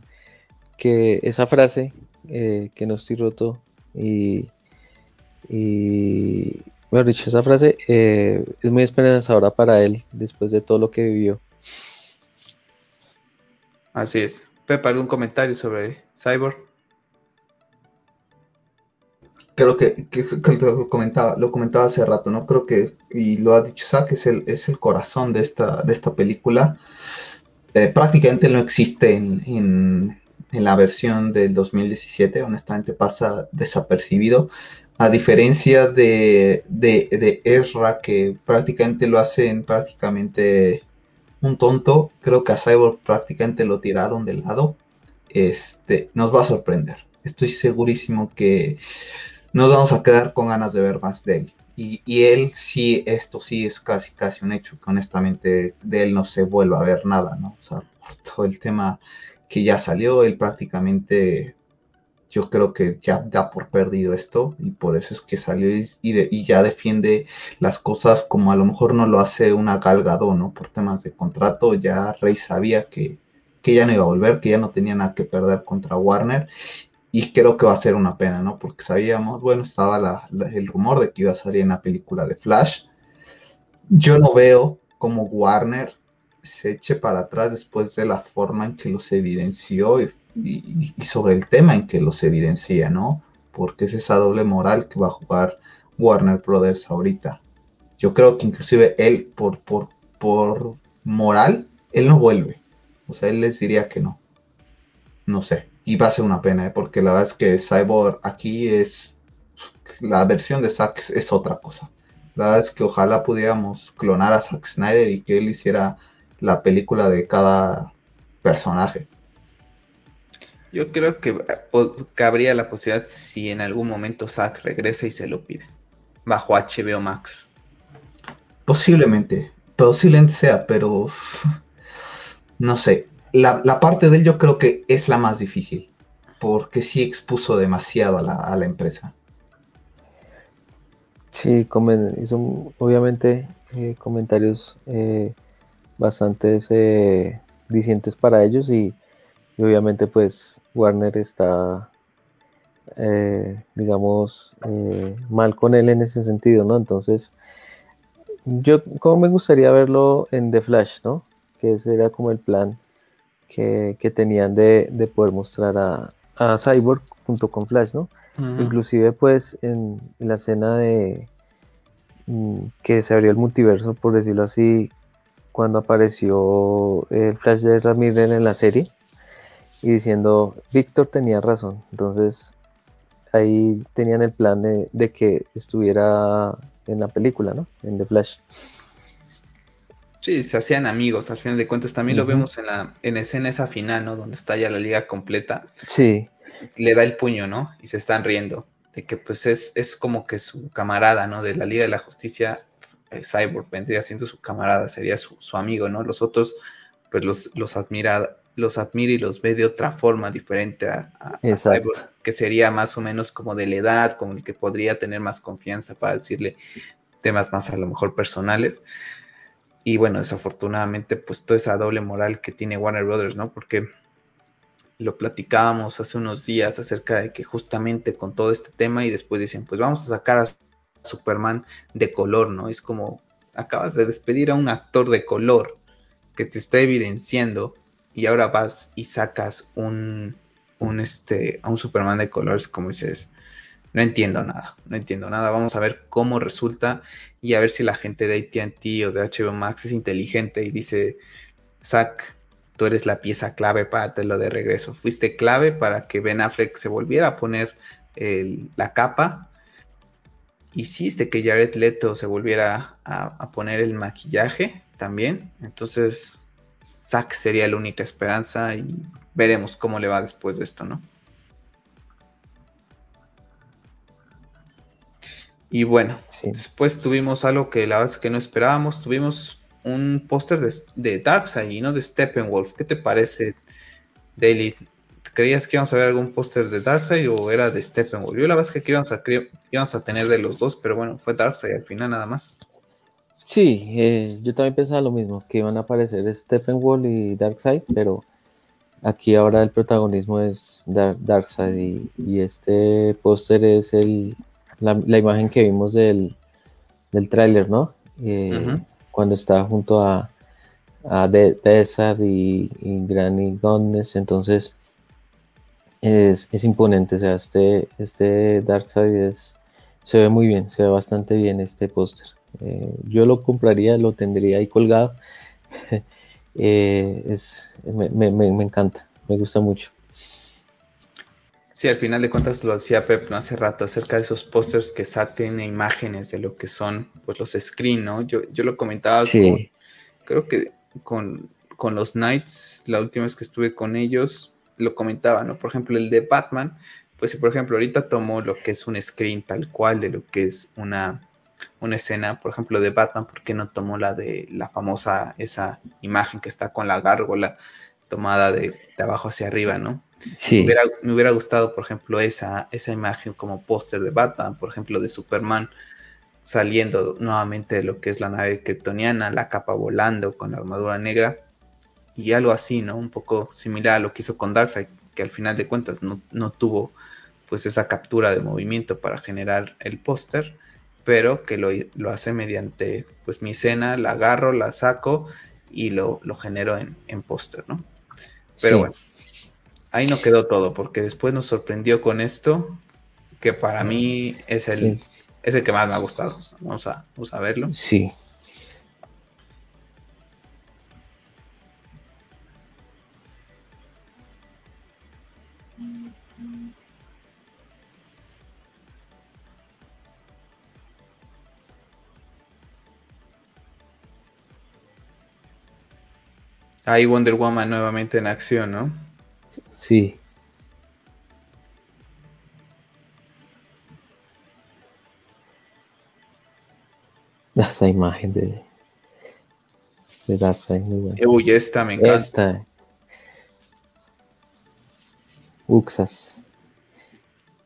que esa frase eh, que no estoy roto y, y bueno, dicho, esa frase eh, es muy esperanzadora para él después de todo lo que vivió. Así es. Pepa, ¿algún comentario sobre Cyborg? Creo que, lo, comentaba, lo comentaba hace rato, ¿no? Creo que, y lo ha dicho Zack, es el, es el corazón de esta, de esta película. Eh, prácticamente no existe en, la versión del 2017, honestamente pasa desapercibido. A diferencia de, de, de Ezra, que prácticamente lo hacen prácticamente un tonto, creo que a Cyborg prácticamente lo tiraron de lado. Este, nos va a sorprender. Estoy segurísimo que nos vamos a quedar con ganas de ver más de él. Y, él sí, esto sí es casi casi un hecho, que honestamente de él no se vuelva a ver nada, ¿no? O sea, por todo el tema que ya salió, él prácticamente yo creo que ya da por perdido esto y por eso es que salió y, ya defiende las cosas como a lo mejor no lo hace una galgado, ¿no? Por temas de contrato, ya Rey sabía que, que ya no iba a volver, que ya no tenía nada que perder contra Warner y creo que va a ser una pena, ¿no? Porque sabíamos, bueno, estaba el rumor de que iba a salir en la película de Flash. Yo no veo como Warner se eche para atrás después de la forma en que los evidenció y y, sobre el tema en que los evidencia, ¿no? Porque es esa doble moral que va a jugar Warner Brothers ahorita. Yo creo que inclusive él, por, por, por moral, él no vuelve. O sea, él les diría que no. No sé. Y va a ser una pena, ¿eh? porque la verdad es que Cyborg aquí es... La versión de Zack es otra cosa. La verdad es que ojalá pudiéramos clonar a Zack Snyder y que él hiciera la película de cada personaje. Yo creo que eh, cabría la posibilidad si en algún momento Zack regresa y se lo pide. Bajo HBO Max. Posiblemente. Posiblemente sea, pero. No sé. La, parte de él yo creo que es la más difícil. Porque sí expuso demasiado a la, empresa. Sí, hizo obviamente eh, comentarios eh, bastante eh, para ellos y y obviamente pues Warner está, eh, digamos, eh, mal con él en ese sentido, ¿no? Entonces, yo como me gustaría verlo en The Flash, ¿no? que ese era como el plan que, tenían de, poder mostrar a, a, Cyborg junto con Flash, ¿no? Inclusive pues en, la escena de mm, que se abrió el multiverso, por decirlo así, cuando apareció el Flash de Ramírez en la serie y diciendo, Víctor tenía razón, entonces ahí tenían el plan de, que estuviera en la película, ¿no? En The Flash. Sí, se hacían amigos, al final de cuentas. También lo vemos en la en escena esa final, ¿no? Donde está ya la liga completa. Sí. Le da el puño, ¿no? Y se están riendo. De que pues es, es como que su camarada, ¿no? De la Liga de la Justicia, eh, Cyborg vendría siendo su camarada, sería su, amigo, ¿no? Los otros, pues los, los admira, los admira y los ve de otra forma diferente a, a, Cyborg, que sería más o menos como de la edad, como el que podría tener más confianza para decirle temas más a lo mejor personales. Y bueno, desafortunadamente, pues toda esa doble moral que tiene Warner Brothers, ¿no? Porque lo platicábamos hace unos días acerca de que justamente con todo este tema y después dicen, pues vamos a sacar a Superman de color, ¿no? Es como acabas de despedir a un actor de color que te está evidenciando y ahora vas y sacas un, un este, a un Superman de colores, como dices, no entiendo nada, no entiendo nada. Vamos a ver cómo resulta y a ver si la gente de ATT o de HBO Max es inteligente y dice, Zack, tú eres la pieza clave para lo de regreso. Fuiste clave para que Ben Affleck se volviera a poner la capa. Hiciste que Jared Leto se volviera a, poner el maquillaje también. Entonces, Zack sería la única esperanza y veremos cómo le va después de esto, ¿no? Y bueno, después tuvimos algo que la verdad es que no esperábamos. Tuvimos un póster de, de Darkseid y no de Steppenwolf. ¿Qué te parece, Daily? ¿Creías que íbamos a ver algún póster de Darkseid o era de Steppenwolf? Yo la verdad es que íbamos a, íbamos a tener de los dos, pero bueno, fue Darkseid al final nada más. Sí, eh, yo también pensaba lo mismo, que iban a aparecer Steppenwolf y Darkseid, pero aquí ahora el protagonismo es Darkseid y, y este póster es el la, imagen que vimos del, del tráiler, ¿no? Eh, cuando está junto a, a y, Granny Goddess, entonces es, es, imponente, o sea, este, este Darkseid es, se ve muy bien, se ve bastante bien este póster. Eh, yo lo compraría, lo tendría ahí colgado. Eh, es, me, me, me encanta, me gusta mucho. Sí, al final de cuentas lo decía Pep ¿no? hace rato acerca de esos pósters que saquen imágenes de lo que son pues los screen, ¿no? Yo, yo lo comentaba sí. creo que con, con, los Knights, la última vez que estuve con ellos, lo comentaba, ¿no? Por ejemplo, el de Batman, pues si por ejemplo ahorita tomó lo que es un screen tal cual de lo que es una, una escena, por ejemplo, de Batman, ¿por qué no tomó la de la famosa, esa imagen que está con la gárgola tomada de, de abajo hacia arriba, ¿no? Me, hubiera, gustado, por ejemplo, esa, esa imagen como póster de Batman, por ejemplo, de Superman saliendo nuevamente de lo que es la nave kryptoniana, la capa volando con la armadura negra y algo así, ¿no? Un poco similar a lo que hizo con Darkseid, que al final de cuentas no, no tuvo pues esa captura de movimiento para generar el póster, pero que lo, lo, hace mediante pues mi escena, la agarro, la saco y lo, lo genero en, en póster, ¿no? Pero bueno, ahí no quedó todo, porque después nos sorprendió con esto, que para mí es el, es el que más me ha gustado. Vamos a, vamos a verlo. Sí. Ahí Wonder Woman nuevamente en acción, ¿no? Sí. Esa imagen de, de Darkseid, muy buena. Uy, esta me encanta. Esta. Uxas.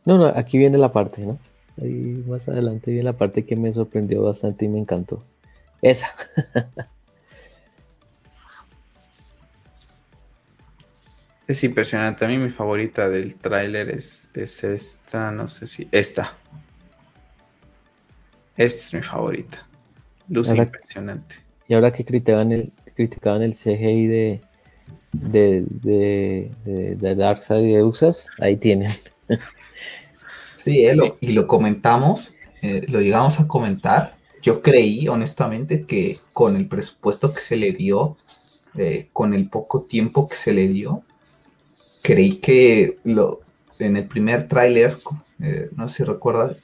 No, no, aquí viene la parte, ¿no? Ahí más adelante viene la parte que me sorprendió bastante y me encantó. Esa. Es impresionante. A mí mi favorita del tráiler es, esta, no sé si... Esta. Esta es mi favorita. Luz impresionante. Y ahora que criticaban el, criticaban el CGI de, de, de, de, Darkseid y de Uxas, ahí tienen. Sí, y lo comentamos, eh, lo llegamos a comentar. Yo creí, honestamente, que con el presupuesto que se le dio, eh, con el poco tiempo que se le dio, creí que lo, en el primer tráiler, eh, no sé si recuerdas,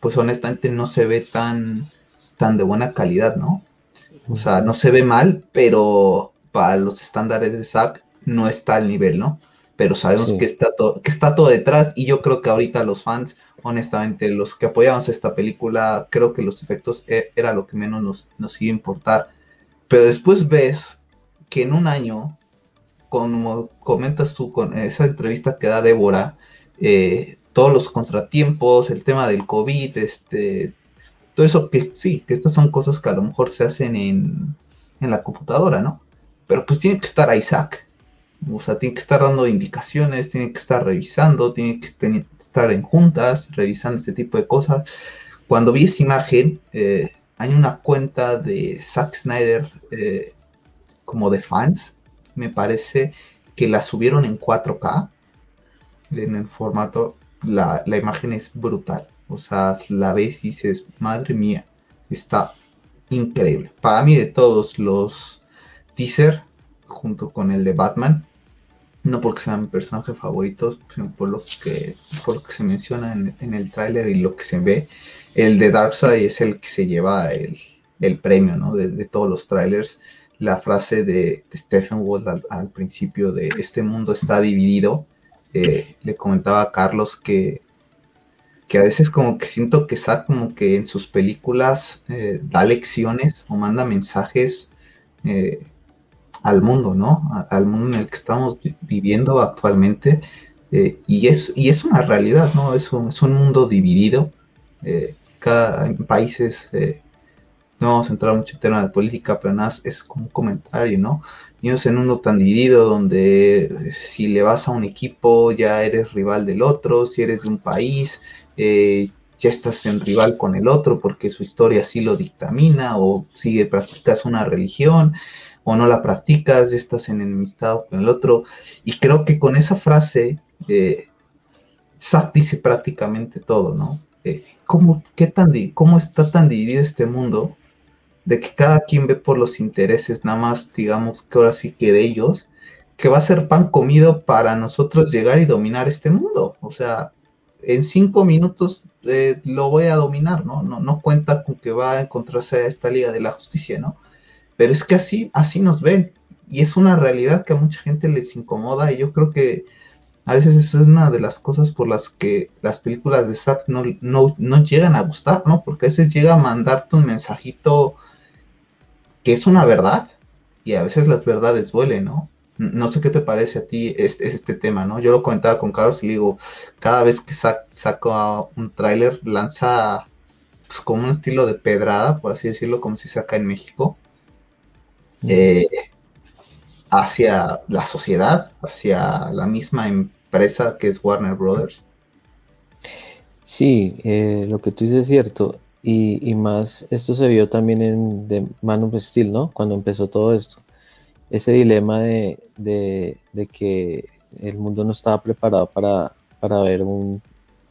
pues honestamente no se ve tan, tan de buena calidad, ¿no? O sea, no se ve mal, pero para los estándares de Zack no está al nivel, ¿no? Pero sabemos que, está todo, que está todo detrás y yo creo que ahorita los fans, honestamente, los que apoyamos esta película, creo que los efectos e, era lo que menos nos, nos iba a importar. Pero después ves que en un año, como comentas tú con esa entrevista que da Débora, eh, todos los contratiempos, el tema del COVID, este, todo eso que sí, que estas son cosas que a lo mejor se hacen en, en la computadora, ¿no? Pero pues tiene que estar Isaac, o sea, tiene que estar dando indicaciones, tiene que estar revisando, tiene que estar en juntas, revisando este tipo de cosas. Cuando vi esa imagen, eh, hay una cuenta de Zack Snyder eh, como de fans, me parece que la subieron en 4K, en el formato la, imagen es brutal. O sea, la ves y dices, madre mía, está increíble. Para mí de todos los teaser, junto con el de Batman, no porque sean mi personaje favorito, sino por lo que, por lo que se menciona en, el tráiler y lo que se ve, el de Darkseid es el que se lleva el, premio, ¿no? De, todos los trailers. La frase de, Stephen Wall al, principio de este mundo está dividido eh, le comentaba a Carlos que, que a veces como que siento que Zack como que en sus películas eh, da lecciones o manda mensajes eh, al mundo, ¿no? al mundo en el que estamos viviendo actualmente. y, es, y es una realidad, ¿no? Es un, es un mundo dividido. cada en países, no vamos a entrar mucho en tema de política, pero nada, es como un comentario, ¿no? Vivimos en un mundo tan dividido donde eh, si le vas a un equipo ya eres rival del otro, si eres de un país eh, ya estás en rival con el otro porque su historia sí lo dictamina, o si practicas una religión o no la practicas, ya estás en enemistad con el otro. Y creo que con esa frase, eh, dice prácticamente todo, ¿no? Eh, ¿cómo, qué tan, ¿Cómo está tan dividido este mundo de que cada quien ve por los intereses, nada más digamos que ahora sí que de ellos, que va a ser pan comido para nosotros llegar y dominar este mundo. O sea, en cinco minutos eh, lo voy a dominar, ¿no? ¿no? No cuenta con que va a encontrarse a esta Liga de la Justicia, ¿no? Pero es que así, así nos ven. Y es una realidad que a mucha gente les incomoda y yo creo que a veces es una de las cosas por las que las películas de Zack no, no, no llegan a gustar, ¿no? Porque a veces llega a mandarte un mensajito que es una verdad y a veces las verdades duelen, ¿no? No sé qué te parece a ti este, este tema, ¿no? Yo lo comentaba con Carlos y digo, cada vez que saco un tráiler lanza pues, como un estilo de pedrada, por así decirlo, como si saca en México, eh, hacia la sociedad, hacia la misma empresa que es Warner Brothers. Sí, eh, lo que tú dices es cierto. Y, más, esto se vio también en The Man of Steel, ¿no? Cuando empezó todo esto. Ese dilema de, que el mundo no estaba preparado para, ver un,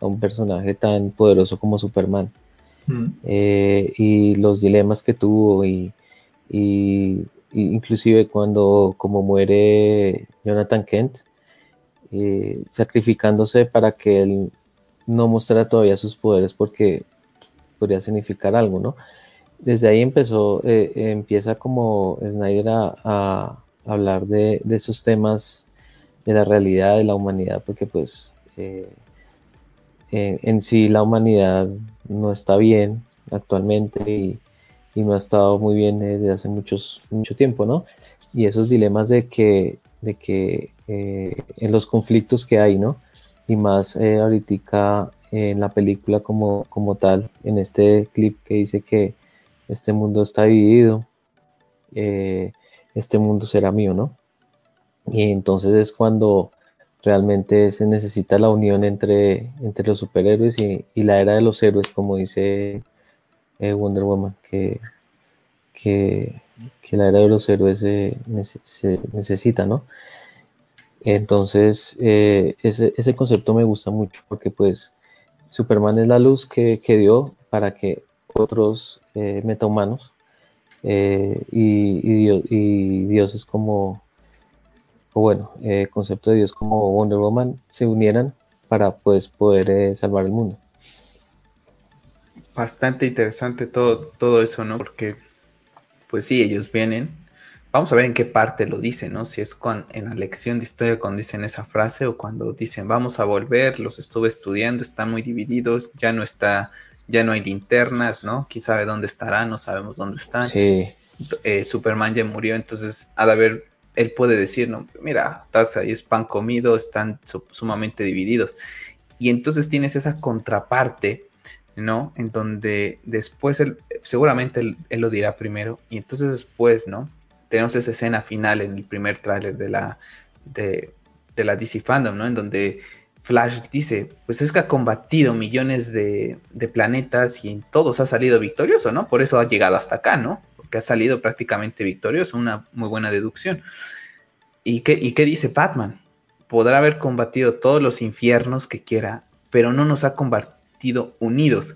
a un personaje tan poderoso como Superman. Mm. Eh, y los dilemas que tuvo y, inclusive cuando como muere Jonathan Kent, eh, sacrificándose para que él no mostrara todavía sus poderes porque podría significar algo, ¿no? Desde ahí empezó, eh, empieza como Snyder a, hablar de, esos temas de la realidad de la humanidad, porque pues eh, en, sí la humanidad no está bien actualmente y, no ha estado muy bien desde hace muchos, mucho tiempo, ¿no? Y esos dilemas de que, de que eh, en los conflictos que hay, ¿no? Y más ahorita en la película como, como tal, en este clip que dice que este mundo está dividido, eh, este mundo será mío, ¿no? Y entonces es cuando realmente se necesita la unión entre, entre los superhéroes y, la era de los héroes, como dice eh, Wonder Woman, que, que la era de los héroes se, necesita, ¿no? Entonces, eh, ese, ese, concepto me gusta mucho porque pues Superman es la luz que, que dio para que otros eh, metahumanos eh, y, y, como, o bueno, el concepto de Dios como Wonder Woman se unieran para pues poder salvar el mundo bastante interesante todo, todo eso, ¿no? Porque, pues sí, ellos vienen. Vamos a ver en qué parte lo dicen, ¿no? Si es con, en la lección de historia cuando dicen esa frase o cuando dicen vamos a volver, los estuve estudiando, están muy divididos, ya no está, ya no hay linternas, ¿no? Quién sabe dónde estarán, no sabemos dónde están. Sí. Eh, Superman ya murió, entonces ha de haber, él puede decir, no, mira, Darkseid es pan comido, están sumamente divididos. Y entonces tienes esa contraparte ¿no? En donde después, él, seguramente él, lo dirá primero, y entonces después, ¿no? Tenemos esa escena final en el primer tráiler de la, de, la DC Fandom, ¿no? En donde Flash dice, pues es que ha combatido millones de, planetas y en todos ha salido victorioso, ¿no? Por eso ha llegado hasta acá, ¿no? Porque ha salido prácticamente victorioso, una muy buena deducción. ¿Y qué, y qué dice Batman? Podrá haber combatido todos los infiernos que quiera, pero no nos ha combatido unidos.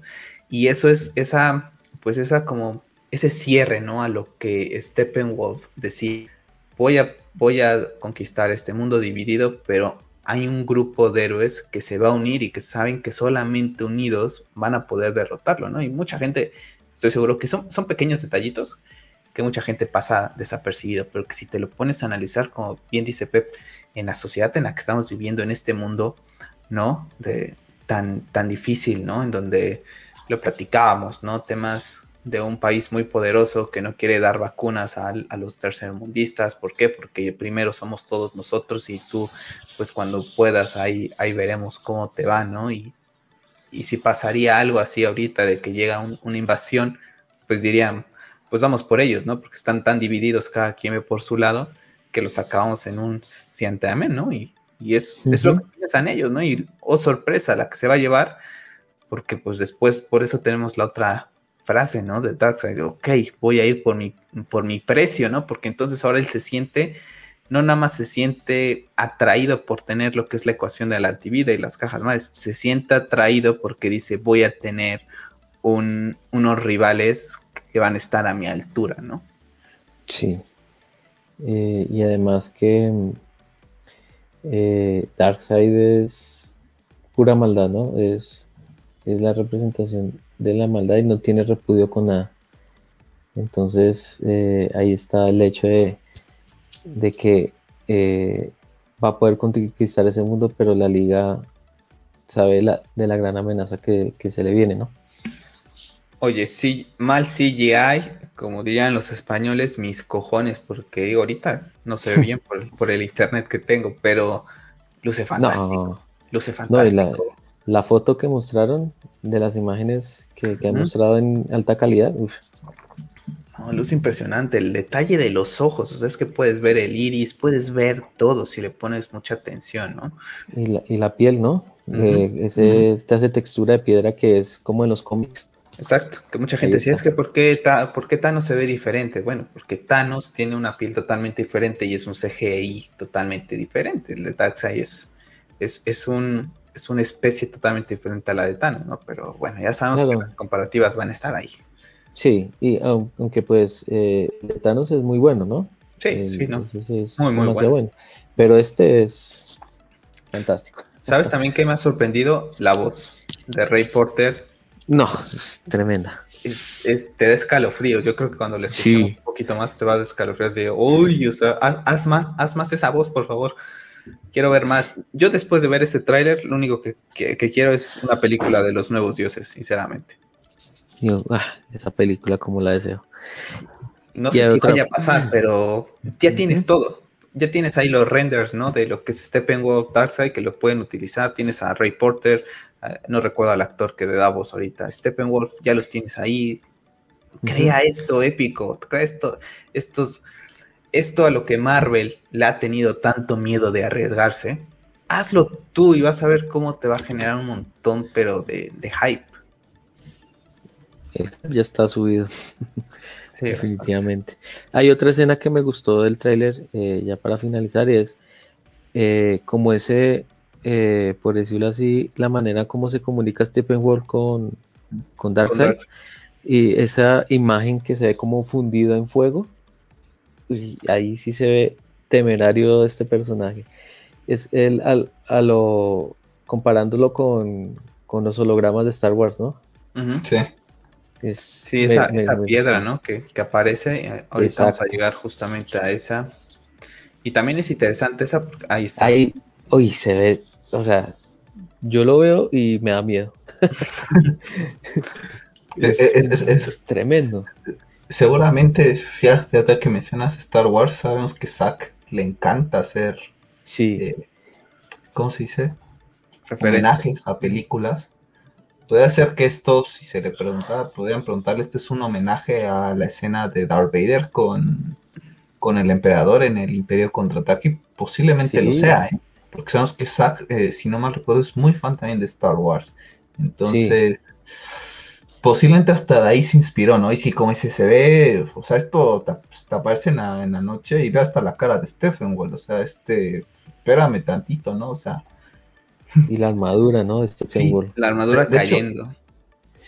Y eso es esa, pues esa como ese cierre, ¿no? A lo que Steppenwolf decía, voy a, voy a conquistar este mundo dividido, pero hay un grupo de héroes que se va a unir y que saben que solamente unidos van a poder derrotarlo, ¿no? Y mucha gente, estoy seguro que son, son pequeños detallitos que mucha gente pasa desapercibido, pero que si te lo pones a analizar, como bien dice Pep, en la sociedad en la que estamos viviendo, en este mundo, ¿no? De, tan, tan difícil, ¿no? En donde lo platicábamos, ¿no? Temas de un país muy poderoso que no quiere dar vacunas a, los tercermundistas. ¿Por qué? Porque primero somos todos nosotros y tú, pues cuando puedas, ahí, ahí veremos cómo te va, ¿no? Y, y si pasaría algo así ahorita de que llega una invasión, pues dirían, pues vamos por ellos, ¿no? Porque están tan divididos cada quien ve por su lado que los acabamos en un siente amén, ¿no? Y y es, lo que piensan ellos, ¿no? Y, oh sorpresa, la que se va a llevar, porque pues después, por eso tenemos la otra frase, ¿no? De Darkseid, ok, voy a ir por mi, por mi precio, ¿no? Porque entonces ahora él se siente, no nada más se siente atraído por tener lo que es la ecuación de la antivida y las cajas más, se siente atraído porque dice, voy a tener unos rivales que van a estar a mi altura, ¿no? Sí. Eh, y además que eh, Darkseid es pura maldad, ¿no? Es, es la representación de la maldad y no tiene repudio con nada. Entonces eh, ahí está el hecho de, de que eh, va a poder conquistar ese mundo, pero la liga sabe la, de la gran amenaza que, que se le viene, ¿no? Oye, sí, mal CGI, como dirían los españoles, mis cojones, porque digo, ahorita no se ve bien por, el internet que tengo, pero luce fantástico. luce fantástico. La, foto que mostraron de las imágenes que, han mostrado en alta calidad, No, luce impresionante, el detalle de los ojos, o sea, es que puedes ver el iris, puedes ver todo si le pones mucha atención, ¿no? Y la, y la piel, ¿no? Eh, ese, Este hace textura de piedra que es como en los cómics. Exacto, que mucha gente decía, es que ¿por qué, ¿por qué Thanos se ve diferente? Bueno, porque Thanos tiene una piel totalmente diferente y es un CGI totalmente diferente. El de Darkseid es, es, es, un, es una especie totalmente diferente a la de Thanos, ¿no? Pero bueno, ya sabemos que las comparativas van a estar ahí. Sí, y aunque pues eh, Thanos es muy bueno, ¿no? Sí, sí, ¿no? Es muy, muy bueno. Pero este es fantástico. ¿Sabes también qué me ha sorprendido? La voz de Ray Porter no, es tremenda. Es, te da escalofrío. Yo creo que cuando le escuchamos un poquito más te va a escalofrío. de, uy, o sea, haz, más, haz más esa voz, por favor. Quiero ver más. Yo después de ver ese tráiler, lo único que, quiero es una película de los nuevos dioses, sinceramente. Ah, esa película como la deseo. No sé si vaya a pasar, pero ya tienes todo. Ya tienes ahí los renders, ¿no? De lo que es Steppenwolf Darkseid, que lo pueden utilizar. Tienes a Ray Porter, no recuerdo al actor que de Davos ahorita, Steppenwolf, ya los tienes ahí, crea esto épico, crea esto, estos, esto a lo que Marvel le ha tenido tanto miedo de arriesgarse, hazlo tú y vas a ver cómo te va a generar un montón, pero de, hype. Ya está subido. definitivamente. Hay otra escena que me gustó del tráiler, eh, ya para finalizar, y es eh, como ese, eh, por decirlo así, la manera como se comunica Stephen Wolf con, con Darkseid, y esa imagen que se ve como fundido en fuego, ahí sí se ve temerario este personaje. Es el, al, a lo, comparándolo con, con los hologramas de Star Wars, ¿no? Sí sí, esa, piedra, ¿no? Que, aparece, eh, ahorita vamos a llegar justamente a esa. Y también es interesante esa, ahí está. Ahí, uy, se ve, o sea, yo lo veo y me da miedo. es, tremendo. Seguramente, fíjate que mencionas Star Wars, sabemos que Zack le encanta hacer, sí. Eh, ¿cómo se dice? Homenajes a películas Puede ser que esto, si se le preguntaba, podrían preguntarle, este es un homenaje a la escena de Darth Vader con, con el emperador en el Imperio Contraataque. Posiblemente lo sea, ¿eh? porque sabemos que Zack, eh, si no mal recuerdo, es muy fan también de Star Wars. Entonces, posiblemente hasta de ahí se inspiró, ¿no? Y si como dice, se ve, o sea, esto te, pues, aparece en la, en la, noche y ve hasta la cara de Stephen Wall, o sea, este, espérame tantito, ¿no? O sea, y la armadura, ¿no? De Stephen Wall. La armadura cayendo.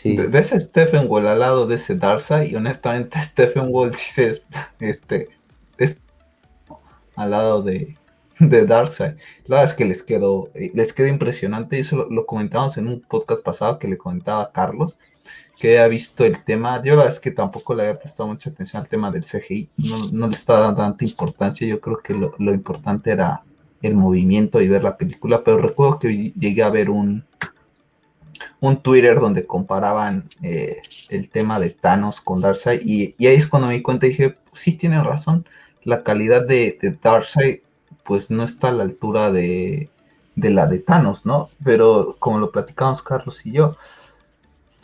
Ves a Stephen Wall al lado de ese Darkseid y honestamente Stephen Wall dice, este, es al lado de, de Darkseid. La verdad es que les quedó, eh, les quedó impresionante y eso lo, comentamos en un podcast pasado que le comentaba a Carlos, que había visto el tema, yo la verdad es que tampoco le había prestado mucha atención al tema del CGI, no, no le estaba dando tanta importancia, yo creo que lo, lo importante era el movimiento y ver la película, pero recuerdo que llegué a ver un, un Twitter donde comparaban eh, el tema de Thanos con Darkseid y, y, ahí es cuando me di cuenta y dije, sí tienen razón, la calidad de, de Darkseid pues no está a la altura de, de la de Thanos, ¿no? Pero como lo platicamos Carlos y yo,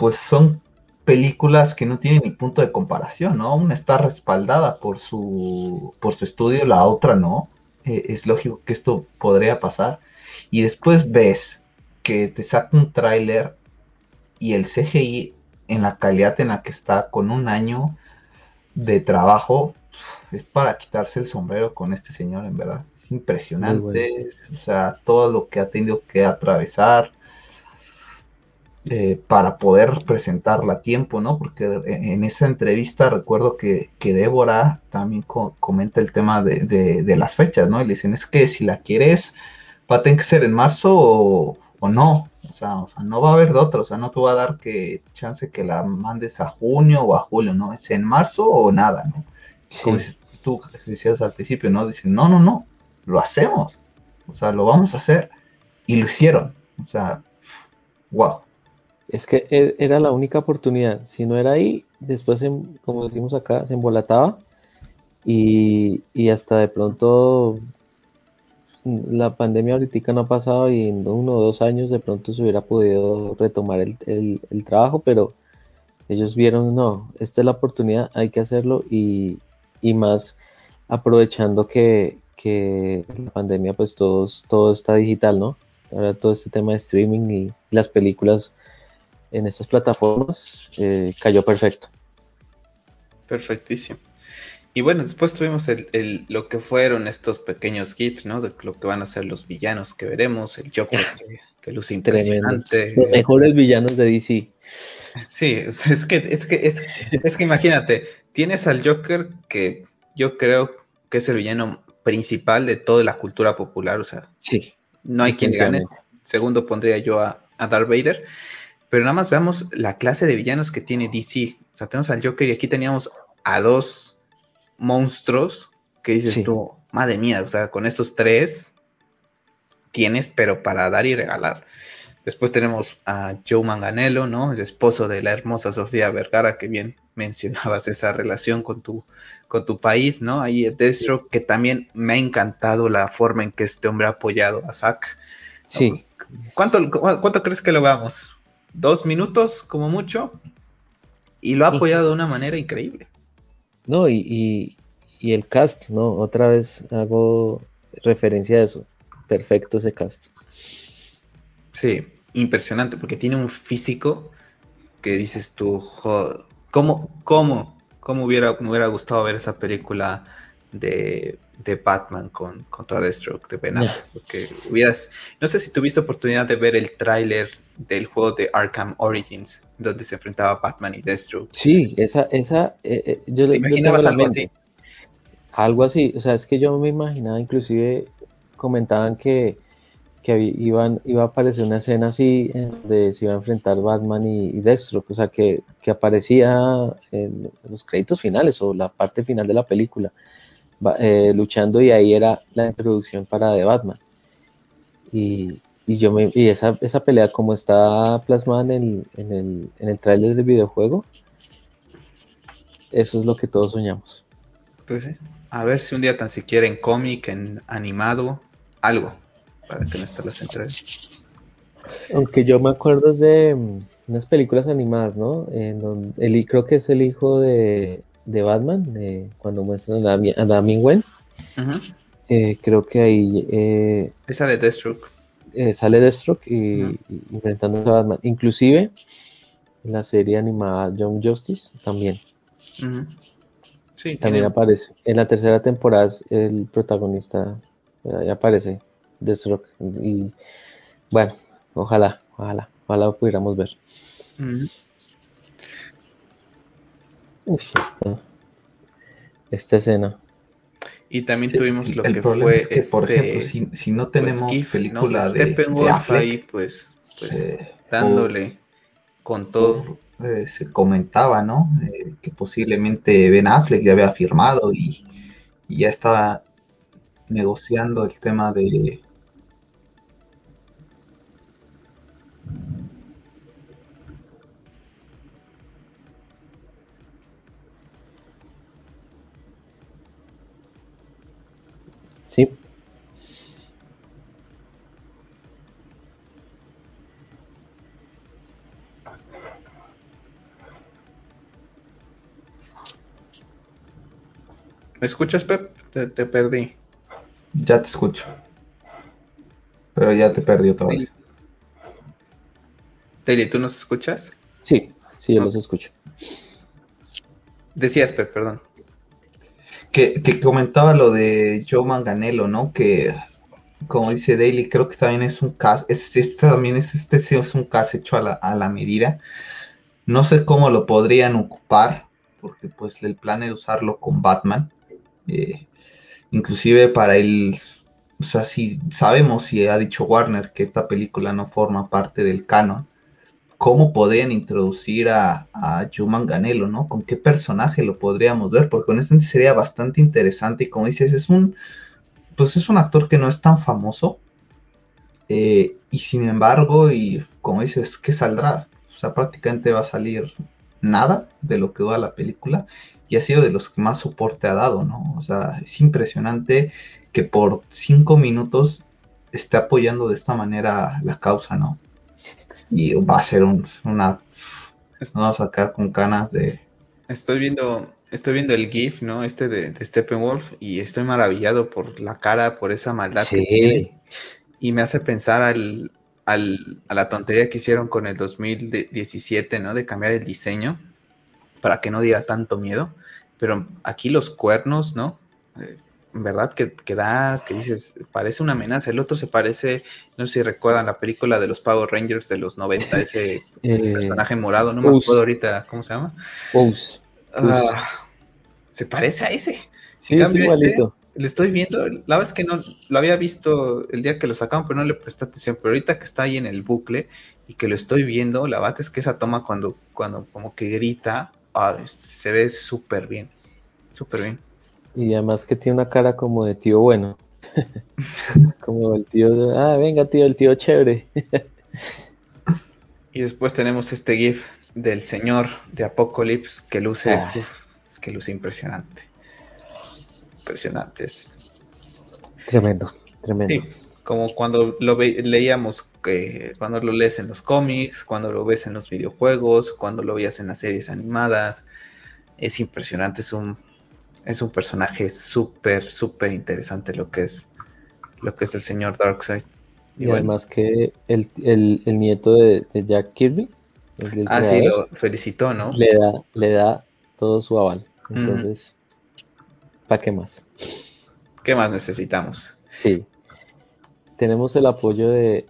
pues son películas que no tienen ni punto de comparación, ¿no? Una está respaldada por su, por su estudio, la otra no. Eh, es lógico que esto podría pasar. Y después ves que te saca un tráiler y el CGI en la calidad en la que está con un año de trabajo es para quitarse el sombrero con este señor en verdad es impresionante o sea todo lo que ha tenido que atravesar eh, para poder presentarla a tiempo, ¿no? Porque en esa entrevista recuerdo que, Débora también comenta el tema de, las fechas, ¿no? Y le dicen, es que si la quieres, va a tener que ser en marzo o, no. O sea, o sea, no va a haber de otra, o sea, no te va a dar que chance que la mandes a junio o a julio, ¿no? Es en marzo o nada, ¿no? Como tú decías al principio, ¿no? Dicen, no, no, no, lo hacemos. O sea, lo vamos a hacer. Y lo hicieron. O sea, wow. Es que e, era la única oportunidad. Si no era ahí, después, como decimos acá, se embolataba y, hasta de pronto la pandemia ahorita no ha pasado y en uno o dos años de pronto se hubiera podido retomar el, trabajo, pero ellos vieron, no, esta es la oportunidad, hay que hacerlo y, más aprovechando que, que, la pandemia pues todo está digital, ¿no? Ahora todo este tema de streaming y las películas en estas plataformas eh, cayó perfecto. Perfectísimo. Y bueno, después tuvimos el, lo que fueron estos pequeños GIFs, ¿no? De lo que van a ser los villanos que veremos, el Joker que, que luce impresionante. Los mejores villanos de DC. Sí, es que, es que, es, es que imagínate, tienes al Joker que yo creo que es el villano principal de toda la cultura popular, o sea, sí, no hay quien gane. Segundo pondría yo a, a Darth Vader. Pero nada más veamos la clase de villanos que tiene DC. O sea, tenemos al Joker y aquí teníamos a dos monstruos que dices tú, madre mía, o sea, con estos tres tienes, pero para dar y regalar. Después tenemos a Joe Manganello, ¿no? El esposo de la hermosa Sofía Vergara, que bien mencionabas esa relación con tu, con tu país, ¿no? Ahí Destro, que también me ha encantado la forma en que este hombre ha apoyado a Zack. Sí. ¿Cuánto, ¿Cuánto crees que lo veamos? Dos minutos como mucho y lo ha apoyado de una manera increíble. No, y, y, el cast, ¿no? Otra vez hago referencia a eso. Perfecto ese cast. Sí, impresionante, porque tiene un físico que dices tú, joder, ¿cómo, cómo cómo hubiera, me hubiera gustado ver esa película de, de Batman con, contra Deathstroke de Ben Affleck. Porque hubieras, no sé si tuviste oportunidad de ver el tráiler del juego de Arkham Origins, donde se enfrentaba Batman y Deathstroke. Sí, esa, esa, eh, eh, yo, ¿Te imaginabas algo así? Algo así, o sea, es que yo me imaginaba, inclusive comentaban que, que iban, iba a aparecer una escena así en donde se iba a enfrentar Batman y, y Deathstroke, o sea, que, que aparecía en los créditos finales o la parte final de la película, eh, luchando y ahí era la introducción para The Batman. Y, y yo me, y esa, esa pelea como está plasmada en el, en el, en el tráiler del videojuego, eso es lo que todos soñamos. Pues. A ver si un día tan siquiera en cómic, en animado, algo, para que no estén las entregas. Aunque yo me acuerdo de mm, unas películas animadas, ¿no? En donde, el, creo que es el hijo de, de Batman, de, cuando muestran a, Dami- a Damian Wayne. Eh, creo que ahí eh, Esa de Deathstroke. eh, sale Deathstroke y, y enfrentándose a Batman. Inclusive en la serie animada Young Justice también. Sí, también tiene- aparece. En la tercera temporada el protagonista eh, ahí aparece Deathstroke. Y bueno, ojalá, ojalá, ojalá lo pudiéramos ver. Uy, esta, esta escena. Y también Sí, tuvimos lo el que problema fue es que, por este, ejemplo, si, si no pues, tenemos GIF, película ¿no? de, de Affleck, ahí, pues, pues se- dándole con todo. eh, se comentaba, ¿no? Eh, que posiblemente Ben Affleck ya había firmado y, y ya estaba negociando el tema de... ¿Me escuchas, Pep? Te, te perdí. Ya te escucho. Pero ya te perdí otra vez. Teli, ¿tú nos escuchas? sí, sí, yo Ok. los escucho. Decías, Pep, perdón. Que, que comentaba lo de Joe Manganello, ¿no? Que como dice Daily, creo que también es un caso, es, este también es, este sí es un caso hecho a la, a la medida. No sé cómo lo podrían ocupar, porque pues el plan era usarlo con Batman. Eh, inclusive para él, o sea, si sabemos si ha dicho Warner que esta película no forma parte del canon, ¿cómo podrían introducir a, Joe Manganiello, ¿no? ¿Con qué personaje lo podríamos ver? Porque honestamente sería bastante interesante y como dices, es un, pues es un actor que no es tan famoso eh, y sin embargo, y como dices, ¿qué saldrá? O sea, prácticamente va a salir nada de lo que dura la película y ha sido de los que más soporte ha dado, ¿no? O sea, es impresionante que por cinco minutos esté apoyando de esta manera la causa, ¿no? Y va a ser un, una... Nos vamos a sacar con canas de... Estoy viendo, estoy viendo el GIF, ¿no? Este de, de Steppenwolf y estoy maravillado por la cara, por esa maldad que tiene. Sí, Y me hace pensar al, al- a la tontería que hicieron con el 2017, ¿no? De cambiar el diseño para que no diera tanto miedo. Pero aquí los cuernos, ¿no? Eh, verdad que, que da, que dices, parece una amenaza. El otro se parece, no sé si recuerdan la película de los Power Rangers de los 90, ese eh, personaje morado, no me acuerdo ahorita cómo se llama. Us. Ah, se parece a ese. Sí, es cambio, igualito. este, lo estoy viendo, la verdad es que no lo había visto el día que lo sacaron, pero no le presté atención. Pero ahorita que está ahí en el bucle y que lo estoy viendo, la verdad es que esa toma cuando, cuando como que grita, ah, se ve súper bien, súper bien. Y además que tiene una cara como de tío bueno. Como el tío, ah, venga tío, el tío chévere. Y después tenemos este GIF del señor de Apocalypse que luce, Ah. uf, es que luce impresionante. Impresionante. Es, Tremendo, tremendo. Sí, como cuando lo leíamos, que cuando lo lees en los cómics, cuando lo ves en los videojuegos, cuando lo veías en las series animadas, es impresionante, es un, es un personaje súper, súper interesante lo que es, lo que es el señor Darkseid. Y, Y bueno, además que el, el, el nieto de, de Jack Kirby, ah, sí, lo felicitó, ¿no? le da, le da todo su aval. Entonces, ¿para qué más? ¿Qué más necesitamos? Sí. Tenemos el apoyo de,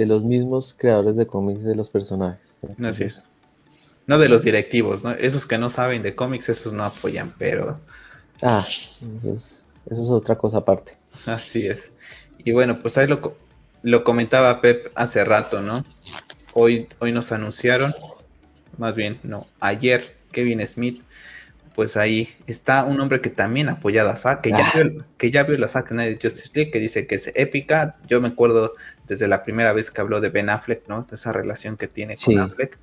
de los mismos creadores de cómics de los personajes. Así es. No de los directivos, ¿no? Esos que no saben de cómics, esos no apoyan, pero... Ah, eso es, eso es otra cosa aparte. Así es. Y bueno, pues ahí lo, lo comentaba Pep hace rato, ¿no? Hoy, hoy nos anunciaron, más bien, no, ayer Kevin Smith, pues ahí está un hombre que también ha apoyado a Zack, que, ya, vio, que ya vio la Zack de Justice League, que dice que es épica. Yo me acuerdo desde la primera vez que habló de Ben Affleck, ¿no? De esa relación que tiene con Affleck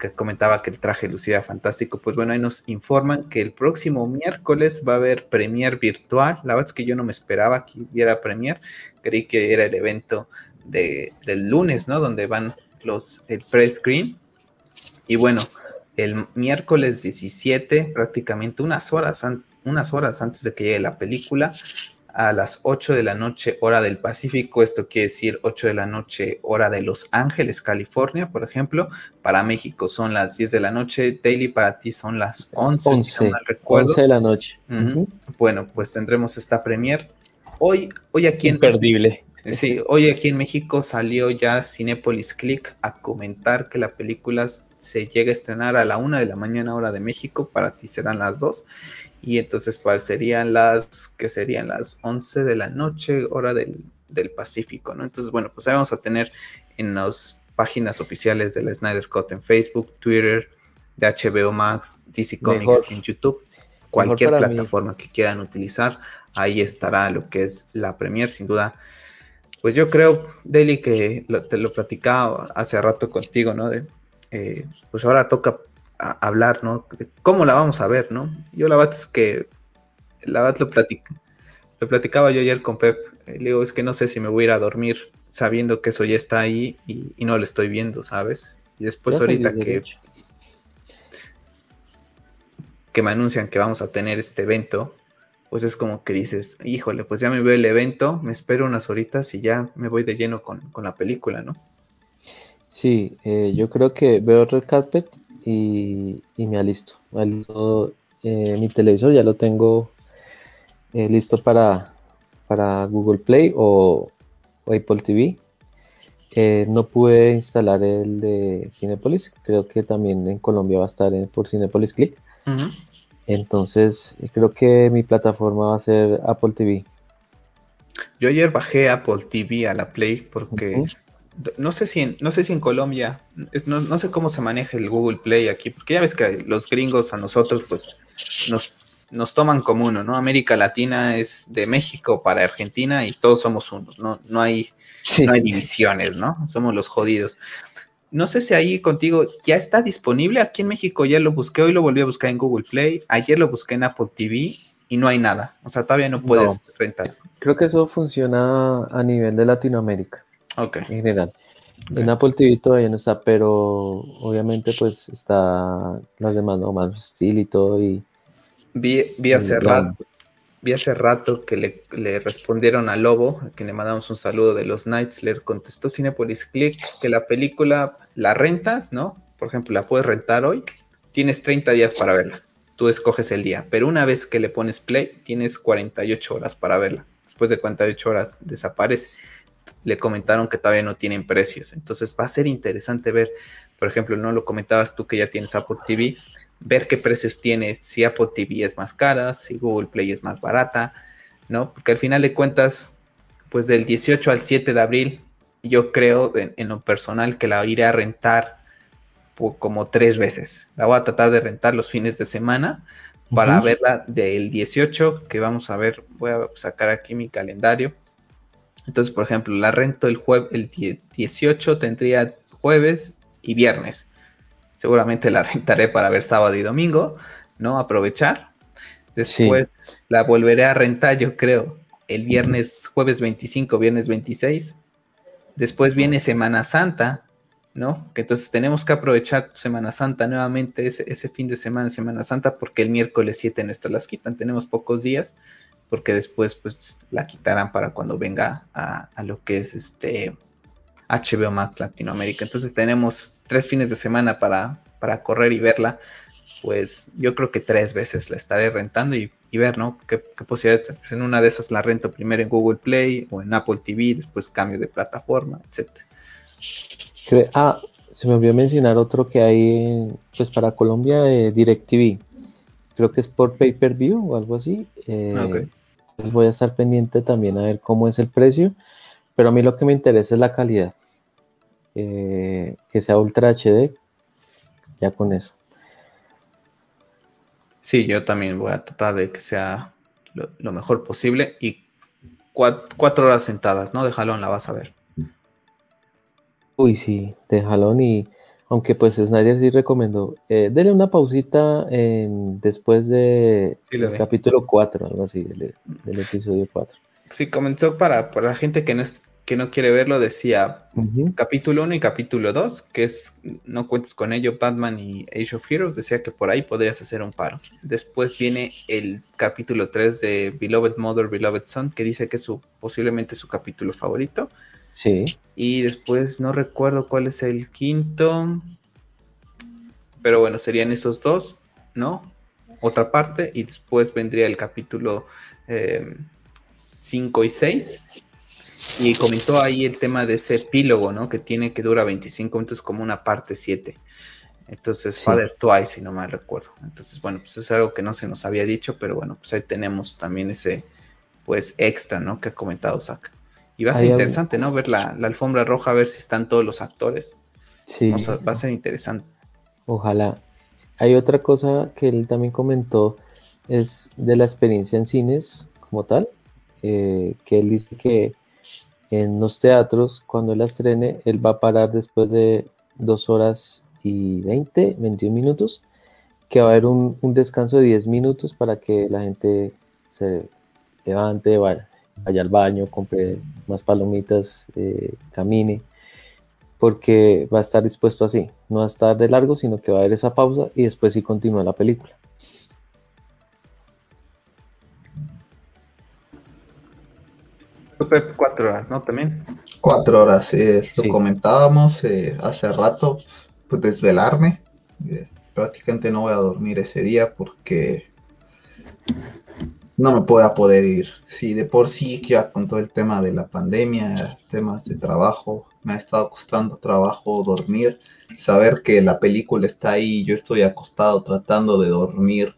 que comentaba que el traje lucía fantástico, pues bueno, ahí nos informan que el próximo miércoles va a haber premier virtual. La verdad es que yo no me esperaba que hubiera premier, creí que era el evento de, del lunes, ¿no? Donde van los el press screen. Y bueno, el miércoles 17, prácticamente unas horas, unas horas antes de que llegue la película, a las 8 de la noche hora del Pacífico, esto quiere decir 8 de la noche hora de Los Ángeles, California, por ejemplo, para México son las 10 de la noche, Daily para ti son las 11, 11, si no mal recuerdo. 11 de la noche. Uh -huh. Bueno, pues tendremos esta premier. Hoy, hoy aquí en Imperdible. Sí, hoy aquí en México salió ya Cinepolis Click a comentar que la película se llega a estrenar a la una de la mañana hora de México, para ti serán las dos, y entonces para serían las que serían las 11 de la noche hora del, del, Pacífico, ¿no? Entonces, bueno, pues ahí vamos a tener en las páginas oficiales de la Snyder Cut en Facebook, Twitter, de HBO Max, DC Comics Mejor. en YouTube, cualquier plataforma mí. que quieran utilizar, ahí estará lo que es la premier, sin duda pues yo creo, Deli, que lo, te lo platicaba hace rato contigo, ¿no? De, eh, pues ahora toca a, hablar, ¿no? De cómo la vamos a ver, ¿no? Yo la verdad es que, la verdad lo, platic, lo platicaba yo ayer con Pep, eh, le digo, es que no sé si me voy a ir a dormir sabiendo que eso ya está ahí y, y no lo estoy viendo, ¿sabes? Y después ya ahorita que, que me anuncian que vamos a tener este evento, pues es como que dices, híjole, pues ya me veo el evento, me espero unas horitas y ya me voy de lleno con, con la película, ¿no? Sí, eh, yo creo que veo Red Carpet y, y me alisto. Me alisto eh, mi televisor ya lo tengo eh, listo para, para Google Play o, o Apple TV. no pude instalar el de Cinepolis, creo que también en Colombia va a estar en, por Cinepolis Click. Uh -huh. Entonces, creo que mi plataforma va a ser Apple TV. Yo ayer bajé Apple TV a la Play porque uh -huh. no sé si en, no sé si en Colombia, no, no, sé cómo se maneja el Google Play aquí, porque ya ves que los gringos a nosotros pues nos, nos toman como uno, ¿no? América Latina es de México para Argentina y todos somos uno, no, no hay, sí. no hay divisiones, ¿no? Somos los jodidos. No sé si ahí contigo ya está disponible. Aquí en México ya lo busqué, hoy lo volví a buscar en Google Play, ayer lo busqué en Apple TV y no hay nada. O sea, todavía no puedes no. rentar. Creo que eso funciona a nivel de Latinoamérica. Ok. En general. Okay. En Apple TV todavía no está, pero obviamente pues está las demás, ¿no? Más Steel y todo y... Vi, vi hace y, rato, vi hace rato que le, le, respondieron a Lobo, a quien le mandamos un saludo de los Knights, le contestó Cinepolis Click que la película la rentas, ¿no? Por ejemplo, la puedes rentar hoy, tienes 30 días para verla, tú escoges el día, pero una vez que le pones play, tienes 48 horas para verla, después de 48 horas desaparece. Le comentaron que todavía no tienen precios, entonces va a ser interesante ver, por ejemplo, no lo comentabas tú que ya tienes Apple TV, ver qué precios tiene, si Apple TV es más cara, si Google Play es más barata, ¿no? Porque al final de cuentas, pues del 18 al 7 de abril, yo creo en, en lo personal que la iré a rentar por como tres veces. La voy a tratar de rentar los fines de semana para uh -huh. verla del 18, que vamos a ver, voy a sacar aquí mi calendario. Entonces, por ejemplo, la rento el jueves, el 18 tendría jueves y viernes seguramente la rentaré para ver sábado y domingo, ¿no? Aprovechar. Después sí. la volveré a rentar, yo creo, el viernes, jueves 25, viernes 26. Después viene Semana Santa, ¿no? Que entonces tenemos que aprovechar Semana Santa nuevamente, ese, ese fin de semana, Semana Santa, porque el miércoles 7 nuestras las quitan, tenemos pocos días, porque después pues la quitarán para cuando venga a, a lo que es este HBO Max Latinoamérica. Entonces tenemos tres fines de semana para, para correr y verla. pues yo creo que tres veces la estaré rentando y, ver, ¿no? ¿Qué, qué posibilidades? En una de esas la rento primero en Google Play o en Apple TV, después cambio de plataforma, etcétera. Ah, se me olvidó mencionar otro que hay, pues para Colombia, eh, DirecTV. Creo que es por pay-per-view o algo así. Eh, pues voy a estar pendiente también a ver cómo es el precio. Pero a mí lo que me interesa es la calidad. Eh, que sea Ultra HD. Ya con eso. Sí, yo también voy a tratar de que sea lo, mejor posible. Y cuatro, horas sentadas, ¿no? De jalón la vas a ver. Uy, sí, de jalón y aunque pues Snyder sí recomendó, eh, dele una pausita después de capítulo 4, algo así, del, episodio 4. Sí, comenzó para, para la gente que no, es, que no quiere verlo, decía capítulo 1 y capítulo 2, que es No cuentes con ello, Batman y Age of Heroes, decía que por ahí podrías hacer un paro. Después viene el capítulo 3 de Beloved Mother, Beloved Son, que dice que es su, posiblemente su capítulo favorito. Sí. Y después no recuerdo cuál es el quinto. Pero bueno, serían esos dos, ¿no? Otra parte. Y después vendría el capítulo 5 eh, y 6. Y comentó ahí el tema de ese epílogo, ¿no? Que tiene que dura 25 minutos como una parte 7. Entonces, Father Twice, si no mal recuerdo. Entonces, bueno, pues es algo que no se nos había dicho, pero bueno, pues ahí tenemos también ese, pues, extra, ¿no? Que ha comentado Zach. Y va a ser interesante, ¿no? Ver la, alfombra roja, ver si están todos los actores. Sí. va a ser interesante. Ojalá. Hay otra cosa que él también comentó, es de la experiencia en cines como tal, eh, que él dice que en los teatros, cuando la estrene, él va a parar después de dos horas y 20, 21 minutos, que va a haber un, un descanso de 10 minutos para que la gente se levante, vaya, vaya al baño, compre más palomitas, eh, camine, porque va a estar dispuesto así, no va a estar de largo, sino que va a haber esa pausa y después sí continúa la película. Cuatro horas, ¿no? También. Cuatro horas, eh, lo comentábamos eh, hace rato, pues desvelarme. prácticamente no voy a dormir ese día porque no me pueda poder ir. Si de por sí ya con todo el tema de la pandemia, temas de trabajo, me ha estado costando trabajo dormir, saber que la película está ahí, yo estoy acostado tratando de dormir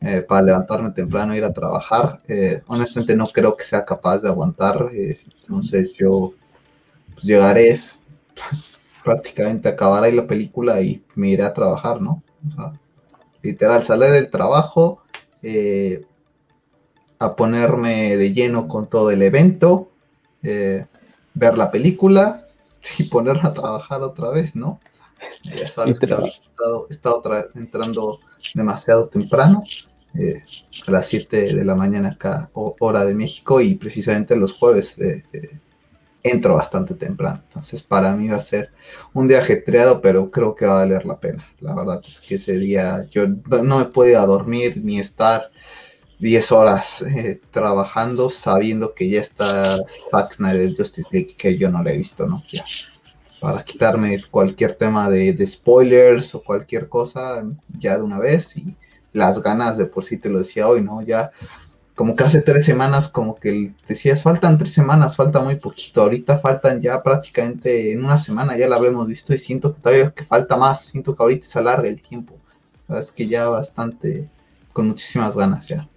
eh, para levantarme temprano e ir a trabajar, eh, honestamente no creo que sea capaz de aguantar, eh, entonces yo pues, llegaré prácticamente acabar ahí la película y me iré a trabajar, ¿no? literal, sale del trabajo, eh, a ponerme de lleno con todo el evento, ver la película y ponerme a trabajar otra vez, ¿no? Ya sabes que he estado, entrando demasiado temprano, eh, a las 7 de la mañana acá, hora de México, y precisamente los jueves eh, entro bastante temprano. Entonces, para mí va a ser un día ajetreado, pero creo que va a valer la pena. La verdad es que ese día yo no he podido dormir ni estar 10 horas eh, trabajando sabiendo que ya está Zack Snyder Justice League que yo no le he visto, ¿no? Ya. Para quitarme cualquier tema de, spoilers o cualquier cosa ya de una vez y las ganas de por sí te lo decía hoy, ¿no? Ya como que hace tres semanas como que decías faltan tres semanas, falta muy poquito, ahorita faltan ya prácticamente en una semana ya la habremos visto y siento que todavía que falta más, siento que ahorita se alarga el tiempo, es que ya bastante, con muchísimas ganas ya.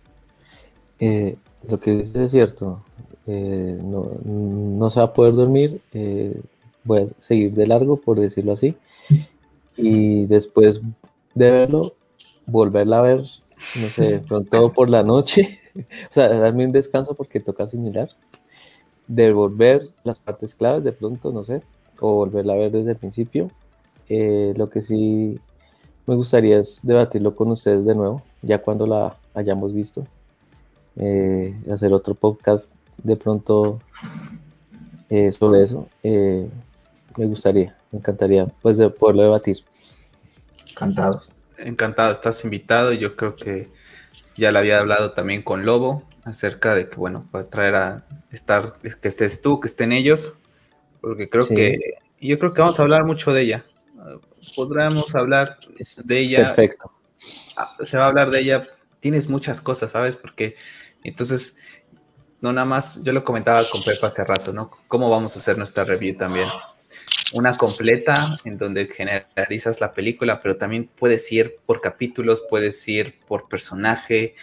Eh, lo que dices es cierto. Eh, no, se va a poder dormir. Eh, voy a seguir de largo, por decirlo así. Y después de verlo, volverla a ver, no sé, pronto por la noche. o sea, darme un descanso porque toca asimilar. Devolver las partes claves de pronto, no sé. O volverla a ver desde el principio. lo que sí me gustaría es debatirlo con ustedes de nuevo, ya cuando la hayamos visto eh, hacer otro podcast de pronto eh, sobre eso. Eh, me gustaría, me encantaría pues de poderlo debatir. Encantado. Encantado, estás invitado. Yo creo que ya le había hablado también con Lobo acerca de que, bueno, para traer a estar, que estés tú, que estén ellos, porque creo que, yo creo que vamos a hablar mucho de ella. Podríamos hablar de ella. Perfecto ah, se va a hablar de ella, tienes muchas cosas, ¿sabes? Porque entonces, no nada más, yo lo comentaba con Pepa hace rato, ¿no? ¿Cómo vamos a hacer nuestra review también? Una completa en donde generalizas la película, pero también puedes ir por capítulos, puedes ir por personaje.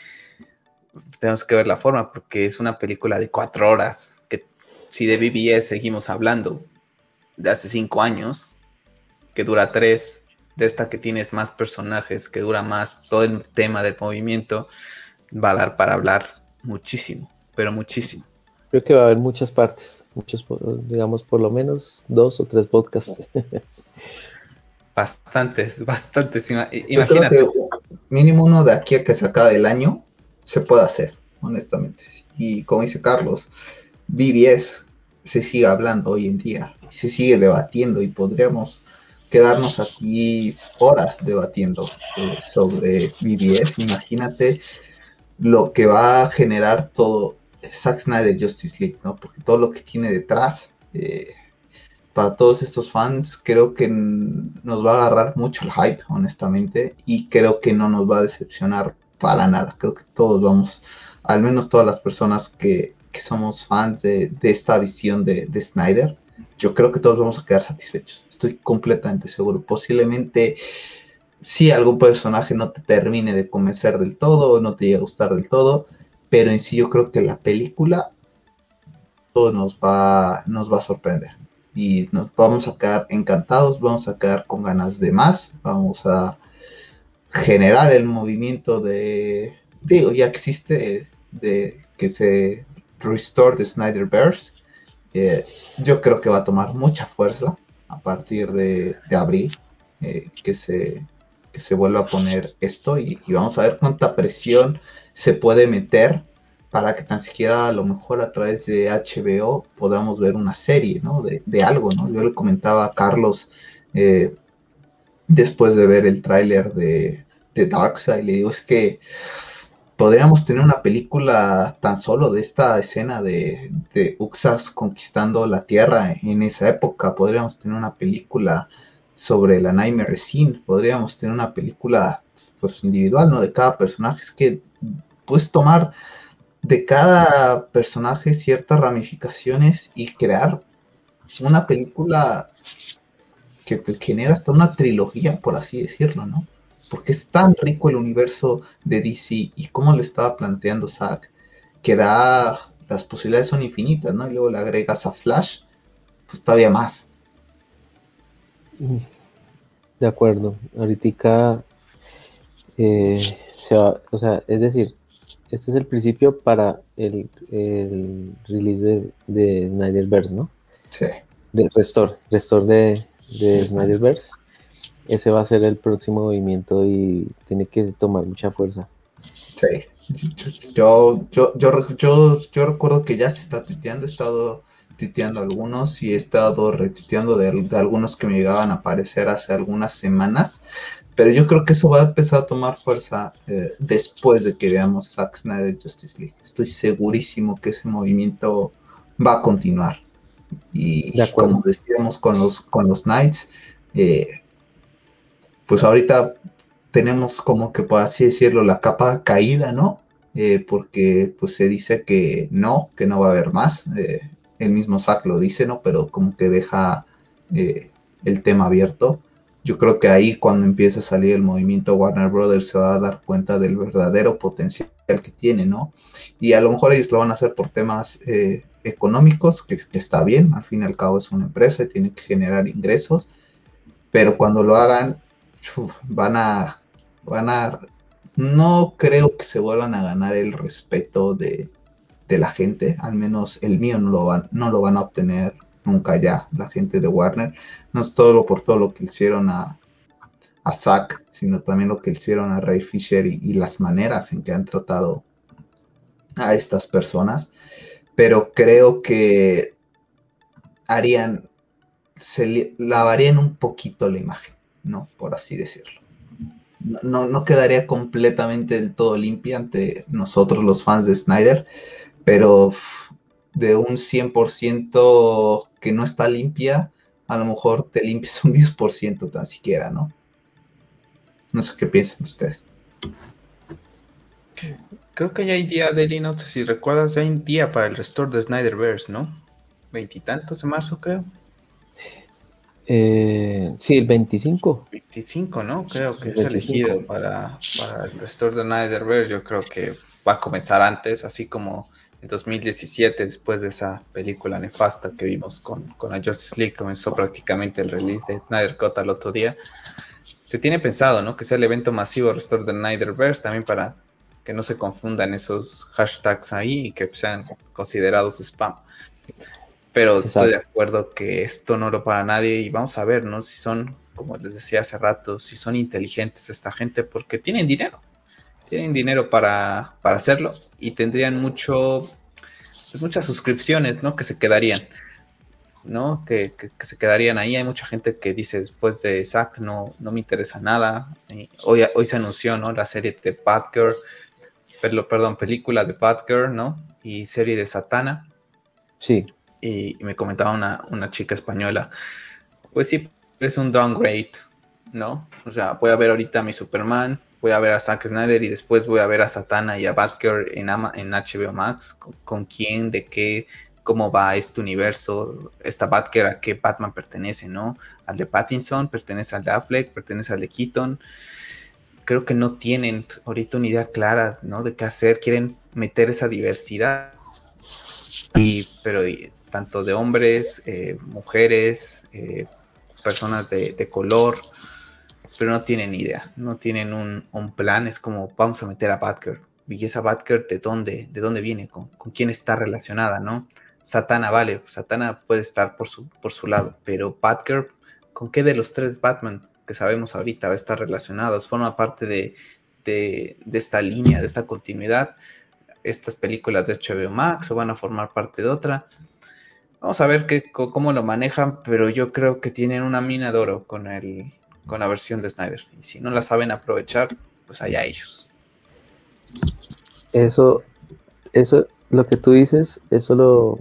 Tenemos que ver la forma porque es una película de cuatro horas, que si de BBS seguimos hablando de hace cinco años, que dura tres, de esta que tienes más personajes, que dura más todo el tema del movimiento, va a dar para hablar muchísimo, pero muchísimo. Creo que va a haber muchas partes, muchos, digamos, por lo menos dos o tres podcasts. bastantes, bastantes. Imagínate. mínimo uno de aquí a que se acabe el año se puede hacer, honestamente. Y como dice Carlos, BBS se sigue hablando hoy en día, se sigue debatiendo y podríamos quedarnos aquí horas debatiendo eh, sobre BBS. Imagínate lo que va a generar todo Zack Snyder Justice League, ¿no? Porque todo lo que tiene detrás, eh, para todos estos fans, creo que nos va a agarrar mucho el hype, honestamente, y creo que no nos va a decepcionar para nada. Creo que todos vamos, al menos todas las personas que, somos fans de, esta visión de, de Snyder, yo creo que todos vamos a quedar satisfechos. Estoy completamente seguro. Posiblemente si algún personaje no te termine de convencer del todo no te llegue a gustar del todo, pero en sí yo creo que la película todo nos va, nos va a sorprender. Y nos vamos a quedar encantados, vamos a quedar con ganas de más, vamos a generar el movimiento de, digo, ya existe, de que se restore the Snyderverse eh, yo creo que va a tomar mucha fuerza a partir de, abril, eh, que, se, que se vuelva a poner esto y, vamos a ver cuánta presión se puede meter para que tan siquiera a lo mejor a través de HBO podamos ver una serie, de algo, ¿no? Yo le comentaba a Carlos eh, después de ver el tráiler de, de Darkseid, le digo, es que podríamos tener una película tan solo de esta escena de, de Uxas conquistando la Tierra en esa época. Podríamos tener una película sobre la Nightmare Scene. Podríamos tener una película pues individual, ¿no? De cada personaje. Es que puedes tomar de cada personaje ciertas ramificaciones y crear una película que pues, genera hasta una trilogía, por así decirlo, ¿no? porque es tan rico el universo de DC y cómo lo estaba planteando Zack, que da, las posibilidades son infinitas, ¿no? Y luego le agregas a Flash, pues todavía más. De acuerdo, ahorita eh, se va, o sea, es decir, este es el principio para el, release de, de Snyderverse, ¿no? Sí. De Restore, Restore de, de Snyderverse ese va a ser el próximo movimiento y tiene que tomar mucha fuerza. Sí, yo, yo, yo, yo, yo recuerdo que ya se está tuiteando, he estado tuiteando algunos y he estado retuiteando de, algunos que me llegaban a aparecer hace algunas semanas, pero yo creo que eso va a empezar a tomar fuerza eh, después de que veamos Zack Snyder Justice League. Estoy segurísimo que ese movimiento va a continuar. Y como decíamos con los, con los Knights, eh, pues ahorita tenemos como que, por así decirlo, la capa caída, ¿no? Eh, porque pues se dice que no, que no va a haber más. Eh, el mismo Zack lo dice, ¿no? Pero como que deja eh, el tema abierto. Yo creo que ahí cuando empieza a salir el movimiento Warner Brothers se va a dar cuenta del verdadero potencial que tiene, ¿no? Y a lo mejor ellos lo van a hacer por temas económicos, que, que, está bien, al fin y al cabo es una empresa y tiene que generar ingresos, pero cuando lo hagan van a, van a, no creo que se vuelvan a ganar el respeto de, la gente, al menos el mío no lo van, no lo van a obtener nunca ya, la gente de Warner, no es todo por todo lo que hicieron a, a Zack, sino también lo que hicieron a Ray Fisher y, las maneras en que han tratado a estas personas, pero creo que harían, se lavarían un poquito la imagen. ¿no? Por así decirlo. No, no quedaría completamente del todo limpia ante nosotros los fans de Snyder, pero de un 100% que no está limpia, a lo mejor te limpias un 10% tan siquiera, ¿no? No sé qué piensan ustedes. Creo que ya hay día, de no sé si recuerdas, ya hay un día para el restore de Snyderverse, ¿no? Veintitantos de marzo, creo. Eh, sí, el 25. 25, ¿no? Creo que es elegido para, para el restore de Snyderverse. Yo creo que va a comenzar antes, así como en 2017, después de esa película nefasta que vimos con, con la Justice League, comenzó prácticamente el release de Snyder Cut al otro día. Se tiene pensado, ¿no? Que sea el evento masivo Restore the Snyderverse también para que no se confundan esos hashtags ahí y que sean considerados spam. Pero estoy de acuerdo que esto no lo para nadie y vamos a ver, ¿no? Si son, como les decía hace rato, si son inteligentes esta gente porque tienen dinero tienen dinero para, hacerlo y tendrían mucho, pues, muchas suscripciones, ¿no? Que se quedarían, ¿no? Que, se quedarían ahí. Hay mucha gente que dice después de Zack no, no me interesa nada. hoy, hoy se anunció, ¿no? La serie de Batgirl, perdón, película de Batgirl, ¿no? Y serie de Satana. Sí. Y, me comentaba una, una chica española, pues sí, es un downgrade, ¿no? O sea, voy a ver ahorita a mi Superman, voy a ver a Zack Snyder y después voy a ver a Satana y a Batgirl en, en HBO Max, con, quién, de qué, cómo va este universo, esta Batgirl a qué Batman pertenece, ¿no? Al de Pattinson, pertenece al de Affleck, pertenece al de Keaton. Creo que no tienen ahorita una idea clara, ¿no? De qué hacer, quieren meter esa diversidad. Y, pero tanto de hombres, eh, mujeres, eh, personas de, de color, pero no tienen idea, no tienen un, plan, es como vamos a meter a Batgirl. ¿Y esa Batgirl de dónde, de dónde viene? ¿Con, quién está relacionada? ¿no? Satana, vale, Satana puede estar por su, lado, pero Batgirl, ¿con qué de los tres Batman que sabemos ahorita va a estar relacionados? ¿Forma parte de, esta línea, de esta continuidad? ¿Estas películas de HBO Max o van a formar parte de otra? Vamos a ver cómo lo manejan, pero yo creo que tienen una mina de oro con el, con la versión de Snyder. Y si no la saben aprovechar, pues allá ellos. Eso, eso, lo que tú dices, eso lo,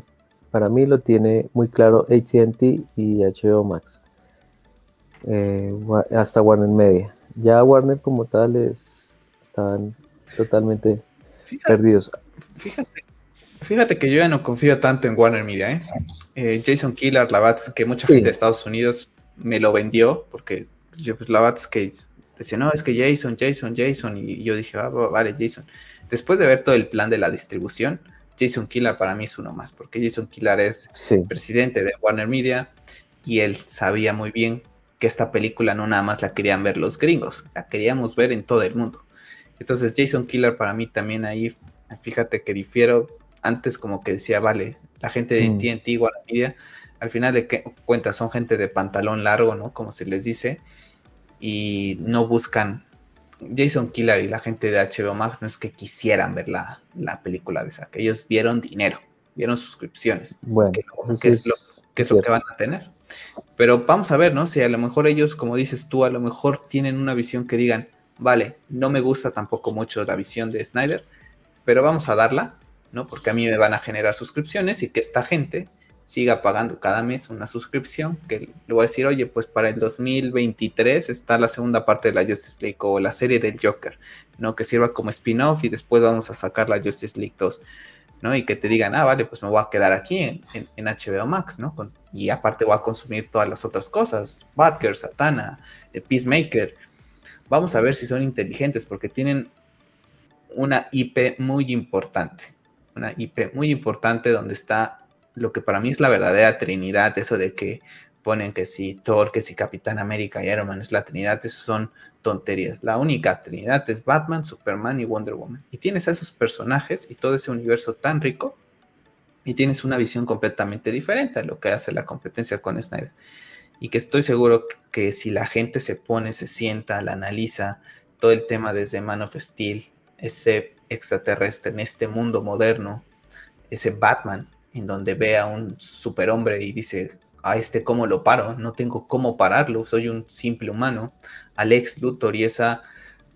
para mí lo tiene muy claro ATT y HBO Max. Eh, hasta Warner Media. Ya Warner como tal es, están totalmente perdidos. Fíjate, fíjate que yo ya no confío tanto en Warner Media. ¿eh? eh Jason Killer, la verdad es que mucha gente de Estados Unidos me lo vendió porque yo pues la verdad es que decía, no, es que Jason, Jason, Jason, y yo dije, ah, vale, Jason. Después de ver todo el plan de la distribución, Jason Killar para mí es uno más, porque Jason Killar es presidente de Warner Media y él sabía muy bien que esta película no nada más la querían ver los gringos, la queríamos ver en todo el mundo. Entonces Jason Killar para mí también ahí, fíjate que difiero, antes como que decía, vale, la gente de mm. TNT, Warner Media, al final de qué cuentas son gente de pantalón largo, ¿no? Como se les dice, y no buscan Jason Killer y la gente de HBO Max no es que quisieran ver la, película de Zack, ellos vieron dinero, vieron suscripciones, bueno, que, es, lo, que es lo que van a tener. Pero vamos a ver, ¿no? Si a lo mejor ellos, como dices tú, a lo mejor tienen una visión que digan, vale, no me gusta tampoco mucho la visión de Snyder, pero vamos a darla, ¿no? Porque a mí me van a generar suscripciones y que esta gente siga pagando cada mes una suscripción, que le voy a decir, oye, pues para el 2023 está la segunda parte de la Justice League o la serie del Joker, ¿no? Que sirva como spin-off y después vamos a sacar la Justice League 2, ¿no? Y que te digan, ah, vale, pues me voy a quedar aquí en, en, HBO Max, ¿no? y aparte voy a consumir todas las otras cosas, Batgirl, Satana, eh, Peacemaker. Vamos a ver si son inteligentes porque tienen una IP muy importante, una IP muy importante donde está lo que para mí es la verdadera Trinidad, eso de que ponen que si Thor, que si Capitán América y Iron Man es la Trinidad, eso son tonterías. La única Trinidad es Batman, Superman y Wonder Woman. Y tienes a esos personajes y todo ese universo tan rico y tienes una visión completamente diferente a lo que hace la competencia con Snyder. Y que estoy seguro que si la gente se pone, se sienta, la analiza, todo el tema desde Man of Steel, ese extraterrestre en este mundo moderno, ese Batman en donde ve a un superhombre y dice, a este cómo lo paro, no tengo cómo pararlo, soy un simple humano. Alex Luthor y esa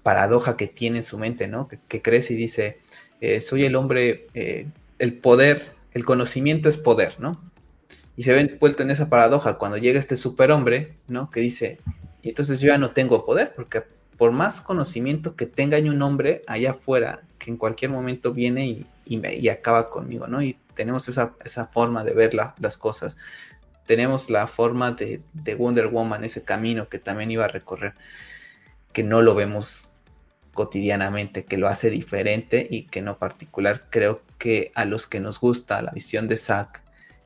paradoja que tiene en su mente, ¿no? Que, crece y dice, eh, soy el hombre, eh, el poder, el conocimiento es poder, ¿no? Y se ve envuelto en esa paradoja cuando llega este superhombre, ¿no? Que dice, y entonces yo ya no tengo poder porque por más conocimiento que tenga hay un hombre allá afuera que en cualquier momento viene y, y, acaba conmigo, ¿no? Tenemos esa, esa forma de ver las cosas. Tenemos la forma de, de Wonder Woman, ese camino que también iba a recorrer, que no lo vemos cotidianamente, que lo hace diferente y que no particular. Creo que a los que nos gusta la visión de Zack,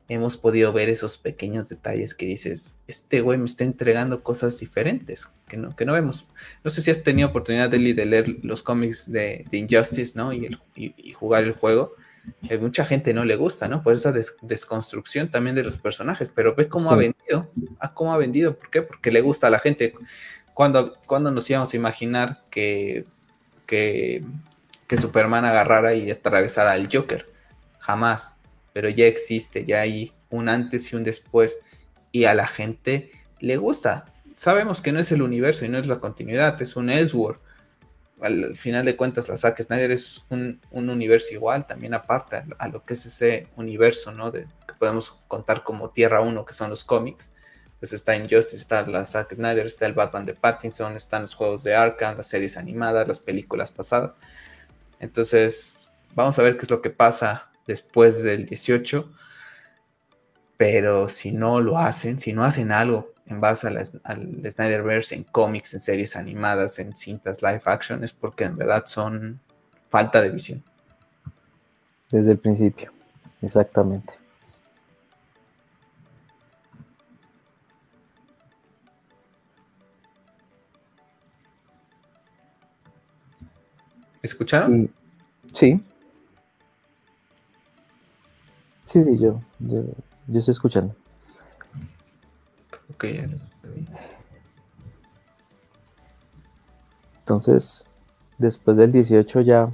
hemos podido ver esos pequeños detalles que dices, este güey me está entregando cosas diferentes que no, que no vemos. No sé si has tenido oportunidad, de leer los cómics de, Injustice, ¿no? Y, el, y, jugar el juego. Eh, mucha gente no le gusta, ¿no? Por esa desconstrucción también de los personajes, pero ve cómo ha vendido, a cómo ha vendido, ¿por qué? Porque le gusta a la gente. Cuando, cuando nos íbamos a imaginar que, que, que Superman agarrara y atravesara al Joker? Jamás pero ya existe, ya hay un antes y un después y a la gente le gusta. Sabemos que no es el universo y no es la continuidad, es un Elseworld. Al, final de cuentas, la Zack Snyder es un, universo igual, también aparte a, lo que es ese universo, ¿no? De, que podemos contar como Tierra 1, que son los cómics. Pues está Injustice, está la Zack Snyder, está el Batman de Pattinson, están los juegos de Arkham, las series animadas, las películas pasadas. Entonces, vamos a ver qué es lo que pasa después del 18. Pero si no lo hacen, si no hacen algo en base al Snyderverse, en cómics, en series animadas, en cintas live action, es porque en verdad son falta de visión. Desde el principio, exactamente. ¿Escucharon? Sí. Sí, sí, yo, yo, estoy escuchando. Ok, Entonces, después del 18 ya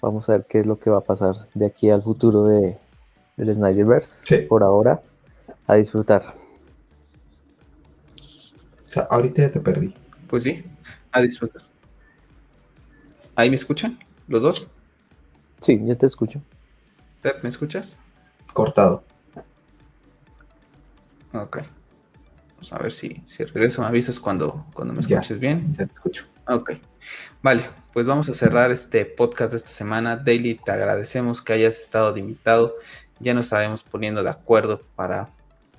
vamos a ver qué es lo que va a pasar de aquí al futuro de, del Snyderverse. Por ahora, a disfrutar. O sea, ahorita ya te perdí. Pues sí, a disfrutar. ¿Ahí me escuchan? ¿Los dos? Sí, yo te escucho. ¿me escuchas? Cortado. Ok. Vamos a ver si, si regreso. Me avisas cuando, cuando me escuches bien. Ya te escucho. Ok. Vale, pues vamos a cerrar este podcast de esta semana. Daily, te agradecemos que hayas estado de invitado. Ya nos estaremos poniendo de acuerdo para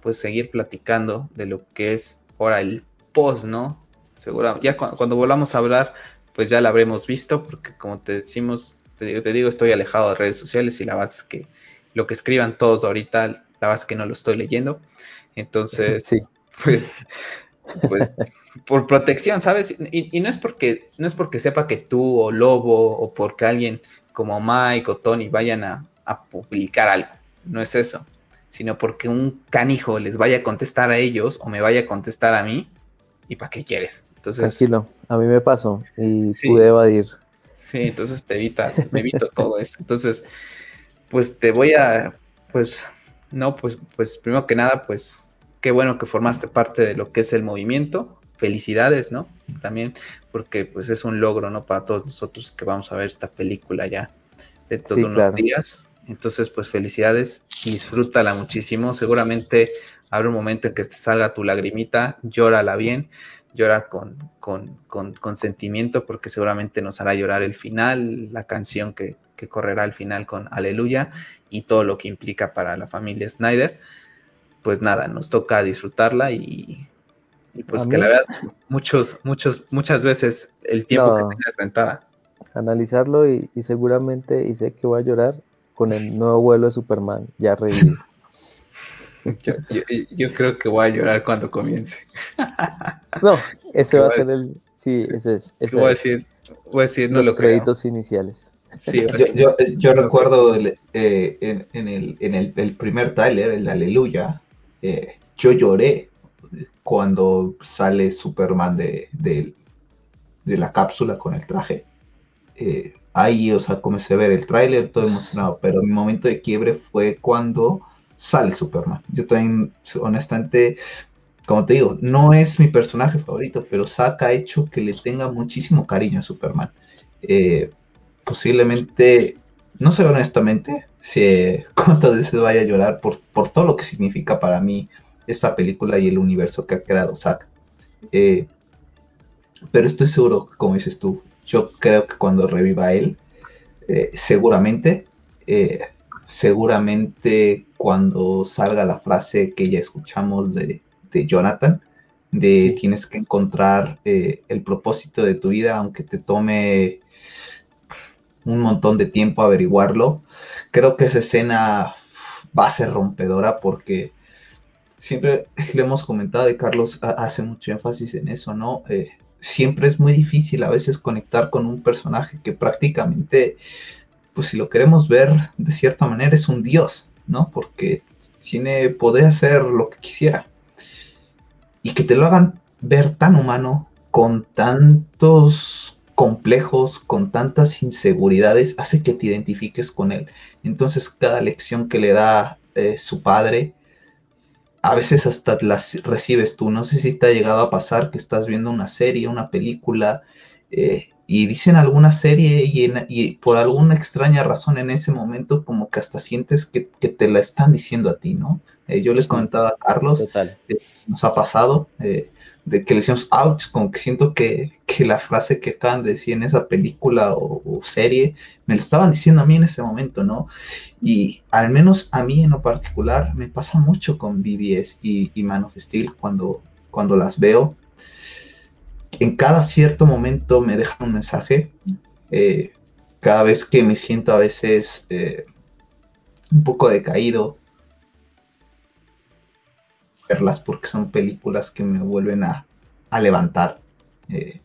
pues seguir platicando de lo que es ahora el post, ¿no? Seguro, ya cuando volvamos a hablar, pues ya lo habremos visto, porque como te decimos, te digo, te digo, estoy alejado de redes sociales y la verdad es que lo que escriban todos ahorita, la verdad es que no lo estoy leyendo. Entonces, sí. pues, pues por protección, ¿sabes? Y, no es porque, no es porque sepa que tú o Lobo o porque alguien como Mike o Tony vayan a, a publicar algo. No es eso. Sino porque un canijo les vaya a contestar a ellos o me vaya a contestar a mí. ¿Y para qué quieres? Entonces, Tranquilo, a mí me pasó y pude evadir Sí, entonces te evitas, me evito todo eso. Entonces, pues te voy a, pues, no, pues, pues primero que nada, pues, qué bueno que formaste parte de lo que es el movimiento. Felicidades, ¿no? También, porque pues es un logro, ¿no? Para todos nosotros que vamos a ver esta película ya de todos unos días. Entonces, pues felicidades, disfrútala muchísimo. Seguramente habrá un momento en que te salga tu lagrimita, llórala bien llora con, con, sentimiento porque seguramente nos hará llorar el final, la canción que, correrá al final con Aleluya y todo lo que implica para la familia Snyder. Pues nada, nos toca disfrutarla y, pues que la veas muchos, muchos, muchas veces el tiempo que tengas rentada. Analizarlo y, y, seguramente, y sé que voy a llorar con el nuevo vuelo de Superman ya revivido. Yo, creo que voy a llorar cuando comience. No, ese va a ser el. Sí, ese es. voy, a decir, voy a decir, no los créditos iniciales. Sí, yo, yo, recuerdo eh, en, el, en el, primer tráiler, el Aleluya, eh, yo lloré cuando sale Superman de, de, la cápsula con el traje. Eh, ahí, o sea, comencé a ver el tráiler, todo emocionado, pero mi momento de quiebre fue cuando sale Superman. Yo también, honestamente, como te digo, no es mi personaje favorito, pero Zack ha hecho que le tenga muchísimo cariño a Superman. Eh, posiblemente, no sé honestamente si cuántas veces vaya a llorar por, por todo lo que significa para mí esta película y el universo que ha creado Zack. Eh, pero estoy seguro, como dices tú, yo creo que cuando reviva él, eh, seguramente, eh, seguramente cuando salga la frase que ya escuchamos de, Jonathan, de tienes que encontrar eh, el propósito de tu vida, aunque te tome un montón de tiempo averiguarlo, creo que esa escena va a ser rompedora porque siempre le hemos comentado y Carlos hace mucho énfasis en eso, ¿no? Eh, siempre es muy difícil a veces conectar con un personaje que prácticamente, pues si lo queremos ver de cierta manera, es un dios, ¿no? Porque tiene, podría hacer lo que quisiera. Y que te lo hagan ver tan humano, con tantos complejos, con tantas inseguridades, hace que te identifiques con él. Entonces cada lección que le da eh, su padre, a veces hasta las recibes tú. No sé si te ha llegado a pasar que estás viendo una serie, una película, eh, y dicen alguna serie y, por alguna extraña razón en ese momento como que hasta sientes que, te la están diciendo a ti, ¿no? Eh, yo les comentaba a Carlos, eh, nos ha pasado, de que le decimos ouch, como que siento que, la frase que acaban de decir en esa película o, serie, me lo estaban diciendo a mí en ese momento, ¿no? Y al menos a mí en lo particular me pasa mucho con BBS y, y Man of Steel cuando, cuando las veo. En cada cierto momento me dejan un mensaje. Eh, cada vez que me siento a veces eh, un poco decaído, verlas porque son películas que me vuelven a, levantar. Eh,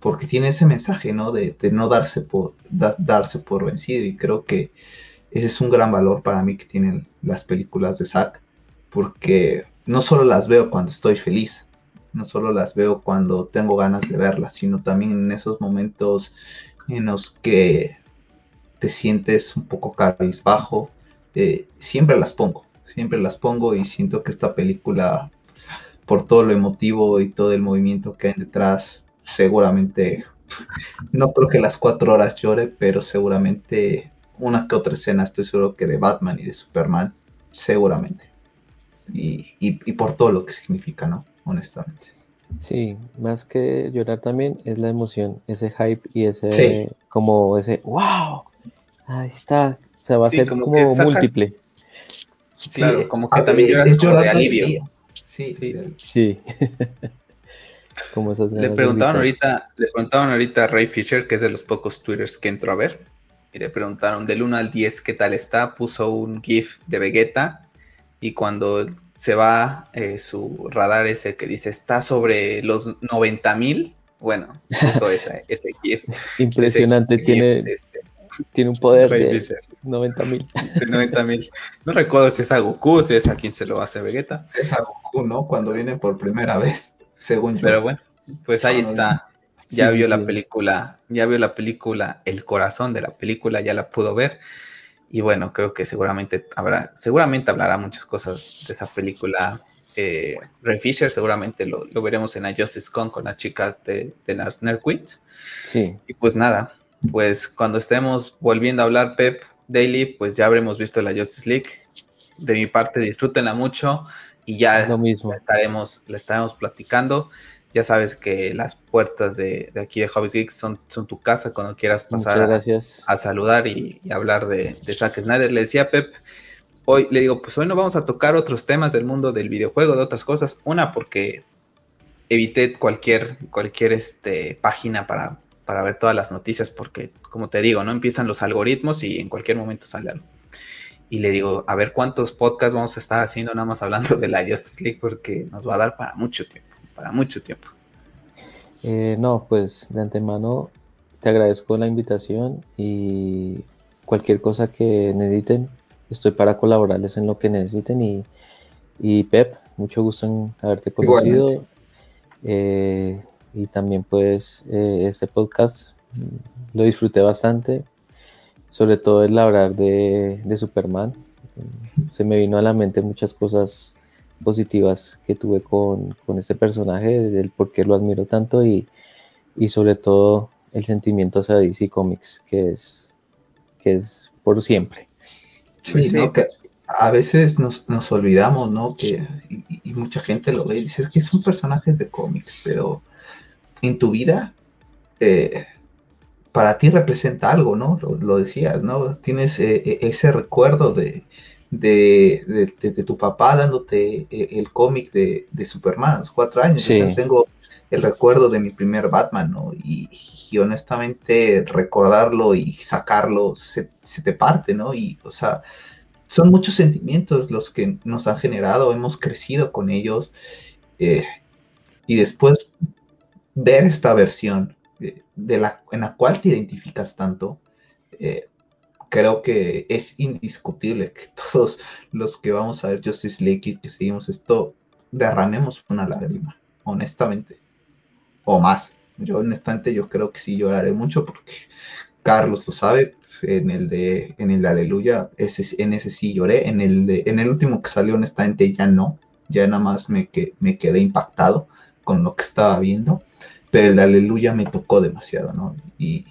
porque tiene ese mensaje, ¿no? De, no darse por, darse por vencido. Y creo que ese es un gran valor para mí que tienen las películas de Zack. Porque no solo las veo cuando estoy feliz, no solo las veo cuando tengo ganas de verlas, sino también en esos momentos en los que te sientes un poco cabizbajo, eh, siempre las pongo siempre las pongo y siento que esta película, por todo lo emotivo y todo el movimiento que hay detrás, seguramente, no creo que las cuatro horas llore, pero seguramente una que otra escena estoy seguro que de Batman y de Superman, seguramente. Y, y, por todo lo que significa, ¿no? Honestamente. Sí, más que llorar también es la emoción, ese hype y ese como ese wow, ahí está, o sea, va a ser como, múltiple. Claro, como que también lloras como de alivio. Sí, sí. le preguntaban ahorita, le preguntaban ahorita a Ray Fisher, que es de los pocos twitters que entró a ver, y le preguntaron del 1 al 10 qué tal está, puso un GIF de Vegeta y cuando se va eh, su radar ese que dice está sobre los 90 mil, bueno, puso ese, ese GIF. Impresionante, tiene, este, tiene un poder de 90 mil. De 90 mil. No recuerdo si es a Goku, si es a quien se lo hace Vegeta. Es a Goku, ¿no? Cuando viene por primera vez, según yo. Pero bueno, pues ahí está. Ya vio la película, ya vio la película, el corazón de la película, ya la pudo ver. Y bueno, creo que seguramente habrá, seguramente hablará muchas cosas de esa película. Eh, Ray Fisher, seguramente lo, veremos en A Justice Con con las chicas de, de Nars Sí. Y pues nada, pues cuando estemos volviendo a hablar Pep Daily, pues ya habremos visto la Justice League. De mi parte, disfrútenla mucho y ya Lo mismo. La, estaremos, la estaremos platicando. Ya sabes que las puertas de, aquí de Hobbies Geeks son, son, tu casa cuando quieras pasar a, saludar y, hablar de, de, Zack Snyder. Le decía Pep, hoy le digo, pues hoy no vamos a tocar otros temas del mundo del videojuego, de otras cosas. Una, porque evité cualquier, cualquier este, página para para ver todas las noticias porque, como te digo, no empiezan los algoritmos y en cualquier momento sale algo. Y le digo, a ver cuántos podcasts vamos a estar haciendo nada más hablando de la Justice League porque nos va a dar para mucho tiempo, para mucho tiempo. Eh, no, pues de antemano te agradezco la invitación y cualquier cosa que necesiten, estoy para colaborarles en lo que necesiten y, y Pep, mucho gusto en haberte conocido. Eh, y también pues eh, este podcast lo disfruté bastante, sobre todo el hablar de, Superman. Se me vino a la mente muchas cosas positivas que tuve con, este personaje, del por qué lo admiro tanto y, sobre todo el sentimiento hacia DC Comics, que es, que es por siempre. Sí, que a veces nos, olvidamos, ¿no? Que, y, y, mucha gente lo ve y dice, es que son personajes de cómics, pero en tu vida, eh, para ti representa algo, ¿no? Lo, decías, ¿no? Tienes eh, e, ese recuerdo de, de, tu papá dándote el cómic de, Superman a los cuatro años. Yo tengo el recuerdo de mi primer Batman, ¿no? Y, honestamente recordarlo y sacarlo se, te parte, ¿no? Y, o sea, son muchos sentimientos los que nos han generado, hemos crecido con ellos. Eh, y después ver esta versión eh, de la, en la cual te identificas tanto, eh, creo que es indiscutible que todos los que vamos a ver Justice League y que seguimos esto, derramemos una lágrima, honestamente. O más. Yo honestamente yo creo que sí lloraré mucho porque Carlos lo sabe, en el de en el de Aleluya, ese, en ese sí lloré, en el de, en el último que salió honestamente ya no, ya nada más me, que, me quedé impactado con lo que estaba viendo, pero el Aleluya me tocó demasiado, ¿no? Y,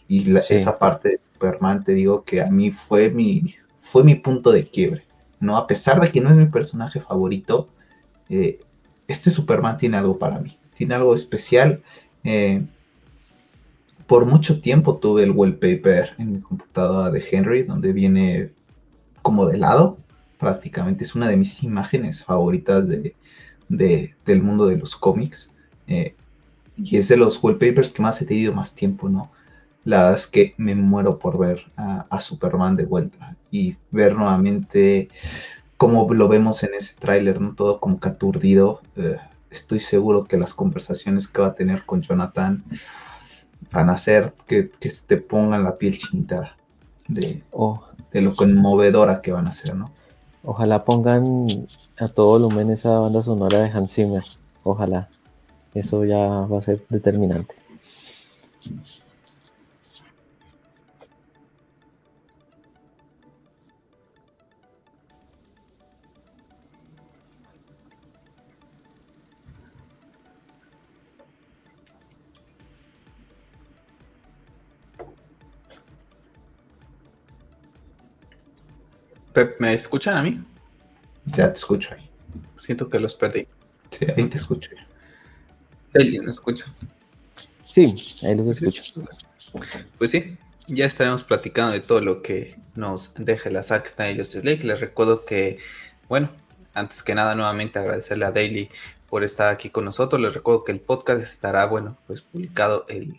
esa parte de Superman te digo que a mí fue mi, fue mi punto de quiebre, ¿no? A pesar de que no es mi personaje favorito, eh, este Superman tiene algo para mí, tiene algo especial eh, por mucho tiempo tuve el wallpaper en mi computadora de Henry, donde viene como de lado, prácticamente. Es una de mis imágenes favoritas de, del mundo de los cómics. Eh, y es de los wallpapers que más he tenido más tiempo, ¿no? La verdad es que me muero por ver a, Superman de vuelta y ver nuevamente cómo lo vemos en ese tráiler, ¿no? Todo como que aturdido. Eh, estoy seguro que las conversaciones que va a tener con Jonathan van a hacer que, que te pongan la piel chinita de, oh. de lo conmovedora que van a ser, ¿no? Ojalá pongan a todo volumen esa banda sonora de Hans Zimmer. Ojalá. Eso ya va a ser determinante. ¿me escuchan a mí? Ya te escucho ahí. Siento que los perdí. Sí, ahí te escucho. Eli, ¿me escucha? Sí, ahí los escucho. Pues sí, ya estaremos platicando de todo lo que nos deje la Zack Snyder Justice League. Les recuerdo que, bueno, antes que nada, nuevamente agradecerle a Daily por estar aquí con nosotros. Les recuerdo que el podcast estará, bueno, pues publicado el,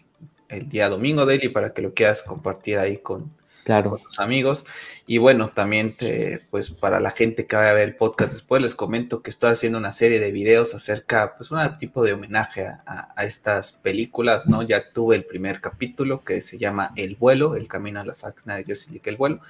el día domingo, Daily, para que lo quieras compartir ahí con, claro. con tus amigos. Y bueno, también te, pues para la gente que va a ver el podcast después les comento que estoy haciendo una serie de videos acerca, pues un tipo de homenaje a, estas películas, ¿no? Ya tuve el primer capítulo que se llama El vuelo, el camino a la Saxna de José el vuelo.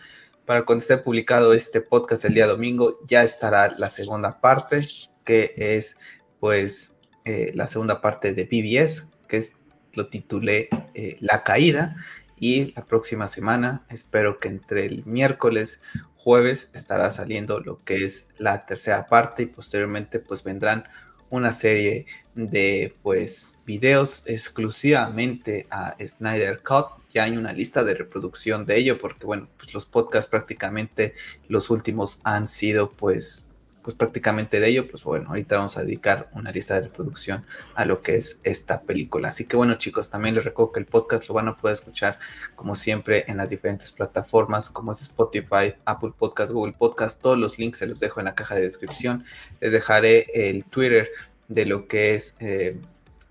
Para cuando esté publicado este podcast el día domingo, ya estará la segunda parte, que es pues eh, la segunda parte de BBS, que es, lo titulé eh, La caída y la próxima semana espero que entre el miércoles jueves estará saliendo lo que es la tercera parte y posteriormente pues vendrán una serie de pues videos exclusivamente a Snyder Cut. Ya hay una lista de reproducción de ello porque bueno pues los podcasts prácticamente los últimos han sido pues pues prácticamente de ello, pues bueno, ahorita vamos a dedicar una lista de reproducción a lo que es esta película. Así que bueno chicos, también les recuerdo que el podcast lo van a poder escuchar como siempre en las diferentes plataformas como es Spotify, Apple Podcast, Google Podcast, todos los links se los dejo en la caja de descripción. Les dejaré el Twitter de lo que es eh,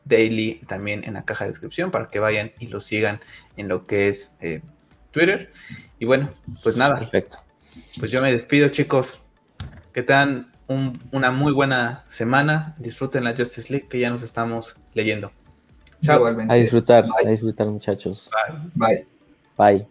Daily también en la caja de descripción para que vayan y lo sigan en lo que es eh, Twitter. Y bueno, pues nada. Perfecto. Pues yo me despido chicos. Que tengan una muy buena semana. Disfruten la Justice League que ya nos estamos leyendo. Chao. A disfrutar, a disfrutar muchachos. Bye. Bye. Bye.